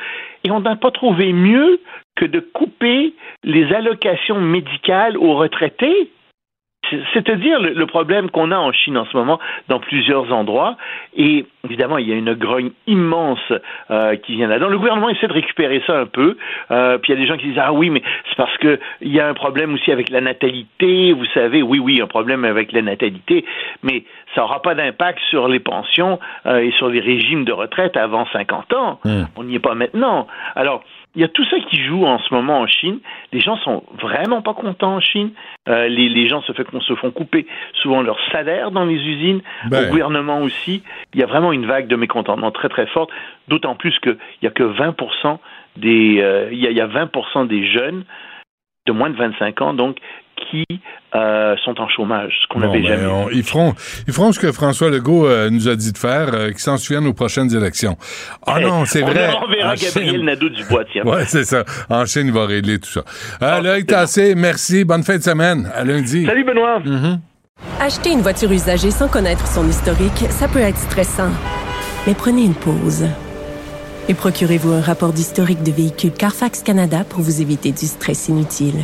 Et on n'a pas trouvé mieux que de couper les allocations médicales aux retraités c'est-à-dire le, problème qu'on a en Chine en ce moment dans plusieurs endroits. Et évidemment, il y a une grogne immense euh, qui vient là-dedans. Le gouvernement essaie de récupérer ça un peu. Euh, puis il y a des gens qui disent ah oui, mais c'est parce que il y a un problème aussi avec la natalité. Vous savez, oui, oui, un problème avec la natalité, mais ça n'aura pas d'impact sur les pensions euh, et sur les régimes de retraite avant 50 ans. Mmh. On n'y est pas maintenant. Alors il y a tout ça qui joue en ce moment en Chine. Les gens sont vraiment pas contents en Chine. Euh, les, les, gens se, fait, se font couper souvent leur salaire dans les usines, ben. au gouvernement aussi. Il y a vraiment une vague de mécontentement très très forte, d'autant plus qu'il n'y a que 20% des, euh, il, y a, il y a 20% des jeunes de moins de 25 ans, donc, qui euh, sont en chômage, ce qu'on n'avait ben, jamais ils, feront, ils feront ce que François Legault euh, nous a dit de faire, euh, qu'ils s'en souviennent aux prochaines élections. Ah non, c'est vrai. On verra Gabriel Nadeau-Dubois, tiens. Oui, c'est ça. En Chine, il va régler tout ça. Ah, Loïc Tassé, merci. Bonne fin de semaine. À lundi. Salut, Benoît. Mm-hmm. Acheter une voiture usagée sans connaître son historique, ça peut être stressant. Mais prenez une pause. Et procurez-vous un rapport d'historique de véhicule Carfax Canada pour vous éviter du stress inutile.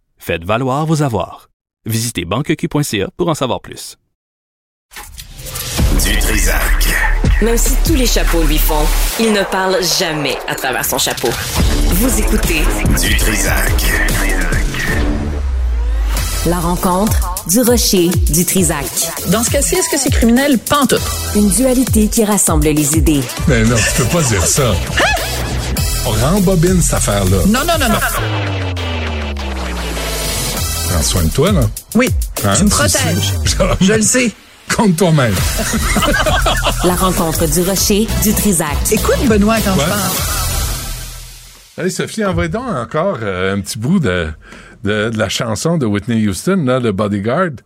Faites valoir vos avoirs. Visitez banqueq.ca pour en savoir plus. Du Trisac. Même si tous les chapeaux lui font, il ne parle jamais à travers son chapeau. Vous écoutez Du Trisac. La rencontre du rocher du Trisac. Dans ce cas-ci, est-ce que c'est criminel? Pantoute. Une dualité qui rassemble les idées. Mais non, tu peux pas dire ça. Hein? On rembobine cette affaire-là. Non, non, non, non. Prends soin de toi, là? Oui, hein? tu me protèges. Je le sais. Compte toi-même. La rencontre du rocher, du Trisac. Écoute, Benoît, quand je parle. Allez, Sophie, envoie donc encore euh, un petit bout de, de, la chanson de Whitney Houston, là, le Bodyguard.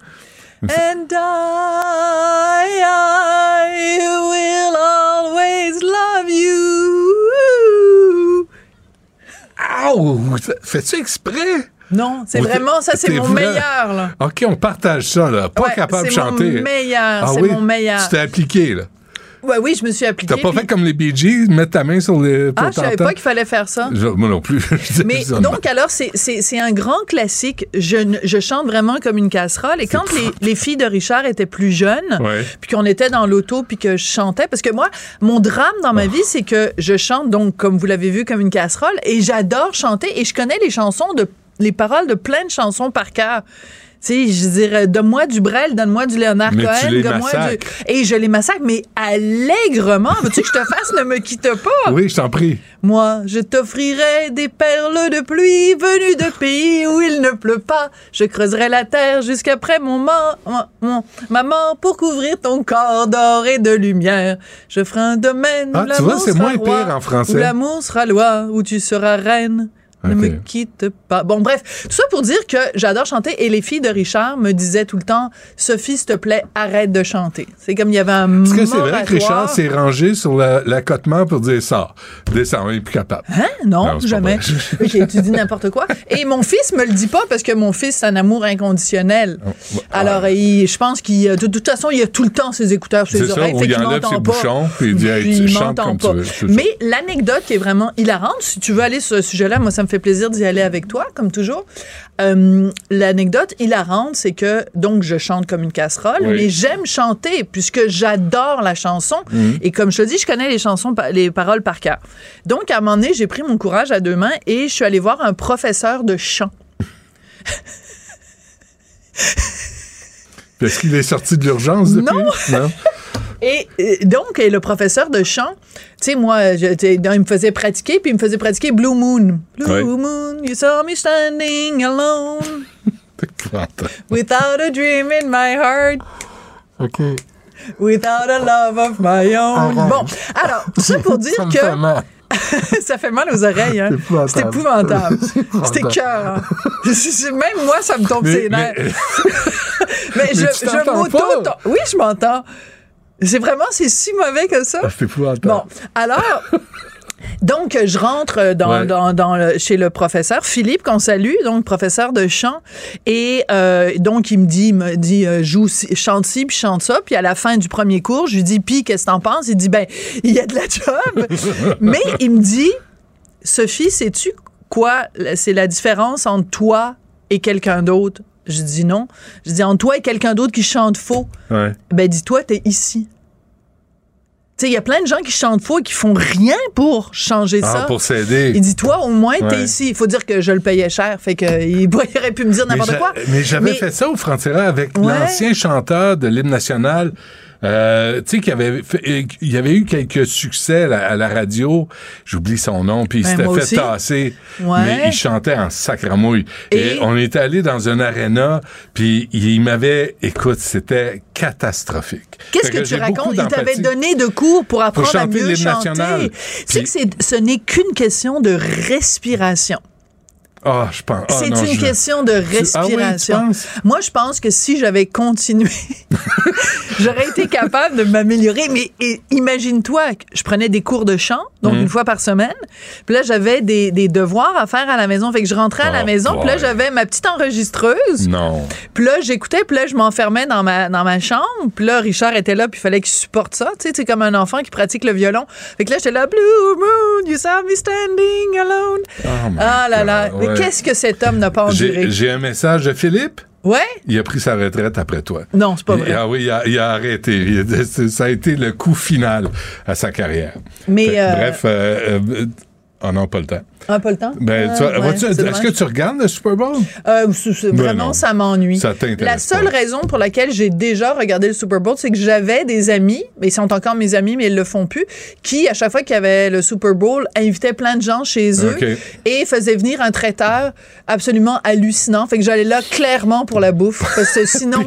And I, I will always love you. Wow! Fais-tu exprès? Non, c'est vraiment, ça, c'est mon meilleur, là. OK, on partage ça, là. Pas capable de chanter. C'est mon meilleur, ah c'est mon meilleur. Tu t'es appliqué, là. Ouais, oui, je me suis appliqué. T'as pas fait comme les Bee Gees, mettre ta main sur les. Ah, je savais pas qu'il fallait faire ça. moi non plus. Mais donc, alors, c'est un grand classique. Je, je, chante vraiment comme une casserole. Et quand les, les, filles de Richard étaient plus jeunes, puis qu'on était dans l'auto, puis que je chantais, parce que moi, mon drame dans ma oh. vie, c'est que je chante, donc, comme vous l'avez vu, comme une casserole, et j'adore chanter, et je connais les chansons de les paroles de plein de chansons par cœur. Tu sais, je dirais, donne-moi du Brel, donne-moi du Léonard Cohen, donne-moi du... Et je les massacre, mais allègrement. Veux-tu que je te fasse? Ne me quitte pas? Oui, je t'en prie. Moi, je t'offrirai des perles de pluie venues de pays où il ne pleut pas. Je creuserai la terre jusqu'après mon, mon, maman pour couvrir ton corps d'or et de lumière. Je ferai un domaine ah, où l'amour sera roi. Où l'amour sera loi, où tu seras reine. Ne me quitte pas. Bon, bref, tout ça pour dire que j'adore chanter et les filles de Richard me disaient tout le temps Sophie, s'il te plaît, arrête de chanter. C'est comme il y avait un. Est-ce que c'est vrai que Richard s'est rangé sur l'accotement pour dire ça Descends, il est plus capable. Hein? Non, jamais. ok, tu dis n'importe quoi. Et mon fils me le dit pas parce que mon fils, c'est un amour inconditionnel. Oh, Alors, je pense qu'il. De, de, toute façon, il a tout le temps ses écouteurs ses oreilles. Ça, fait il enlève ses bouchons, puis il dit hey, tu chantes comme pas. tu veux. Mais l'anecdote qui est vraiment hilarante, si tu veux aller sur ce sujet-là, moi, ça me fait plaisir d'y aller avec toi, comme toujours. Euh, l'anecdote hilarante, c'est que, donc, je chante comme une casserole, mais j'aime chanter puisque j'adore la chanson. Mhm. Et comme je te dis, je connais les chansons, les paroles par cœur. Donc, à un moment donné, j'ai pris mon courage à deux mains et je suis allée voir un professeur de chant. Est-ce qu'il est sorti de l'urgence depuis? Non. non? Et, donc, le professeur de chant, tu sais, moi, il me faisait pratiquer, puis il me faisait pratiquer Blue Moon. Blue Moon, you saw me standing alone. Without a dream in my heart. OK. Without a love of my own. Bon, alors, ça pour dire ça que. Ça fait mal aux oreilles, hein? C'est épouvantable. C'était cœur. Hein? Même moi, ça me tombe ses nerfs. Mais, mais, je, je m'auto. Oui, je m'entends. C'est vraiment, c'est si mauvais que ça. Bon, alors. Donc, je rentre dans, dans, dans chez le professeur Philippe, qu'on salue, donc professeur de chant. Et euh, donc, il me dit, il me dit euh, joue, chante ci, puis chante ça. Puis à la fin du premier cours, je lui dis, puis qu'est-ce que t'en penses? Il dit, ben, il y a de la job. Mais il me dit, Sophie, sais-tu quoi? C'est la différence entre toi et quelqu'un d'autre? Je dis non. Je dis entre toi et quelqu'un d'autre qui chante faux. Ben dis-toi, t'es ici. Tu sais, il y a plein de gens qui chantent faux et qui font rien pour changer ah, ça. pour s'aider. Il dit, toi, au moins, t'es ici. Il faut dire que je le payais cher. Fait qu'il aurait pu me dire n'importe quoi. Mais j'avais fait ça au Frontiera avec l'ancien chanteur de l'hymne national. Euh, tu sais qu'il y avait il y avait eu quelques succès à la, radio. J'oublie son nom, puis il ben, s'était fait tasser. Mais il chantait en sacramouille. Et, Et on est allé dans un aréna, puis il m'avait, écoute, c'était catastrophique. Qu'est-ce que, tu racontes? Il t'avait donné de cours pour apprendre à mieux chanter. C'est que ce n'est qu'une question de respiration. Ah, je pense. c'est une question de respiration. Moi, je pense que si j'avais continué, j'aurais été capable de m'améliorer. Mais imagine-toi, je prenais des cours de chant, donc mhm. une fois par semaine. Puis là, j'avais des, devoirs à faire à la maison. Fait que je rentrais à la oh, maison. Puis là, j'avais ma petite enregistreuse. Non. Puis là, j'écoutais. Puis là, je m'enfermais dans ma, dans ma chambre. Puis là, Richard était là. Puis il fallait qu'il supporte ça. Tu sais, c'est comme un enfant qui pratique le violon. Fait que là, j'étais là, Blue Moon, you saw me standing alone. Oh ah là là. Qu'est-ce que cet homme n'a pas enduré? J'ai un message de Philippe. Ouais? Il a pris sa retraite après toi. Non, c'est pas vrai. ah oui, il a, arrêté. ça a été le coup final à sa carrière. Mais euh, bref, euh, euh, oh non, pas le temps. Un peu le temps? Ben, euh, est-ce que tu regardes le Super Bowl? Euh, ben vraiment, ça m'ennuie. La seule raison pour laquelle j'ai déjà regardé le Super Bowl, c'est que j'avais des amis, mais ils sont encore mes amis, mais ils le font plus, qui, à chaque fois qu'il y avait le Super Bowl, invitaient plein de gens chez eux et faisaient venir un traiteur absolument hallucinant. Fait que j'allais là clairement pour la bouffe. Parce que sinon,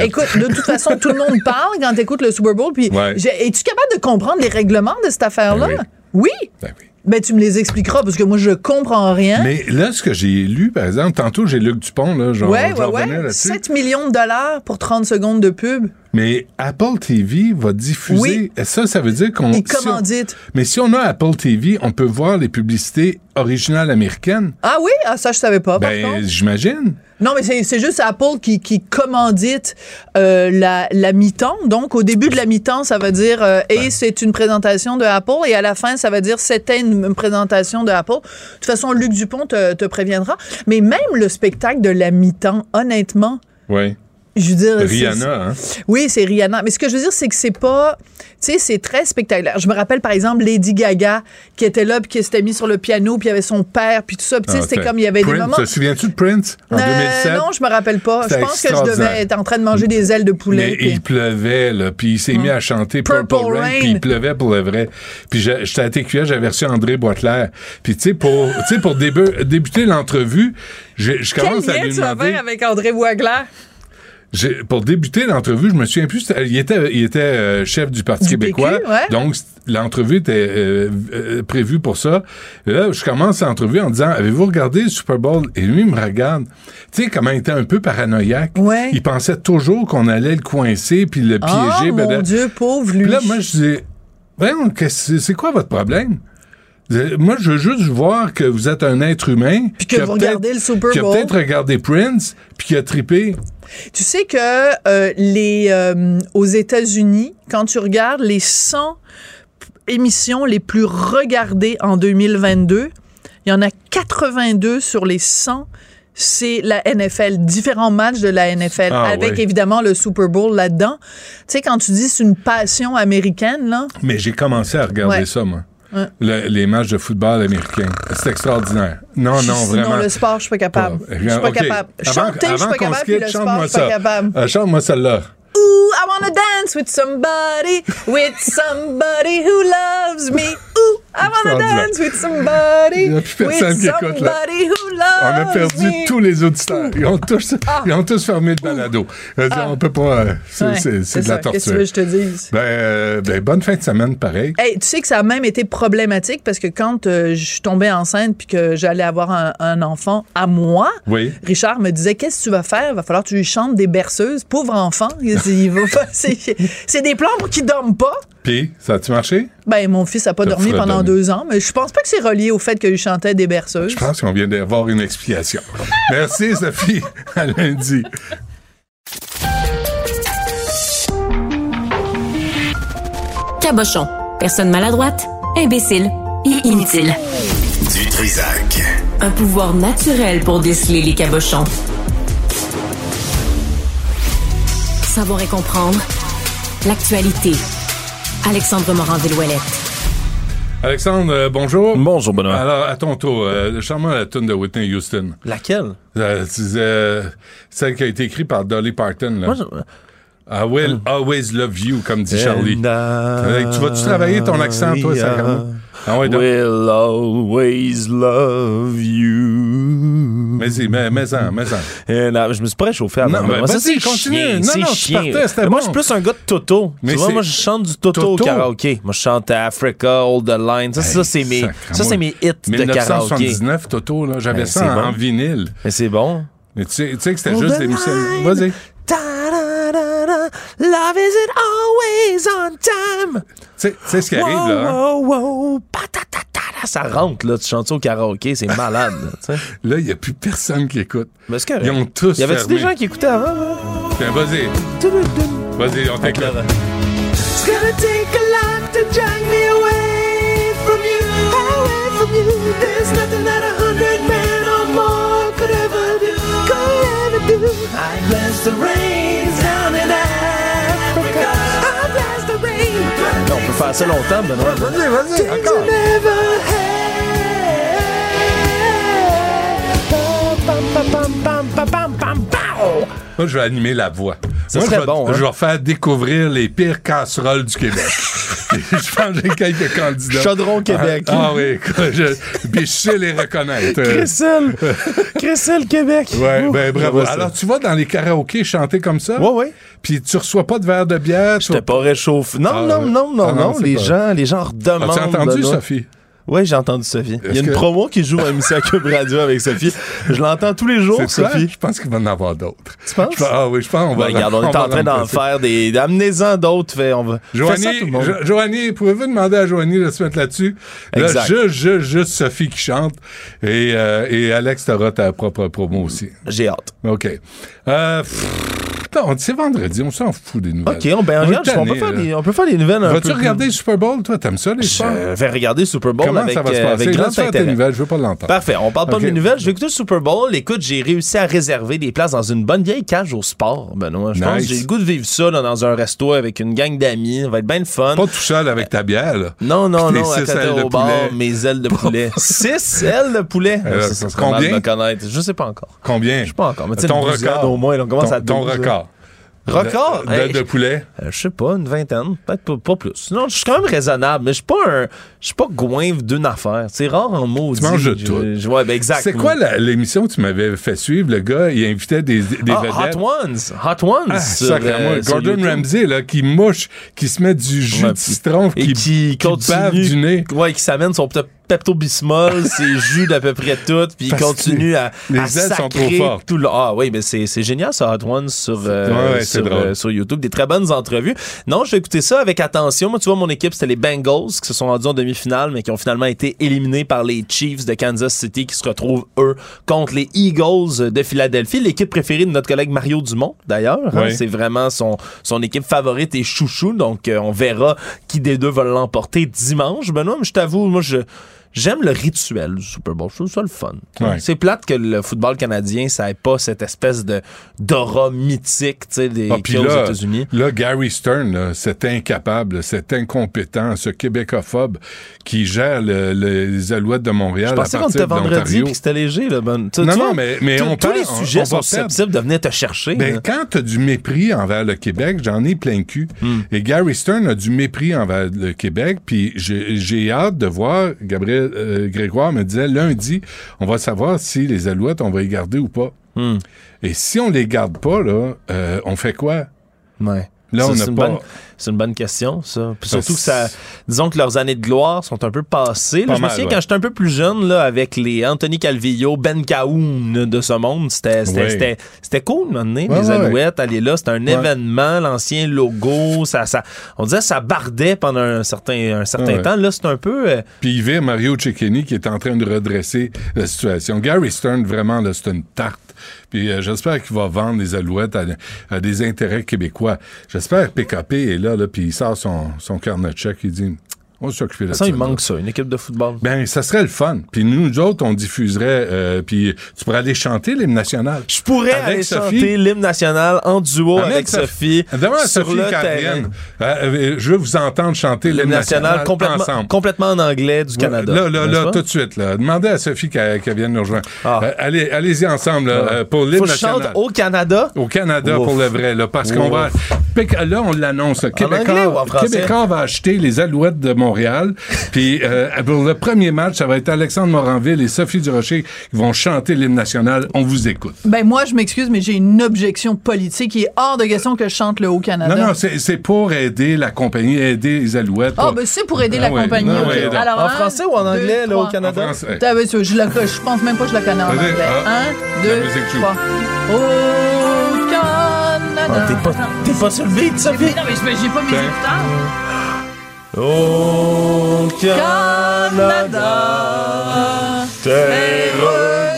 écoute, de toute façon, tout le monde parle quand tu écoutes le Super Bowl. Puis, es-tu capable de comprendre les règlements de cette affaire-là? Ben oui. Ben oui. Ben, tu me les expliqueras parce que moi, je comprends rien. Mais là, ce que j'ai lu, par exemple, tantôt, j'ai Luc Dupont, là, genre, ouais, ouais, ouais. là-dessus. 7 millions de dollars pour 30 secondes de pub. Mais Apple TV va diffuser. Oui. Et ça, ça veut dire qu'on. Si on- commandite. mais si on a Apple TV, on peut voir les publicités originales américaines. Ah oui? Ah, ça, je savais pas, Ben, j'imagine. Non, mais c'est- juste Apple qui, qui commandite euh, la, la mi-temps. Donc, au début de la mi-temps, ça va dire euh, et c'est une présentation de Apple. Et à la fin, ça va dire c'était une, une présentation de Apple. De toute façon, Luc Dupont te, te préviendra. Mais même le spectacle de la mi-temps, honnêtement, Oui. Je veux dire. c'est- Rihanna, hein? Oui, c'est Rihanna. Mais ce que je veux dire, c'est que c'est pas. Tu sais, c'est très spectaculaire. Je me rappelle, par exemple, Lady Gaga, qui était là, puis qui s'était mis sur le piano, puis il y avait son père, puis tout ça. Puis tu sais, Ah, c'était comme il y avait Prince, des moments. Te souviens-tu de Prince en Euh, 2007? non, je me rappelle pas. Je pense que je devais être en train de manger des ailes de poulet. Mais puis- il pleuvait, là, puis il s'est mis à chanter Purple, Purple Rain, Rain. puis il pleuvait pour le vrai. Puis j'étais à TQA, j'avais reçu André Boitler. Puis tu sais, pour, tu pour débu- débuter l'entrevue, je, je Quel commence à lien lui tu demander... faire avec André Boisglair? Pour débuter l'entrevue, je me souviens plus, il était, il était euh, chef du Parti Du québécois, PQ, ouais. donc l'entrevue était euh, euh, prévue pour ça. Et là, je commence l'entrevue en disant, avez-vous regardé le Super Bowl? Et lui, il me regarde. Tu sais, comment il était un peu paranoïaque. Il pensait toujours qu'on allait le coincer puis le piéger. Oh, ben, mon Dieu, pauvre lui. Puis là, moi, je dis, c'est quoi votre problème? Moi, je veux juste voir que vous êtes un être humain. Puis que vous regardez le Super Qui a Bowl. peut-être regardé Prince, puis qui a trippé. Tu sais que euh, les euh, aux États-Unis, quand tu regardes les 100 p- émissions les plus regardées en 2022, il y en a 82 sur les 100 c'est la NFL, différents matchs de la NFL, Ah, avec ouais. évidemment le Super Bowl là-dedans. Tu sais, quand tu dis c'est une passion américaine, là, Mais j'ai commencé à regarder Ouais. ça, moi. Ouais. Le- les matchs de football américains. C'est extraordinaire. Non, non, vraiment. Sinon, le sport, je suis pas capable. Je suis pas capable. Chanter, je suis pas capable, quitte, le sport, je suis pas capable. Euh, Chante-moi celle-là. Ooh, I wanna dance with somebody, with somebody who loves me. Ooh, I wanna Extraordinaire. dance with somebody, Il y a plus personne with qui écoute, là. somebody who On loves a perdu me. tous les auditeurs. Ils ont tous, ils ont tous fermé le balado. Je veux dire, On peut pas. euh, C'est Ah. Ouais, c'est- c'est c'est de la ça. Qu'est-ce que tu torture. veux que je te dise? Ben, euh, ben, bonne fin de semaine, pareil. Hey, tu sais que ça a même été problématique parce que quand euh, je suis tombée enceinte puis que j'allais avoir un, un enfant à moi, Oui. Richard me disait qu'est-ce que tu vas faire? Il va falloir que tu lui chantes des berceuses, pauvre enfant. Il, il va pas- c'est, des plans pour qu'il dorme pas. Puis, ça a-tu marché? Ben mon fils a pas dormi pendant deux ans, mais je pense pas que c'est relié au fait qu'il chantait des berceuses. Je pense qu'on vient d'avoir une explication. Merci, Sophie. À lundi. Cabochon. Personne maladroite, imbécile et inutile. Du Trisac. Un pouvoir naturel pour déceler les cabochons. Savoir et comprendre l'actualité. Alexandre Morand-Villouellette. Alexandre, euh, bonjour. Bonjour, Benoît. Alors, à ton tour, euh, chante-moi la tune de Whitney Houston. Laquelle? Euh, euh, celle qui a été écrite par Dolly Parton. Là. Moi, je- I will always love you, comme dit Charlie. Euh, Tu vas-tu travailler ton accent, toi, I, sacrément? Ah ouais, donc. will always love you. Mais y mais, mais en, mais en. Là, je me suis pas réchauffé avant. Non, mais ben, ça, vas-y, c'est continue. Non, c'est non, tu partais, Moi, je suis plus un gars de Toto. Mais tu vois, moi, je chante du Toto, au karaoké. Moi, je chante Africa, Hold the Line. Ça, ça, c'est mes, ça, c'est mes hits de karaoké. 1979, Toto, là, j'avais Ben, ça en, bon. en vinyle. Mais c'est bon. Mais tu sais, tu sais que c'était juste des musiques. line. Vas-y. Love isn't always on time? Tu sais- ce qui arrive, là. hein? Wow, wow. Ça rentre, là, tu chantes au karaoké, c'est malade. là, il n'y a plus personne qui écoute. Mais correct. Ils ont tous Y avait-tu fermé. des gens qui écoutaient avant? là? Tiens, vas-y. Vas-y, on t'écoute. It's gonna take a lot to drag me away from you, away from you. There's nothing that a hundred men or more could ever do, could ever do. I bless the rains faire ça longtemps, Benoît. Vas-y, vas-y, encore. Moi, je vais animer la voix. Ça Moi, serait je vais, bon, hein? Je vais faire découvrir les pires casseroles du Québec. je pense que j'ai quelques candidats. Chaudron Québec. Ah, ah oui, je, puis je sais les reconnaître. Cressel. Cressel, Québec. Ouais, Ouh, ben bravo. Alors, tu vas dans les karaokés chanter comme ça? Ouais, ouais. Puis tu reçois pas de verre de bière? tu vas- pas réchauffé. Non, Ah, non, non, non, ah, non, non. Les pas- gens, les gens redemandent. As-tu entendu. Sophie? Oui, j'ai entendu Sophie. Il y a une que- promo qui joue à émission à Cube Radio avec Sophie. Je l'entends tous les jours? Sophie. Je pense qu'il va en avoir d'autres. Tu penses? Pense- ah oui, je pense qu'on va Ben, regarde, on est va en train d'en faire des. Amenez-en d'autres. On va. Joanie, pouvez-vous demander à Joanie de se mettre là-dessus? Là, Exact. juste, juste, juste Sophie qui chante. Et, euh, et Alex, t'auras ta propre promo aussi. J'ai hâte. OK. Euh, pff, non, c'est vendredi, on s'en fout des nouvelles. Ok, on, ben, regarde, on, peut faire des, on peut faire des nouvelles un Vas-tu regarder le Super Bowl, toi? T'aimes ça, les sports? Je vais regarder Super Bowl Comment avec, ça va se euh, passer? avec grand intérêt. nouvelles, je veux pas l'entendre. Parfait, on parle pas Ok. de mes nouvelles. Je vais écouter le Super Bowl. Écoute, j'ai réussi à réserver des places dans une bonne vieille cage au sport, Benoît. Je pense Nice. que j'ai le goût de vivre ça là, dans un resto avec une gang d'amis. Ça va être bien le fun. Pas tout seul avec ta bière, là. Non, non, non, six ailes de au bar, mes ailes de poulet. Six ailes de poulet? Euh, ça, ça combien? de. Je sais pas encore. Combien? Je sais pas encore. Mais ton record. au moins, on commence ton, à ton 12, là. record. Record? De, de- Hey, de poulet? Euh, je sais pas, une vingtaine, peut-être pas, pas plus. Non, je suis quand même raisonnable, mais je suis pas un, je suis pas goinve d'une affaire. C'est rare en mots. Tu manges de tout. ouais, ben exact. C'est quoi l'émission que tu m'avais fait suivre? Le gars, il invitait des, des Ah, vedettes. Hot Ones, Hot Ones. Ah, sur, euh, Gordon. Ramsay, là, qui mouche, qui se met du jus Ouais, de citron, et qui, qui, continue, bave du nez. Ouais, qui s'amène son pe- Pepto-Bismol, ses jus d'à peu près tout, puis il continue à, les à ailes sont trop fortes. Tout le... Ah oui, mais c'est génial ça, Hot Ones sur, euh, Ouais, sur, euh, sur YouTube. Des très bonnes entrevues. Non, je vais écouter ça avec attention. Moi, tu vois, mon équipe, c'était les Bengals qui se sont rendus en demi-finale, mais qui ont finalement été éliminés par les Chiefs de Kansas City qui se retrouvent, eux, contre les Eagles de Philadelphie. L'équipe préférée de notre collègue Mario Dumont, d'ailleurs. hein. C'est vraiment son, son équipe favorite et chouchou. Donc, euh, on verra qui des deux va l'emporter dimanche. Benoît, mais je t'avoue, moi, je. J'aime le rituel du Super Bowl. Je trouve ça le fun. Ouais. C'est plate que le football canadien, ça ait pas cette espèce de d'aura mythique, tu sais, des Ah, a aux là, États-Unis. là, Gary Stern, là, cet incapable, cet incompétent, ce québécophobe qui gère le- le- les Alouettes de Montréal. Je pensais qu'on était vendredi et que c'était léger. Là, ben, Non, non, mais- mais tous- on Tous les sujets on sont susceptibles de venir te chercher. Ben, là. quand tu as du mépris envers le Québec, j'en ai plein le cul. Hmm. Et Gary Stern a du mépris envers le Québec. Puis j'ai hâte de voir, Gabriel euh, Grégoire me disait, lundi, on va savoir si les Alouettes, on va les garder ou pas. Hmm. Et si on les garde pas, là, euh, on fait quoi? Ouais. Là, Ça, on c'est n'a une pas... bonne- C'est une bonne question, ça. Puis Ça, surtout que ça, disons que leurs années de gloire sont un peu passées. là. Je me souviens ouais. quand j'étais un peu plus jeune, là, avec les Anthony Calvillo, Ben Cahoon de ce monde, c'était cool, maintenant, Ouais, les ouais. Alouettes, aller là, c'était un événement, l'ancien logo, ça, ça, on disait ça bardait pendant un certain, un temps. Là, c'est un peu... euh, Puis il Mario Cecchini qui est en train de redresser la situation. Gary Stern, vraiment, là, c'est une tarte. Puis euh, j'espère qu'il va vendre les alouettes à, des intérêts québécois. J'espère que PKP est là, là puis il sort son, son carnet de chèque. Il dit on de ça, ça. il manque ça, une équipe de football. Ben, ça serait le fun. Puis nous, nous autres, on diffuserait. euh, puis tu pourrais aller chanter l'hymne national. Je pourrais Avec aller Sophie. chanter l'hymne national en duo avec Sophie, Demande à Sophie vienne. Euh, euh, je veux vous entendre chanter l'hymne national national, complètement, ensemble. complètement en anglais du Canada. Là, là, là, tout de suite. Là. Demandez à Sophie qu'elle vienne nous rejoindre. Ah. Euh, allez, allez-y ensemble là, pour l'hymne je chante national. au Canada? Au Canada Ouf. pour le vrai, là, parce qu'on va. Là, on l'annonce. Québécois? Québécois va acheter les Alouettes de Montréal. Puis euh, pour le premier match, ça va être Alexandre Moranville et Sophie Durocher qui vont chanter l'hymne national. On vous écoute. Ben moi, je m'excuse, mais j'ai une objection politique. Il est hors de question que je chante le Haut-Canada. Non, non, c'est pour aider la compagnie, aider les Alouettes. Ah, pour- ben c'est pour aider Ah la ouais, compagnie. non, ok. ouais, non. Alors, En un, français ou en anglais, là, au trois. Canada? En français. Je, la- je pense même pas que je la connais en anglais. ah, Un, deux, trois. Au Canada. Ah, t'es pas, pas sur le beat, Sophie? Non, mais je- j'ai pas mes écouteurs. Au Canada, terre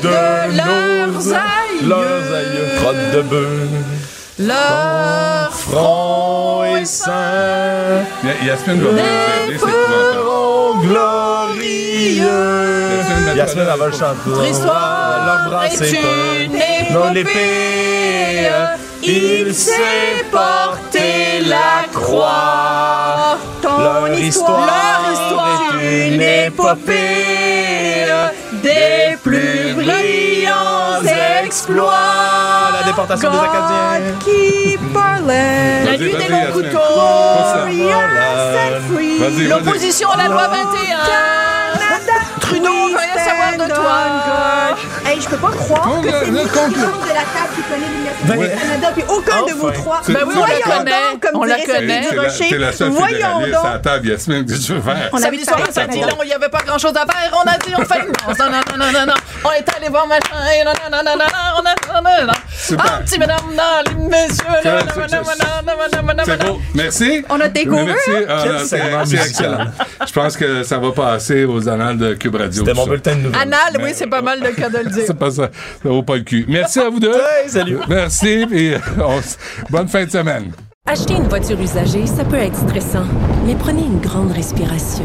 de leurs aïeux. leurs aïeux, crotte de bœuf, Leur front et sein, Ya- Yasmine va vous aider, c'est glorieux. Yasmine, elle va le chanter. Notre histoire est c'est une pas- Non, épopée. l'épée, il sait porter la croix. Ton Leur histoire, leur histoire est une épopée des plus brillants exploits. La déportation des Acadiens. Keep our land. La and free. Vas-y, vas-y. L'opposition à la loi 21. Trudeau, on veut rien savoir de toi. Hey, je peux pas croire que c'est Michel de la table qui connaît l'Université du Canada, puis aucun de vous trois. Ben oui, on la connaît. comme On dirait. Sophie seule Voyons donc. la table, Yasmine, qu'est-ce que tu veux faire? On Samedi soir, ça dit non, il n'y avait pas grand chose à faire. On a dit, on fait une danse. Non, non, non, non, non. On est allé voir machin. et Non, non, non, non, non, Super. Un petit madame dans les messieurs. C'est- beau. Merci. On a tes. Merci. Ah, c'est musical. excellent. Je pense que ça va passer aux annales de Cube Radio. C'était mon ça. bulletin de nouvelles. Anal, oui, c'est pas mal le cas de le dire. C'est pas ça. Ça vaut pas le cul. Merci à vous deux. Hey, salut. Merci. Et on s- bonne fin de semaine. Acheter une voiture usagée, ça peut être stressant, mais prenez une grande respiration.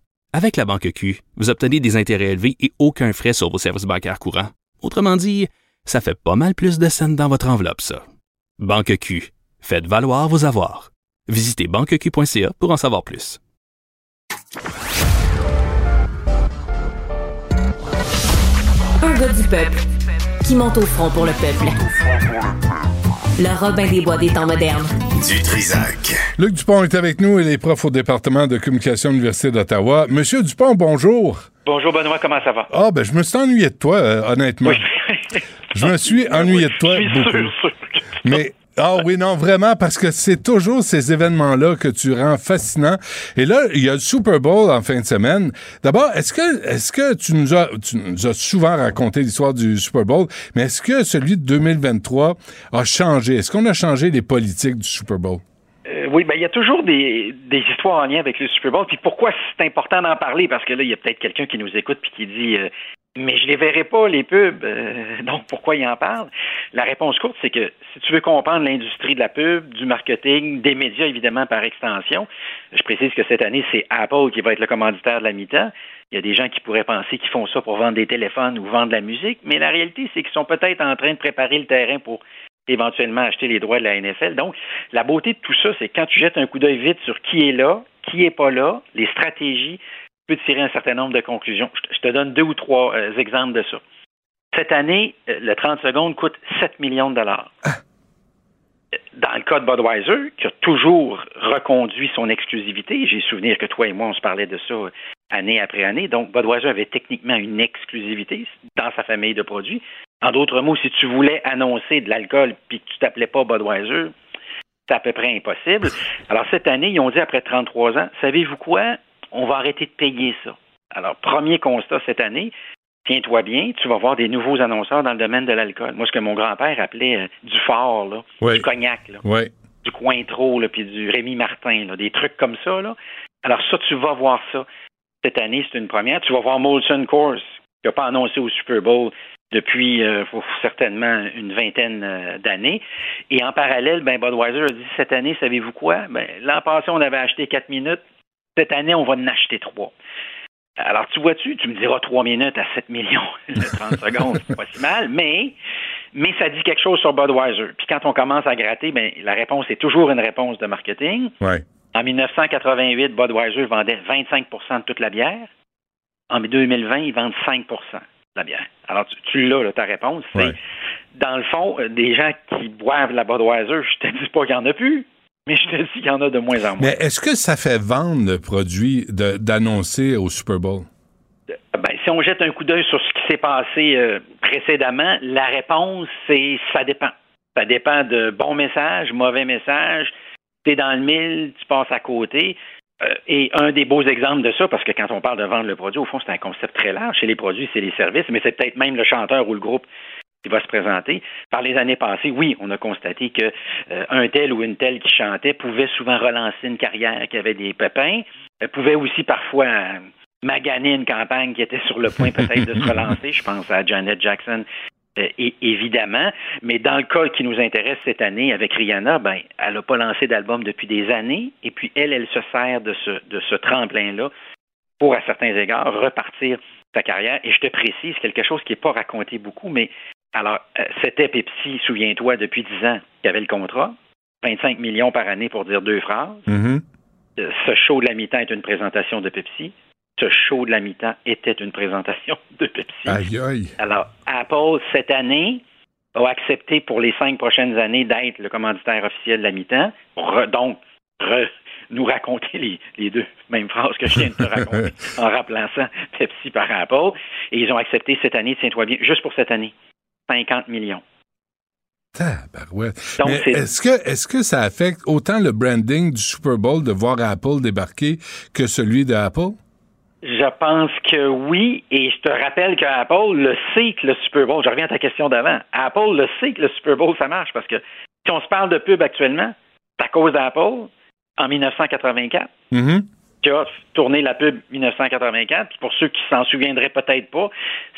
Avec la Banque Q, vous obtenez des intérêts élevés et aucun frais sur vos services bancaires courants. Autrement dit, ça fait pas mal plus de scènes dans votre enveloppe, ça. Banque Q. Faites valoir vos avoirs. Visitez banqueq.ca pour en savoir plus. Un gars du peuple qui monte au front pour le peuple. Le Robin des Bois des temps modernes. Du Trisac. Luc Dupont est avec nous. Il est prof au département de communication de l'Université d'Ottawa. Monsieur Dupont, bonjour. Bonjour Benoît, comment ça va? Ah, ben, je me suis ennuyé de toi, euh, honnêtement. Je me suis ennuyé de toi Je suis beaucoup. sûr, sûr. Mais, ah oui, non, vraiment, parce que c'est toujours ces événements-là que tu rends fascinants. Et là, il y a le Super Bowl en fin de semaine. D'abord, est-ce que, est-ce que tu nous as, tu nous as souvent raconté l'histoire du Super Bowl, mais est-ce que celui de 2023 a changé? Est-ce qu'on a changé les politiques du Super Bowl? Euh, oui, ben il y a toujours des, des histoires en lien avec le Super Bowl. Puis pourquoi c'est important d'en parler? Parce que là, il y a peut-être quelqu'un qui nous écoute puis qui dit euh, Mais je les verrai pas, les pubs. Euh, donc pourquoi il en parle? La réponse courte, c'est que si tu veux comprendre l'industrie de la pub, du marketing, des médias, évidemment, par extension, je précise que cette année, c'est Apple qui va être le commanditaire de la mi-temps. Il y a des gens qui pourraient penser qu'ils font ça pour vendre des téléphones ou vendre de la musique, mais la réalité, c'est qu'ils sont peut-être en train de préparer le terrain pour éventuellement acheter les droits de la NFL. Donc, la beauté de tout ça, c'est quand tu jettes un coup d'œil vite sur qui est là, qui est pas là, les stratégies, tu peux tirer un certain nombre de conclusions. Je te- donne deux ou trois euh, exemples de ça. Cette année, euh, le 30 secondes coûte 7 millions de dollars. Dans le cas de Budweiser, qui a toujours reconduit son exclusivité, j'ai souvenir que toi et moi, on se parlait de ça euh, année après année. Donc, Budweiser avait techniquement une exclusivité dans sa famille de produits. En d'autres mots, si tu voulais annoncer de l'alcool puis que tu t'appelais pas Budweiser, c'est à peu près impossible. Alors, cette année, ils ont dit après 33 ans, savez-vous quoi? On va arrêter de payer ça. Alors, premier constat cette année, tiens-toi bien, tu vas voir des nouveaux annonceurs dans le domaine de l'alcool. Moi, ce que mon grand-père appelait euh, du fort, là, Oui. du cognac, là, Oui. du Cointreau, là, puis du Rémi Martin, là, des trucs comme ça. Là. Alors ça, tu vas voir ça. Cette année, c'est une première. Tu vas voir Molson Coors, qui n'a pas annoncé au Super Bowl depuis euh, certainement une vingtaine euh, d'années. Et en parallèle, ben, Budweiser a dit cette année, savez-vous quoi? Ben, L'an passé, on avait acheté quatre minutes. Cette année, on va en acheter trois. Alors, tu vois-tu, tu me diras trois minutes à 7 millions, le 30 secondes, c'est pas si mal, mais, mais ça dit quelque chose sur Budweiser. Puis quand on commence à gratter, ben, la réponse est toujours une réponse de marketing. Ouais. En 1988, Budweiser vendait 25% de toute la bière. En 2020, ils vendent 5% de la bière. Alors, tu, tu l'as, là, ta réponse. C'est, Ouais. dans le fond, euh, des gens qui boivent la Budweiser, je te dis pas qu'il y en a plus, mais je te dis qu'il y en a de moins en moins. Mais est-ce que ça fait vendre le produit d'annoncer au Super Bowl? Ben, si on jette un coup d'œil sur ce qui s'est passé euh, précédemment, la réponse, c'est ça dépend. Ça dépend de bons messages, mauvais messages. Tu es dans le mille, tu passes à côté. Euh, et un des beaux exemples de ça, parce que quand on parle de vendre le produit, au fond, c'est un concept très large. Chez les produits, c'est les services, mais c'est peut-être même le chanteur ou le groupe qui va se présenter. Par les années passées, oui, on a constaté que euh, un tel ou une telle qui chantait pouvait souvent relancer une carrière qui avait des pépins, euh, pouvait aussi parfois euh, maganer une campagne qui était sur le point peut-être de se relancer. Je pense à Janet Jackson. euh, évidemment, mais dans le cas qui nous intéresse cette année avec Rihanna, ben, elle n'a pas lancé d'album depuis des années, et puis elle, elle se sert de ce, de ce tremplin-là pour, à certains égards, repartir sa carrière. Et je te précise quelque chose qui n'est pas raconté beaucoup, mais Alors, euh, c'était Pepsi, souviens-toi, depuis 10 ans, qui avait le contrat. 25 millions par année pour dire deux phrases. Mm-hmm. Euh, ce show de la mi-temps est une présentation de Pepsi. Ce show de la mi-temps était une présentation de Pepsi. Aïe, aïe. Alors, Apple, cette année, a accepté pour les cinq prochaines années d'être le commanditaire officiel de la mi-temps. Donc, re- nous raconter les, les deux mêmes phrases que je viens de te raconter en ça, Pepsi par Apple. Et ils ont accepté cette année, tiens-toi bien, juste pour cette année, 50 millions. Tabarouette. Est-ce que, est-ce que ça affecte autant le branding du Super Bowl de voir Apple débarquer que celui d'Apple? Je pense que oui, et je te rappelle qu'Apple le sait que le Super Bowl, je reviens à ta question d'avant, Apple le sait que le Super Bowl, ça marche, parce que si on se parle de pub actuellement, c'est à cause d'Apple, en 1984, Mm-hmm. Qui a tourné la pub 1984, puis pour ceux qui s'en souviendraient peut-être pas,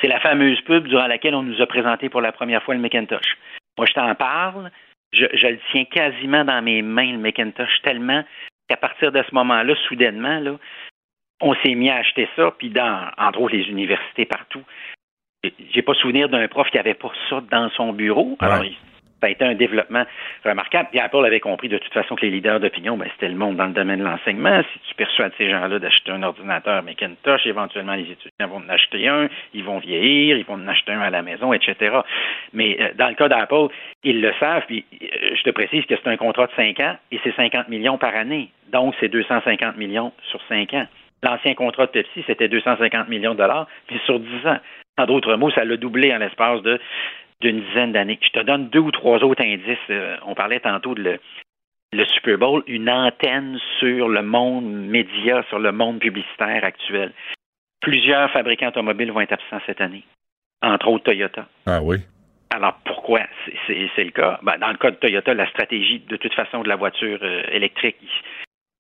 c'est la fameuse pub durant laquelle on nous a présenté pour la première fois le Macintosh. Moi, je t'en parle, je, je le tiens quasiment dans mes mains, le Macintosh, tellement qu'à partir de ce moment-là, soudainement, là, on s'est mis à acheter ça, puis dans, entre autres, les universités partout. J'ai pas souvenir d'un prof qui avait pas ça dans son bureau. Alors, il- ça a été un développement remarquable. Puis Apple avait compris de toute façon que les leaders d'opinion, ben, c'était le monde dans le domaine de l'enseignement. Si tu persuades ces gens-là d'acheter un ordinateur Macintosh, éventuellement les étudiants vont en acheter un, ils vont vieillir, ils vont en acheter un à la maison, etc. Mais euh, dans le cas d'Apple, ils le savent. Puis euh, je te précise que c'est un contrat de 5 ans et c'est 50 millions par année. Donc, c'est 250 millions sur 5 ans. L'ancien contrat de Pepsi, c'était 250 millions de dollars, mais sur 10 ans. En d'autres mots, ça l'a doublé en l'espace de d'une dizaine d'années. Je te donne deux ou trois autres indices. Euh, on parlait tantôt de le, le Super Bowl, une antenne sur le monde média, sur le monde publicitaire actuel. Plusieurs fabricants automobiles vont être absents cette année, entre autres Toyota. Ah oui. Alors pourquoi? C'est le cas? Ben, dans le cas de Toyota, la stratégie de toute façon de la voiture euh, électrique,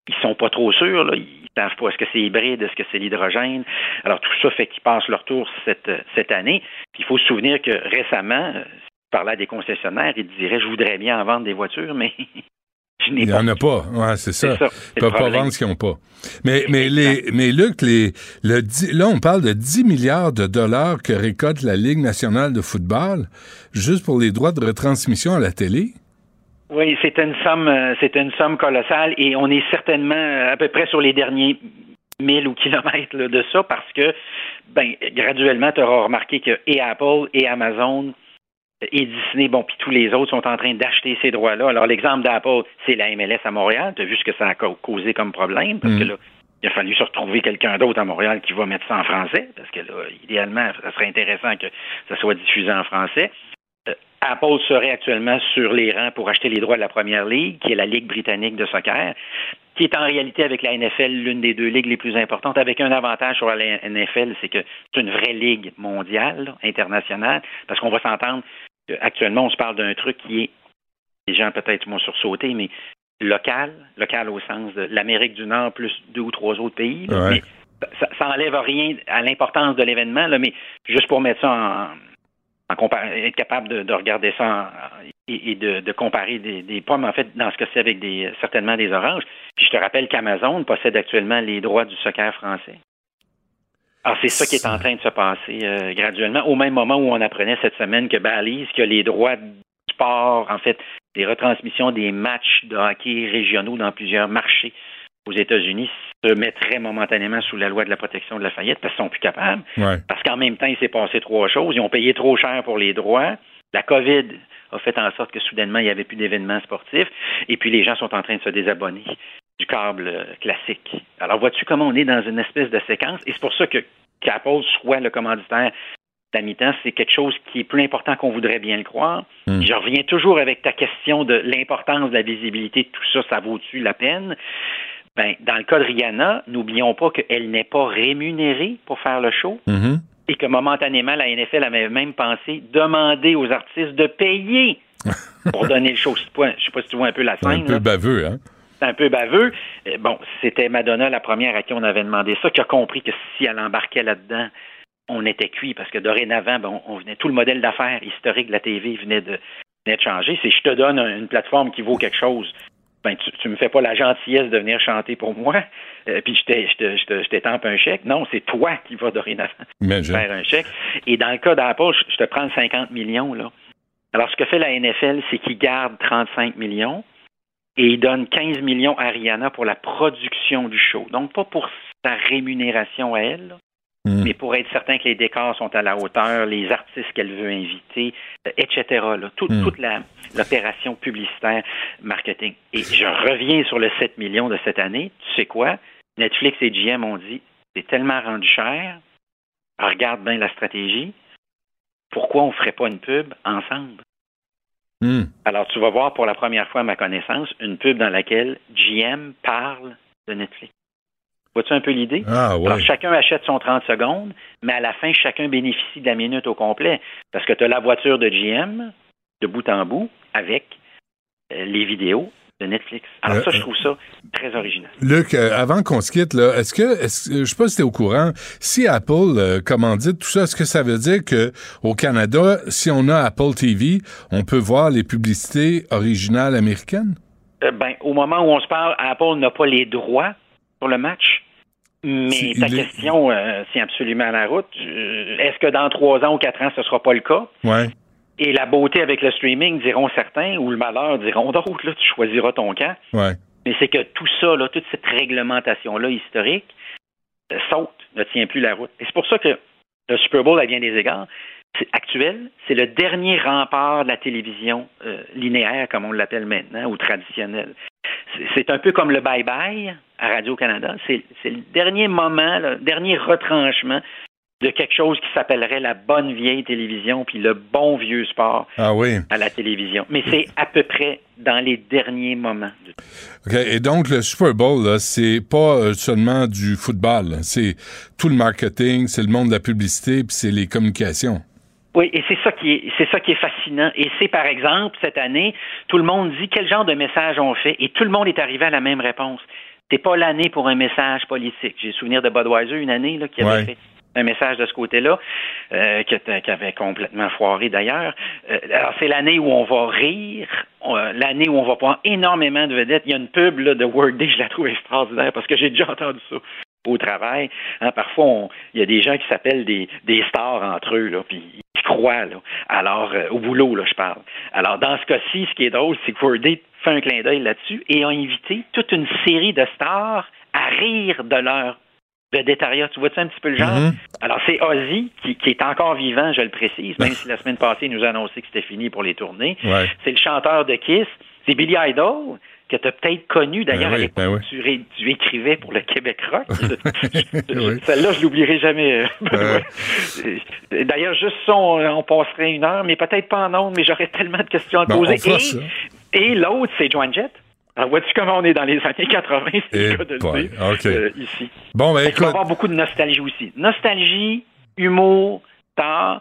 ils, sont pas trop sûrs. Là. Ils savent pas est-ce que c'est hybride, est-ce que c'est l'hydrogène. Alors tout ça fait qu'ils passent leur tour cette, cette année. Puis, il faut se souvenir que récemment, euh, si parlais à des concessionnaires, ils diraient je voudrais bien en vendre des voitures, mais je n'ai Il n'y pas. en a pas. Ouais, c'est ça. Ils peuvent pas vendre ce qu'ils n'ont pas. Mais, mais, les, mais Luc, les, le, là, on parle de 10 milliards de dollars que récolte la Ligue nationale de football juste pour les droits de retransmission à la télé. Oui, c'est une somme, euh, c'est une somme colossale et on est certainement euh, à peu près sur les derniers milles ou kilomètres là, de ça parce que, ben, graduellement, tu auras remarqué que et Apple et Amazon et Disney, bon, puis tous les autres sont en train d'acheter ces droits-là. Alors, l'exemple d'Apple, c'est la MLS à Montréal. Tu as vu ce que ça a ca- causé comme problème parce que là, il a fallu se retrouver quelqu'un d'autre à Montréal qui va mettre ça en français parce que là, idéalement, ça serait intéressant que ça soit diffusé en français. Apple serait actuellement sur les rangs pour acheter les droits de la Première Ligue, qui est la Ligue britannique de soccer, qui est en réalité avec la NFL l'une des deux ligues les plus importantes, avec un avantage sur la NFL, c'est que c'est une vraie ligue mondiale, là, internationale, parce qu'on va s'entendre qu'actuellement, on se parle d'un truc qui est, les gens peut-être vont sursauter, mais local, local au sens de l'Amérique du Nord plus deux ou trois autres pays, là, Ouais. mais ça, ça enlève rien à l'importance de l'événement, mais juste pour mettre ça en, être capable de, de regarder ça et, de, comparer des, pommes, en fait, dans ce cas-ci, avec des, certainement des oranges. Puis je te rappelle qu'Amazon possède actuellement les droits du soccer français. Alors, c'est ça qui est en train de se passer euh, graduellement, au même moment où on apprenait cette semaine que Balise, qui a les droits du sport, en fait, des retransmissions des matchs de hockey régionaux dans plusieurs marchés aux États-Unis, se mettrait momentanément sous la loi de la protection de la faillite parce qu'ils sont plus capables. Ouais. Parce qu'en même temps, il s'est passé trois choses. Ils ont payé trop cher pour les droits. La COVID a fait en sorte que soudainement, il n'y avait plus d'événements sportifs. Et puis, les gens sont en train de se désabonner du câble euh, classique. Alors, vois-tu comment on est dans une espèce de séquence? Et c'est pour ça que qu'Apple soit le commanditaire à mi-temps, c'est quelque chose qui est plus important qu'on voudrait bien le croire. Je reviens toujours avec ta question de l'importance de la visibilité tout ça, ça vaut-tu la peine? Ben, dans le cas de Rihanna, n'oublions pas qu'elle n'est pas rémunérée pour faire le show Mm-hmm. et que momentanément, la NFL avait même pensé demander aux artistes de payer pour donner le show. Je sais pas, je sais pas si tu vois un peu la Un scène. peu là. baveux, hein? C'est un peu baveux. Bon, c'était Madonna la première à qui on avait demandé ça, qui a compris que si elle embarquait là-dedans, on était cuit parce que dorénavant, ben, on, venait tout le modèle d'affaires historique de la TV venait de, venait de changer. C'est je te donne un- une plateforme qui vaut quelque chose. Ben, tu, tu me fais pas la gentillesse de venir chanter pour moi. euh, puis je, je, t'étampe un chèque. Non, c'est toi qui vas dorénavant faire un chèque. Et dans le cas d'Apple, je te prends 50 millions. Là. Alors, ce que fait la NFL, c'est qu'il garde 35 millions et il donne 15 millions à Rihanna pour la production du show. Donc, pas pour sa rémunération à elle, hmm. mais pour être certain que les décors sont à la hauteur, les artistes qu'elle veut inviter, euh, etc. Hmm. Toute l'opération publicitaire, marketing. Et je reviens sur le 7 millions de cette année. Tu sais quoi? Netflix et GM ont dit, c'est tellement rendu cher, regarde bien la stratégie, pourquoi on ne ferait pas une pub ensemble? Hmm. Alors, tu vas voir pour la première fois, à ma connaissance, une pub dans laquelle GM parle de Netflix. Vois-tu un peu l'idée? Ah, Alors, chacun achète son 30 secondes, mais à la fin, chacun bénéficie de la minute au complet. Parce que tu as la voiture de GM, de bout en bout, avec euh, les vidéos, de Netflix. Alors euh, ça, je trouve ça très original. Luc, euh, avant qu'on se quitte, là, est-ce que, je sais pas si tu es au courant, si Apple euh, commandite tout ça, est-ce que ça veut dire que au Canada, si on a Apple TV, on peut voir les publicités originales américaines? ben, au moment où on se parle, Apple n'a pas les droits le match. Mais ta question, c'est absolument à la route. Est-ce que dans trois ans ou quatre ans, ce ne sera pas le cas? Ouais. Et la beauté avec le streaming, diront certains, ou le malheur, diront d'autres, là, tu choisiras ton camp. Ouais. Mais c'est que tout ça, là, toute cette réglementation-là historique, euh, saute, ne tient plus la route. Et c'est pour ça que le Super Bowl, à bien des égards, c'est actuel, c'est le dernier rempart de la télévision euh, linéaire, comme on l'appelle maintenant, ou traditionnelle. C'est un peu comme le bye-bye à Radio-Canada. C'est le dernier moment, le dernier retranchement de quelque chose qui s'appellerait la bonne vieille télévision puis le bon vieux sport ah oui. à la télévision. Mais c'est à peu près dans les derniers moments. OK. Et donc, le Super Bowl, c'est pas euh, seulement du football. C'est tout le marketing, c'est le monde de la publicité, puis c'est les communications. Oui, et c'est ça qui est, c'est ça qui est fascinant. Et c'est par exemple cette année, tout le monde dit quel genre de message on fait, et tout le monde est arrivé à la même réponse. C'est pas l'année pour un message politique. J'ai souvenir de Budweiser une année là, qui avait fait un message de ce côté-là, euh, qui, avait complètement foiré d'ailleurs. Euh, alors, c'est l'année où on va rire, l'année où on va prendre énormément de vedettes. Il y a une pub là, de Day, je la trouve extraordinaire parce que j'ai déjà entendu ça au travail. Hein, parfois, il y a des gens qui s'appellent des, des stars entre eux, là, puis croient. Là. Alors, euh, au boulot, là, je parle. Alors, dans ce cas-ci, ce qui est drôle, c'est que Day fait un clin d'œil là-dessus et a invité toute une série de stars à rire de leur Vedettaria, tu vois-tu un petit peu le genre? Mm-hmm. Alors, c'est Ozzy, qui, est encore vivant, je le précise, même si la semaine passée, il nous a annoncé que c'était fini pour les tournées. C'est le chanteur de Kiss. C'est Billy Idol, que tu as peut-être connu d'ailleurs ben ben tu, écrivais pour le Québec Rock. Celle-là, je l'oublierai jamais. d'ailleurs, juste ça, on, passerait une heure, mais peut-être pas en ondes, mais j'aurais tellement de questions à te poser. Et, et l'autre, c'est Joan Jett. Alors, vois-tu comment on est dans les années 80, c'est le cas de le dire, euh, ici. Bon, ben, écoute... Il va y avoir beaucoup de nostalgie aussi. Nostalgie, humour, temps,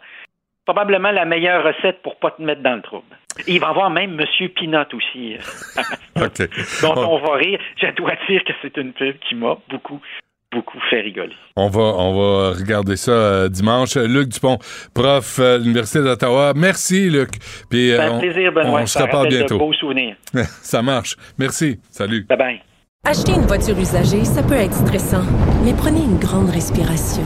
probablement la meilleure recette pour pas te mettre dans le trouble. Il va y avoir même Monsieur Pinot aussi. Euh, dont on va rire. Je dois dire que c'est une pub qui m'a beaucoup, beaucoup fait rigoler. On va, on va regarder ça euh, dimanche. Luc Dupont, prof à l'Université d'Ottawa. Merci, Luc. Puis, un euh, plaisir, Benoît. On se reparle bientôt. De beaux souvenirs. ça marche. Merci. Salut. Bye-bye. Acheter une voiture usagée, ça peut être stressant, mais prenez une grande respiration.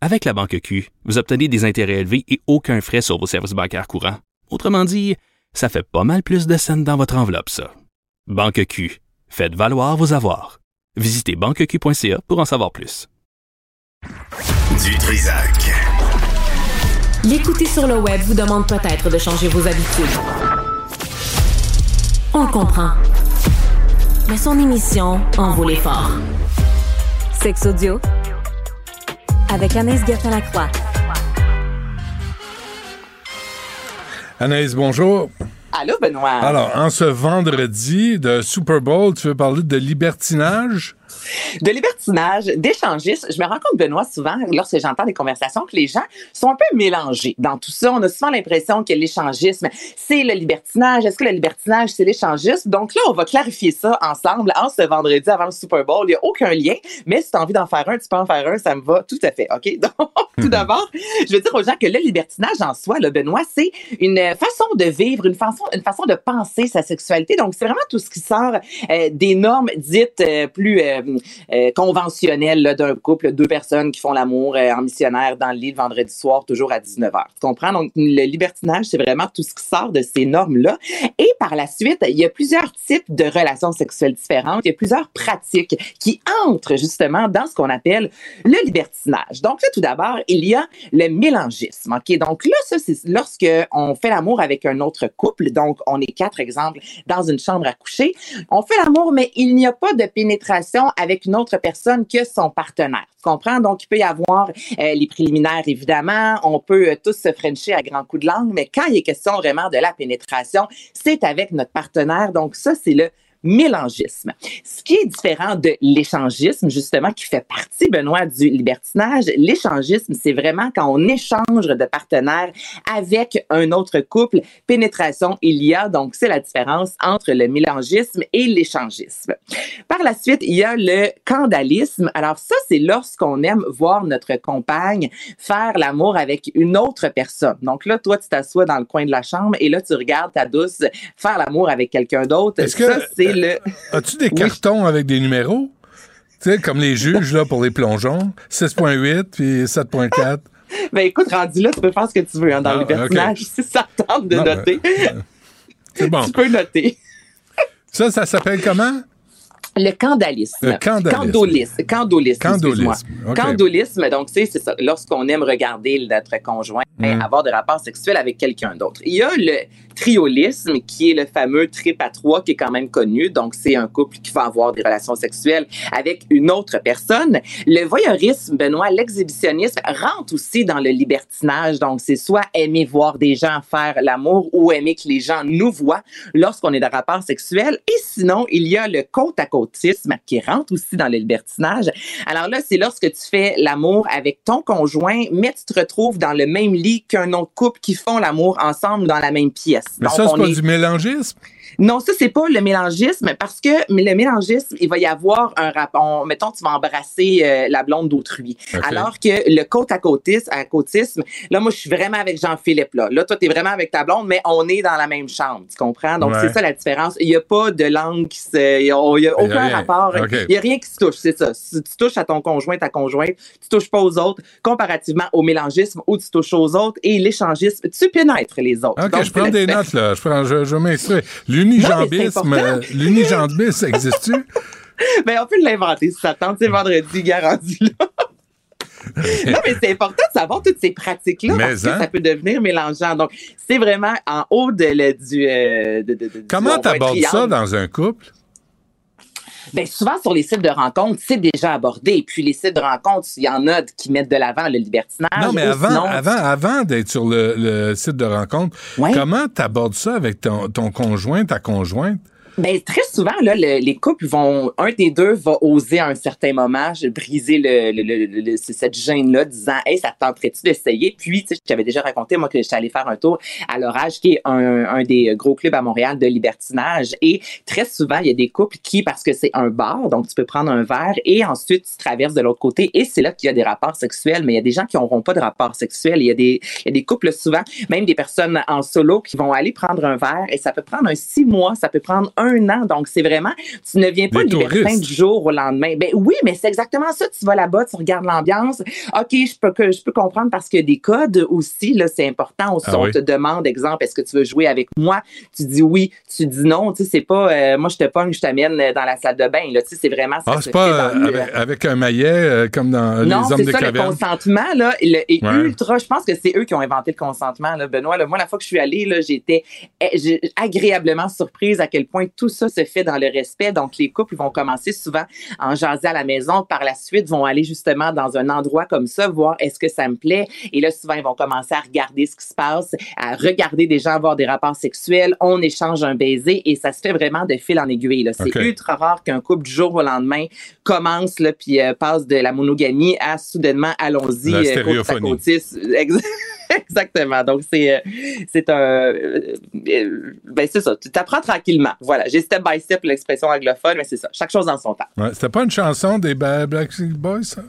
Avec la Banque Q, vous obtenez des intérêts élevés et aucun frais sur vos services bancaires courants. Autrement dit, ça fait pas mal plus de scènes dans votre enveloppe, ça. Banque Q, faites valoir vos avoirs. Visitez banqueq.ca pour en savoir plus. Du Trisac. L'écouter sur le web vous demande peut-être de changer vos habitudes. On le comprend. Mais son émission en vaut l'effort. Sex audio avec Anaïs Gertin-Lacroix. Anaïs, bonjour. Allô, Benoît. Alors, en ce vendredi de Super Bowl, tu veux parler de libertinage? De libertinage, d'échangisme. Je me rends compte, Benoît, souvent, lorsque j'entends des conversations, que les gens sont un peu mélangés dans tout ça. On a souvent l'impression que l'échangisme, c'est le libertinage. Est-ce que le libertinage, c'est l'échangisme? Donc là, on va clarifier ça ensemble en ce vendredi avant le Super Bowl. Il n'y a aucun lien, mais si tu as envie d'en faire un, tu peux en faire un, ça me va tout à fait. OK? Donc, tout d'abord, je veux dire aux gens que le libertinage en soi, le Benoît, c'est une façon de vivre, une façon, une façon de penser sa sexualité. Donc, c'est vraiment tout ce qui sort euh, des normes dites euh, plus euh, euh, conventionnelles d'un couple, deux personnes qui font l'amour en missionnaire dans le lit vendredi soir, toujours à 19h. Tu comprends? Donc, le libertinage, c'est vraiment tout ce qui sort de ces normes-là. Et par la suite, il y a plusieurs types de relations sexuelles différentes. Il y a plusieurs pratiques qui entrent justement dans ce qu'on appelle le libertinage. Donc là, tout d'abord, il y a le mélangisme. OK? Donc là, ça, c'est lorsque on fait l'amour avec un autre couple. Donc, on est quatre, exemples, dans une chambre à coucher. On fait l'amour, mais il n'y a pas de pénétration avec une autre personne que son partenaire. Tu comprends? Donc, il peut y avoir euh, les préliminaires, évidemment. On peut euh, tous se frencher à grands coups de langue, mais quand il est question vraiment de la pénétration, c'est avec notre partenaire. Donc, ça, c'est le mélangisme. Ce qui est différent de l'échangisme, justement, qui fait partie, Benoît, du libertinage, l'échangisme, c'est vraiment quand on échange de partenaires avec un autre couple. Pénétration, il y a, donc c'est la différence entre le mélangisme et l'échangisme. Par la suite, il y a le candalisme. Alors ça, c'est lorsqu'on aime voir notre compagne faire l'amour avec une autre personne. Donc là, toi, tu t'assois dans le coin de la chambre et là, tu regardes ta douce faire l'amour avec quelqu'un d'autre. Que, As-tu des cartons avec des numéros? Tu sais, comme les juges, là, pour les plongeons. 6.8 puis 7.4. ben écoute, rendu là, tu peux faire ce que tu veux hein, dans ah, le personnage. Si ça tente de noter, c'est bon. tu peux noter. ça, ça s'appelle comment? Le candalisme. Le candalisme. Candolisme. Candolisme. Candolisme. Okay. Candolisme, donc, c'est ça. Lorsqu'on aime regarder notre conjoint mm. avoir des rapports sexuels avec quelqu'un d'autre. Il y a le triolisme, qui est le fameux trip à trois, qui est quand même connu. Donc, c'est un couple qui va avoir des relations sexuelles avec une autre personne. Le voyeurisme, Benoît, l'exhibitionnisme rentre aussi dans le libertinage. Donc, c'est soit aimer voir des gens faire l'amour ou aimer que les gens nous voient lorsqu'on est dans rapport sexuel. Et sinon, il y a le côte à côtisme qui rentre aussi dans le libertinage. Alors là, c'est lorsque tu fais l'amour avec ton conjoint, mais tu te retrouves dans le même lit qu'un autre couple qui font l'amour ensemble dans la même pièce. Mais ça, c'est pas du mélangisme? Non, ça, c'est pas le mélangisme parce que le mélangisme, il va y avoir un rapport. Mettons, tu vas embrasser euh, la blonde d'autrui. Alors que le côte à côtisme, à côtisme, là, moi, je suis vraiment avec Jean-Philippe, là. Là, toi, t'es vraiment avec ta blonde, mais on est dans la même chambre. Tu comprends? Donc, c'est ça la différence. Il n'y a pas de langue qui se. Il n'y a, aucun rapport. Il n'y a rien qui se touche. C'est ça. Si tu touches à ton conjoint, ta conjointe, tu touches pas aux autres, comparativement au mélangisme où tu touches aux autres et l'échangisme, tu pénètres les autres. OK, je prends des notes, là. Je, prends, je, je m'instruis. L'unijambisme, l'unijambisme existe-tu? ben, on peut l'inventer si ça tente. C'est vendredi, garanti là. non, mais c'est important de savoir toutes ces pratiques-là parce que hein? ça peut devenir mélangeant. Donc, c'est vraiment en haut de, le, du. Euh, de, de, Comment t'abordes ça dans un couple? Bien, souvent sur les sites de rencontres, c'est déjà abordé. Puis les sites de rencontres, il y en a qui mettent de l'avant le libertinage. Non, mais avant, avant, avant d'être sur le, site de rencontre, comment tu abordes ça avec ton, ton conjoint, ta conjointe? Ben, très souvent, là, les couples vont, un des deux va oser à un certain moment briser le, le, cette gêne-là, disant, hey, ça te tenterait-tu d'essayer? Puis, tu sais, j'avais déjà raconté, moi, que j'étais allée faire un tour à l'orage, qui est un, un, des gros clubs à Montréal de libertinage. Et très souvent, il y a des couples qui, parce que c'est un bar, donc tu peux prendre un verre et ensuite tu traverses de l'autre côté et c'est là qu'il y a des rapports sexuels. Mais il y a des gens qui n'auront pas de rapports sexuels. Il y a des, il y a des couples souvent, même des personnes en solo qui vont aller prendre un verre et ça peut prendre un six mois, ça peut prendre un un an. Donc, c'est vraiment, tu ne viens pas libertin du jour au lendemain. Ben oui, mais c'est exactement ça. Tu vas là-bas, tu regardes l'ambiance. OK, je peux, que, je peux comprendre parce que des codes aussi, là, c'est important. Aussi, ah on te demande, exemple, est-ce que tu veux jouer avec moi? Tu dis oui, tu dis non. Tu sais, c'est pas, euh, moi, je te pogne, je t'amène dans la salle de bain. Là. Tu sais, c'est vraiment ça. Ah, c'est pas avec, un maillet euh, comme dans Les Hommes de ça, Le consentement, là, est ultra. Je pense que c'est eux qui ont inventé le consentement, là, Benoît. Là. Moi, la fois que je suis allée, là, j'étais eh, agréablement surprise à quel point tout ça se fait dans le respect. Donc, les couples vont commencer souvent en jaser à la maison. Par la suite, vont aller justement dans un endroit comme ça, voir est-ce que ça me plaît. Et là, souvent, ils vont commencer à regarder ce qui se passe, à regarder des gens avoir des rapports sexuels. On échange un baiser et ça se fait vraiment de fil en aiguille. C'est ultra rare qu'un couple du jour au lendemain commence là, puis euh, passe de la monogamie à soudainement allons-y euh, côte à côte. Exactement. Donc, c'est, euh, c'est un. Euh, euh, ben, c'est ça. Tu t'apprends tranquillement. Voilà. J'ai step by step l'expression anglophone, mais c'est ça. Chaque chose dans son temps. Ouais, c'était pas une chanson des Black Boys, ça?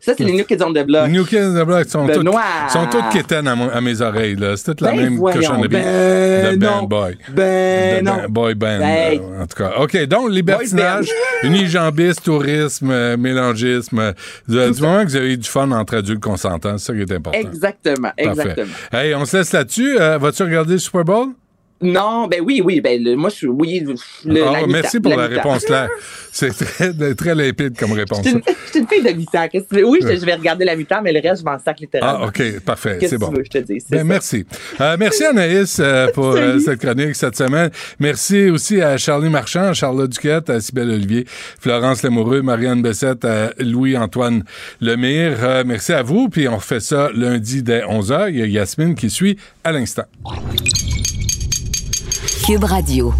Ça, c'est les New Kids on the Block. Les New Kids on the Block sont toutes, sont toutes quétaines à, à, mes oreilles, là. C'est toute la ben, même cochonnerie ben, de Band Boy. Ben, non. Boy Band, ben. en tout cas. OK. Donc, libertinage, unijambisme, tourisme, mélangisme. Du moment que vous avez eu du fun entre adultes consentants, c'est ça qui est important. Exactement. Exactement. Hey, on se laisse là-dessus. Euh, vas-tu regarder le Super Bowl? Non, ben oui, oui, ben moi je suis oui. Le, oh, merci pour la, réponse là. C'est très, très limpide comme réponse. Je suis une, fille de mi-temps. Oui, je, vais regarder la mi-temps, mais le reste, je m'en sac littéralement. Ah, OK, parfait. C'est bon. Tu veux, je te dis, ben, merci. Euh, merci Anaïs euh, pour euh, cette chronique cette semaine. Merci aussi à Charlie Marchand, Charlotte Duquette, à Sybelle Olivier, Florence Lemoureux, Marianne Bessette, à Louis-Antoine Lemire. merci à vous, puis on refait ça lundi dès 11h. Il y a Yasmine qui suit à l'instant. Cube Radio.